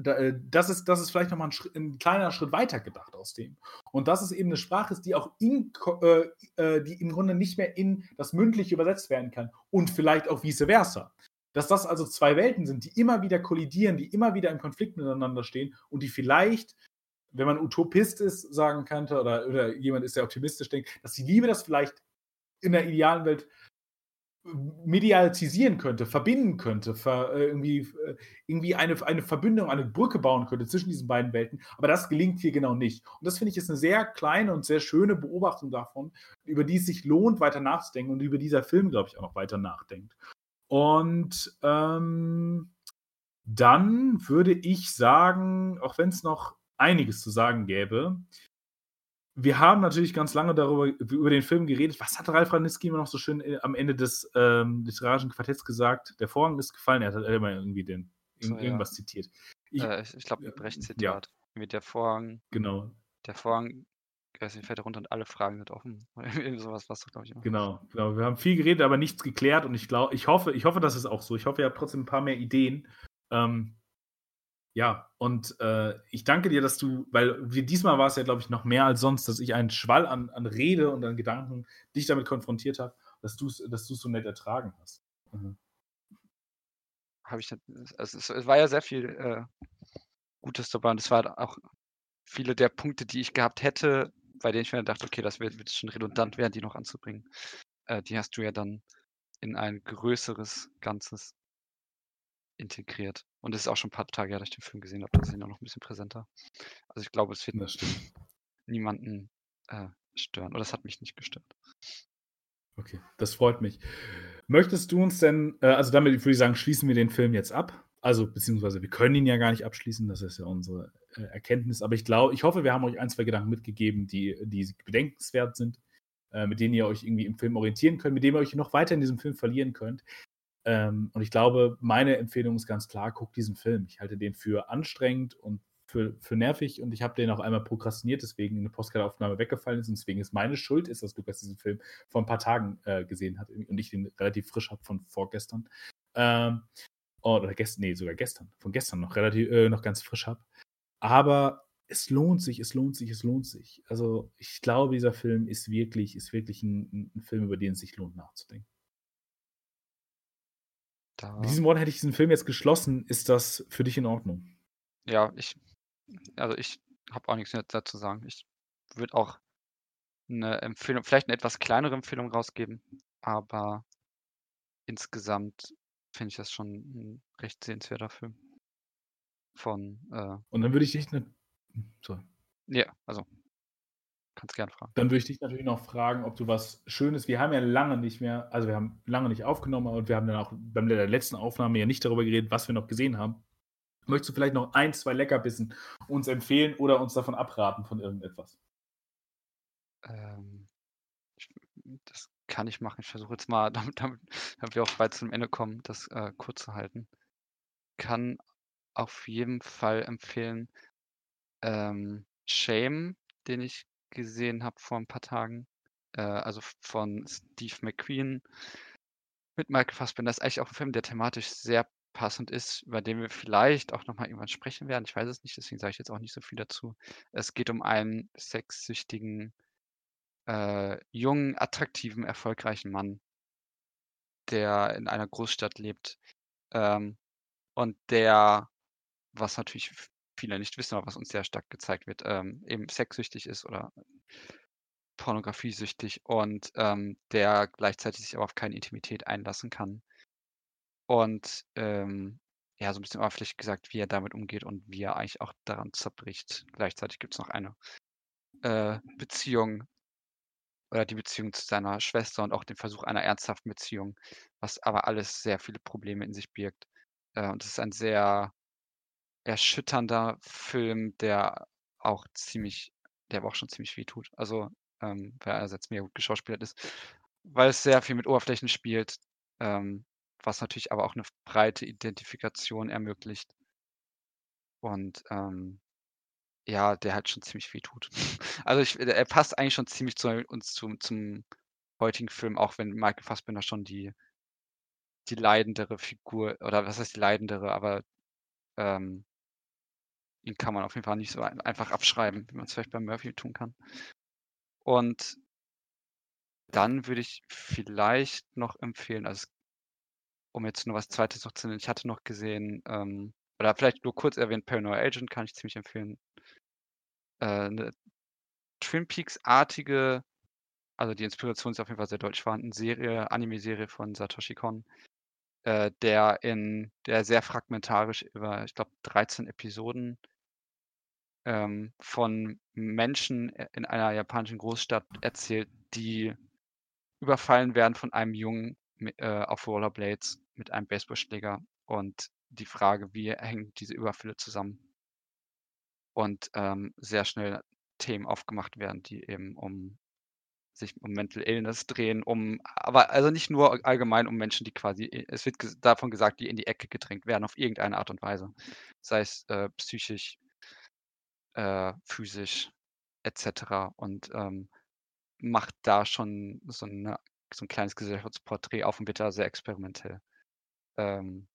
das ist, das ist vielleicht nochmal ein, ein kleiner Schritt weiter gedacht aus dem. Und dass es eben eine Sprache ist, die auch in, äh, äh, die im Grunde nicht mehr in das Mündliche übersetzt werden kann. Und vielleicht auch vice versa. Dass das also zwei Welten sind, die immer wieder kollidieren, die immer wieder im Konflikt miteinander stehen und die vielleicht, wenn man Utopist ist, sagen könnte, oder, oder jemand ist, der optimistisch denkt, dass die Liebe das vielleicht in der idealen Welt mediatisieren könnte, verbinden könnte, ver, äh, irgendwie, äh, irgendwie eine, eine Verbindung, eine Brücke bauen könnte zwischen diesen beiden Welten. Aber das gelingt hier genau nicht. Und das finde ich ist eine sehr kleine und sehr schöne Beobachtung davon, über die es sich lohnt, weiter nachzudenken und über dieser Film, glaube ich, auch noch weiter nachdenkt. Und ähm, dann würde ich sagen, auch wenn es noch einiges zu sagen gäbe, wir haben natürlich ganz lange darüber über den Film geredet. Was hat Ralf Ranitzky immer noch so schön äh, am Ende des ähm, literarischen Quartetts gesagt? Der Vorhang ist gefallen. Er hat immer irgendwie den, so, irgendwas ja. zitiert. Ich, äh, ich glaube, ein Brecht-Zitat. Ja. Mit der Vorhang. Genau. Der Vorhang, ich weiß nicht, fällt runter und alle Fragen sind offen. Irgendwie sowas was glaube ich, immer. Genau, genau. Wir haben viel geredet, aber nichts geklärt und ich glaube, ich hoffe, ich hoffe, das ist auch so. Ich hoffe, ihr habt trotzdem ein paar mehr Ideen. Ähm, ja, und äh, ich danke dir, dass du, weil diesmal war es ja, glaube ich, noch mehr als sonst, dass ich einen Schwall an, an Rede und an Gedanken dich damit konfrontiert habe, dass du es dass so nett ertragen hast. Mhm. Habe ich, also es, es, war ja sehr viel äh, Gutes dabei und es waren auch viele der Punkte, die ich gehabt hätte, bei denen ich mir dachte, okay, das wird, wird schon redundant werden, die noch anzubringen. Äh, die hast du ja dann in ein größeres Ganzes integriert. Und es ist auch schon ein paar Tage her, dass ich den Film gesehen habe, da ist ihn auch noch ein bisschen präsenter. Also ich glaube, es wird niemanden äh, stören. Oder es hat mich nicht gestört. Okay, das freut mich. Möchtest du uns denn, äh, also damit würde ich sagen, schließen wir den Film jetzt ab. Also, beziehungsweise wir können ihn ja gar nicht abschließen, das ist ja unsere äh, Erkenntnis. Aber ich glaube, ich hoffe, wir haben euch ein, zwei Gedanken mitgegeben, die, die bedenkenswert sind, äh, mit denen ihr euch irgendwie im Film orientieren könnt, mit denen ihr euch noch weiter in diesem Film verlieren könnt. Ähm, und ich glaube, meine Empfehlung ist ganz klar, guck diesen Film. Ich halte den für anstrengend und für, für nervig und ich habe den auch einmal prokrastiniert, deswegen eine Postkartaufnahme weggefallen ist und deswegen ist meine Schuld, ist, dass Lukas diesen Film vor ein paar Tagen äh, gesehen hat und ich den relativ frisch habe von vorgestern. Ähm, oder gestern, nee, sogar gestern, von gestern noch relativ, äh, noch ganz frisch habe. Aber es lohnt sich, es lohnt sich, es lohnt sich. Also ich glaube, dieser Film ist wirklich, ist wirklich ein, ein Film, über den es sich lohnt nachzudenken. Da, Mit diesen Worten hätte ich diesen Film jetzt geschlossen. Ist das für dich in Ordnung? ja, ich, also ich habe auch nichts mehr dazu zu sagen. Ich würde auch eine Empfehlung, vielleicht eine etwas kleinere Empfehlung rausgeben, aber insgesamt finde ich das schon ein recht sehenswerter Film. Von, äh, Und dann würde ich dich, ne sorry. ja, also, kannst gern fragen. Dann würde ich dich natürlich noch fragen, ob du was Schönes. Wir haben ja lange nicht mehr, also wir haben lange nicht aufgenommen und wir haben dann auch beim der letzten Aufnahme ja nicht darüber geredet, was wir noch gesehen haben. Möchtest du vielleicht noch ein, zwei Leckerbissen uns empfehlen oder uns davon abraten von irgendetwas? Ähm, das kann ich machen. Ich versuche jetzt mal, damit, damit, damit wir auch bald zum Ende kommen, das äh, kurz zu halten. Kann auf jeden Fall empfehlen ähm, Shame, den ich gesehen habe vor ein paar Tagen. Äh, also von Steve McQueen mit Michael Fassbender. Das ist eigentlich auch ein Film, der thematisch sehr passend ist, über den wir vielleicht auch nochmal irgendwann sprechen werden. Ich weiß es nicht, deswegen sage ich jetzt auch nicht so viel dazu. Es geht um einen sexsüchtigen, äh, jungen, attraktiven, erfolgreichen Mann, der in einer Großstadt lebt ähm, und der, was natürlich viele nicht wissen, aber was uns sehr stark gezeigt wird, ähm, eben sexsüchtig ist oder pornografiesüchtig und ähm, der gleichzeitig sich aber auf keine Intimität einlassen kann. Und ähm, ja, so ein bisschen oberflächlich gesagt, wie er damit umgeht und wie er eigentlich auch daran zerbricht. Gleichzeitig gibt es noch eine äh, Beziehung oder die Beziehung zu seiner Schwester und auch den Versuch einer ernsthaften Beziehung, was aber alles sehr viele Probleme in sich birgt. Äh, und es ist ein sehr erschütternder Film, der auch ziemlich, der aber auch schon ziemlich weh tut. Also, ähm, weil er einerseits mega gut geschauspielert ist, weil es sehr viel mit Oberflächen spielt, ähm, was natürlich aber auch eine breite Identifikation ermöglicht. Und ähm, ja, der halt schon ziemlich weh tut. Also ich, er passt eigentlich schon ziemlich zu uns zum, zum heutigen Film, auch wenn Michael Fassbender schon die, die leidendere Figur, oder was heißt die leidendere, aber ähm, ihn kann man auf jeden Fall nicht so ein, einfach abschreiben, wie man es vielleicht bei Murphy tun kann. Und dann würde ich vielleicht noch empfehlen, also um jetzt nur was Zweites noch zu nennen, ich hatte noch gesehen, ähm, oder vielleicht nur kurz erwähnt, Paranoid Agent kann ich ziemlich empfehlen. Äh, 'ne Twin Peaks-artige, also die Inspiration ist auf jeden Fall sehr deutlich vorhanden, Serie, Anime-Serie von Satoshi Kon, äh, der in der sehr fragmentarisch über, ich glaube, 13 Episoden ähm, von Menschen in einer japanischen Großstadt erzählt, die überfallen werden von einem Jungen äh, auf Rollerblades mit einem Baseballschläger und die Frage, wie hängen diese Überfälle zusammen? Und, ähm, sehr schnell Themen aufgemacht werden, die eben um sich um Mental Illness drehen, um aber also nicht nur allgemein um Menschen, die quasi e es wird ges davon gesagt, die in die Ecke gedrängt werden auf irgendeine Art und Weise, sei es, äh, psychisch äh, physisch et cetera und, ähm, macht da schon so 'ne so 'n kleines Gesellschaftsporträt auf und wird da sehr experimentell. Ähm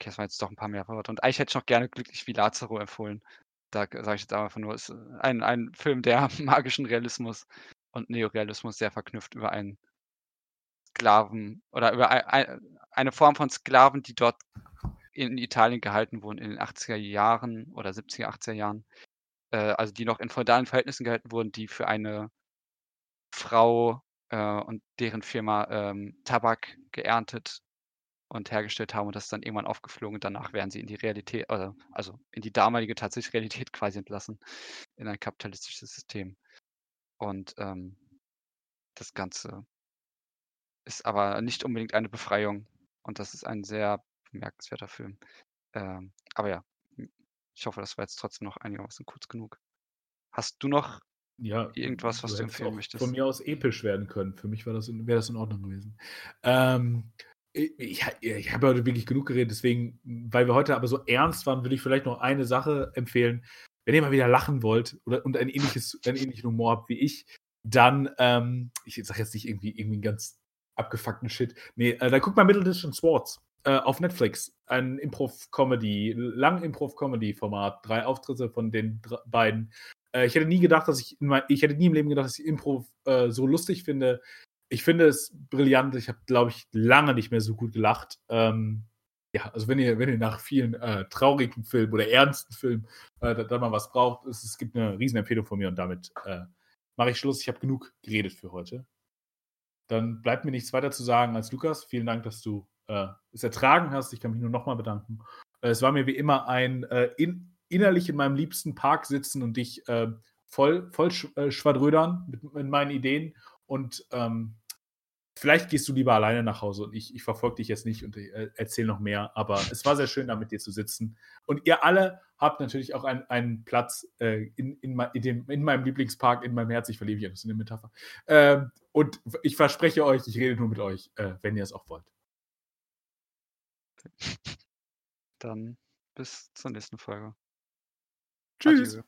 okay, das waren jetzt doch 'n paar mehr Worte und eigentlich hätte ich noch gerne „Glücklich wie Lazaro“ empfohlen. Da sage ich jetzt einfach nur, ist ein ein Film, der magischen Realismus und Neorealismus sehr verknüpft über einen Sklaven oder über ei ei eine Form von Sklaven, die dort in Italien gehalten wurden in den 80er Jahren oder 70er, 80er Jahren, äh, also die noch in feudalen Verhältnissen gehalten wurden, die für eine Frau, äh, und deren Firma, ähm, Tabak geerntet und hergestellt haben und das ist dann irgendwann aufgeflogen und danach werden sie in die Realität oder also in die damalige tatsächliche Realität quasi entlassen, in ein kapitalistisches System. Und, ähm, das Ganze ist aber nicht unbedingt eine Befreiung und das ist ein sehr bemerkenswerter Film. Ähm, aber ja, ich hoffe, das war jetzt trotzdem noch einigermaßen kurz genug. Hast du noch Ja, irgendwas, was du du empfehlen möchtest? von mir aus episch werden können. Für mich war das wäre das in Ordnung gewesen. Ähm, ich ich habe heute wirklich genug geredet, deswegen weil wir heute aber so ernst waren, würde ich vielleicht noch eine Sache empfehlen. Wenn ihr mal wieder lachen wollt oder und ein ähnliches einen ähnlichen Humor habt wie ich, dann, ähm ich sage jetzt nicht irgendwie irgendwie 'n ganz abgefuckten Shit. Ne, äh, dann guckt mal „Middle Distance Swords“. äh, auf Netflix ein Improv-Comedy, lang Improv-Comedy-Format, drei Auftritte von den beiden. Äh, ich hätte nie gedacht, dass ich, mein, ich hätte nie im Leben gedacht, dass ich Improv äh, so lustig finde. Ich finde es brillant. Ich habe, glaube ich, lange nicht mehr so gut gelacht. Ähm, ja, also wenn ihr, wenn ihr nach vielen äh, traurigen Filmen oder ernsten Filmen äh, da, da, mal was braucht, es, es gibt eine Riesenempfehlung von mir und damit äh, mache ich Schluss. Ich habe genug geredet für heute. Dann bleibt mir nichts weiter zu sagen als Lukas. Vielen Dank, dass du äh, es ertragen hast. Ich kann mich nur nochmal bedanken. Äh, es war mir wie immer ein äh, in, innerlich in meinem liebsten Park sitzen und dich voll, voll schwadrödern mit, mit meinen Ideen und ähm, Vielleicht gehst du lieber alleine nach Hause und ich, ich verfolge dich jetzt nicht und äh, erzähle noch mehr, aber es war sehr schön, da mit dir zu sitzen. Und ihr alle habt natürlich auch einen, einen Platz äh, in, in, in, dem, in, meinem Lieblingspark, in meinem Herz. Ich verliebe mich, das ist eine Metapher. Ähm, und ich verspreche euch, ich rede nur mit euch, äh, wenn ihr es auch wollt. Dann bis zur nächsten Folge. Tschüss. Adieu.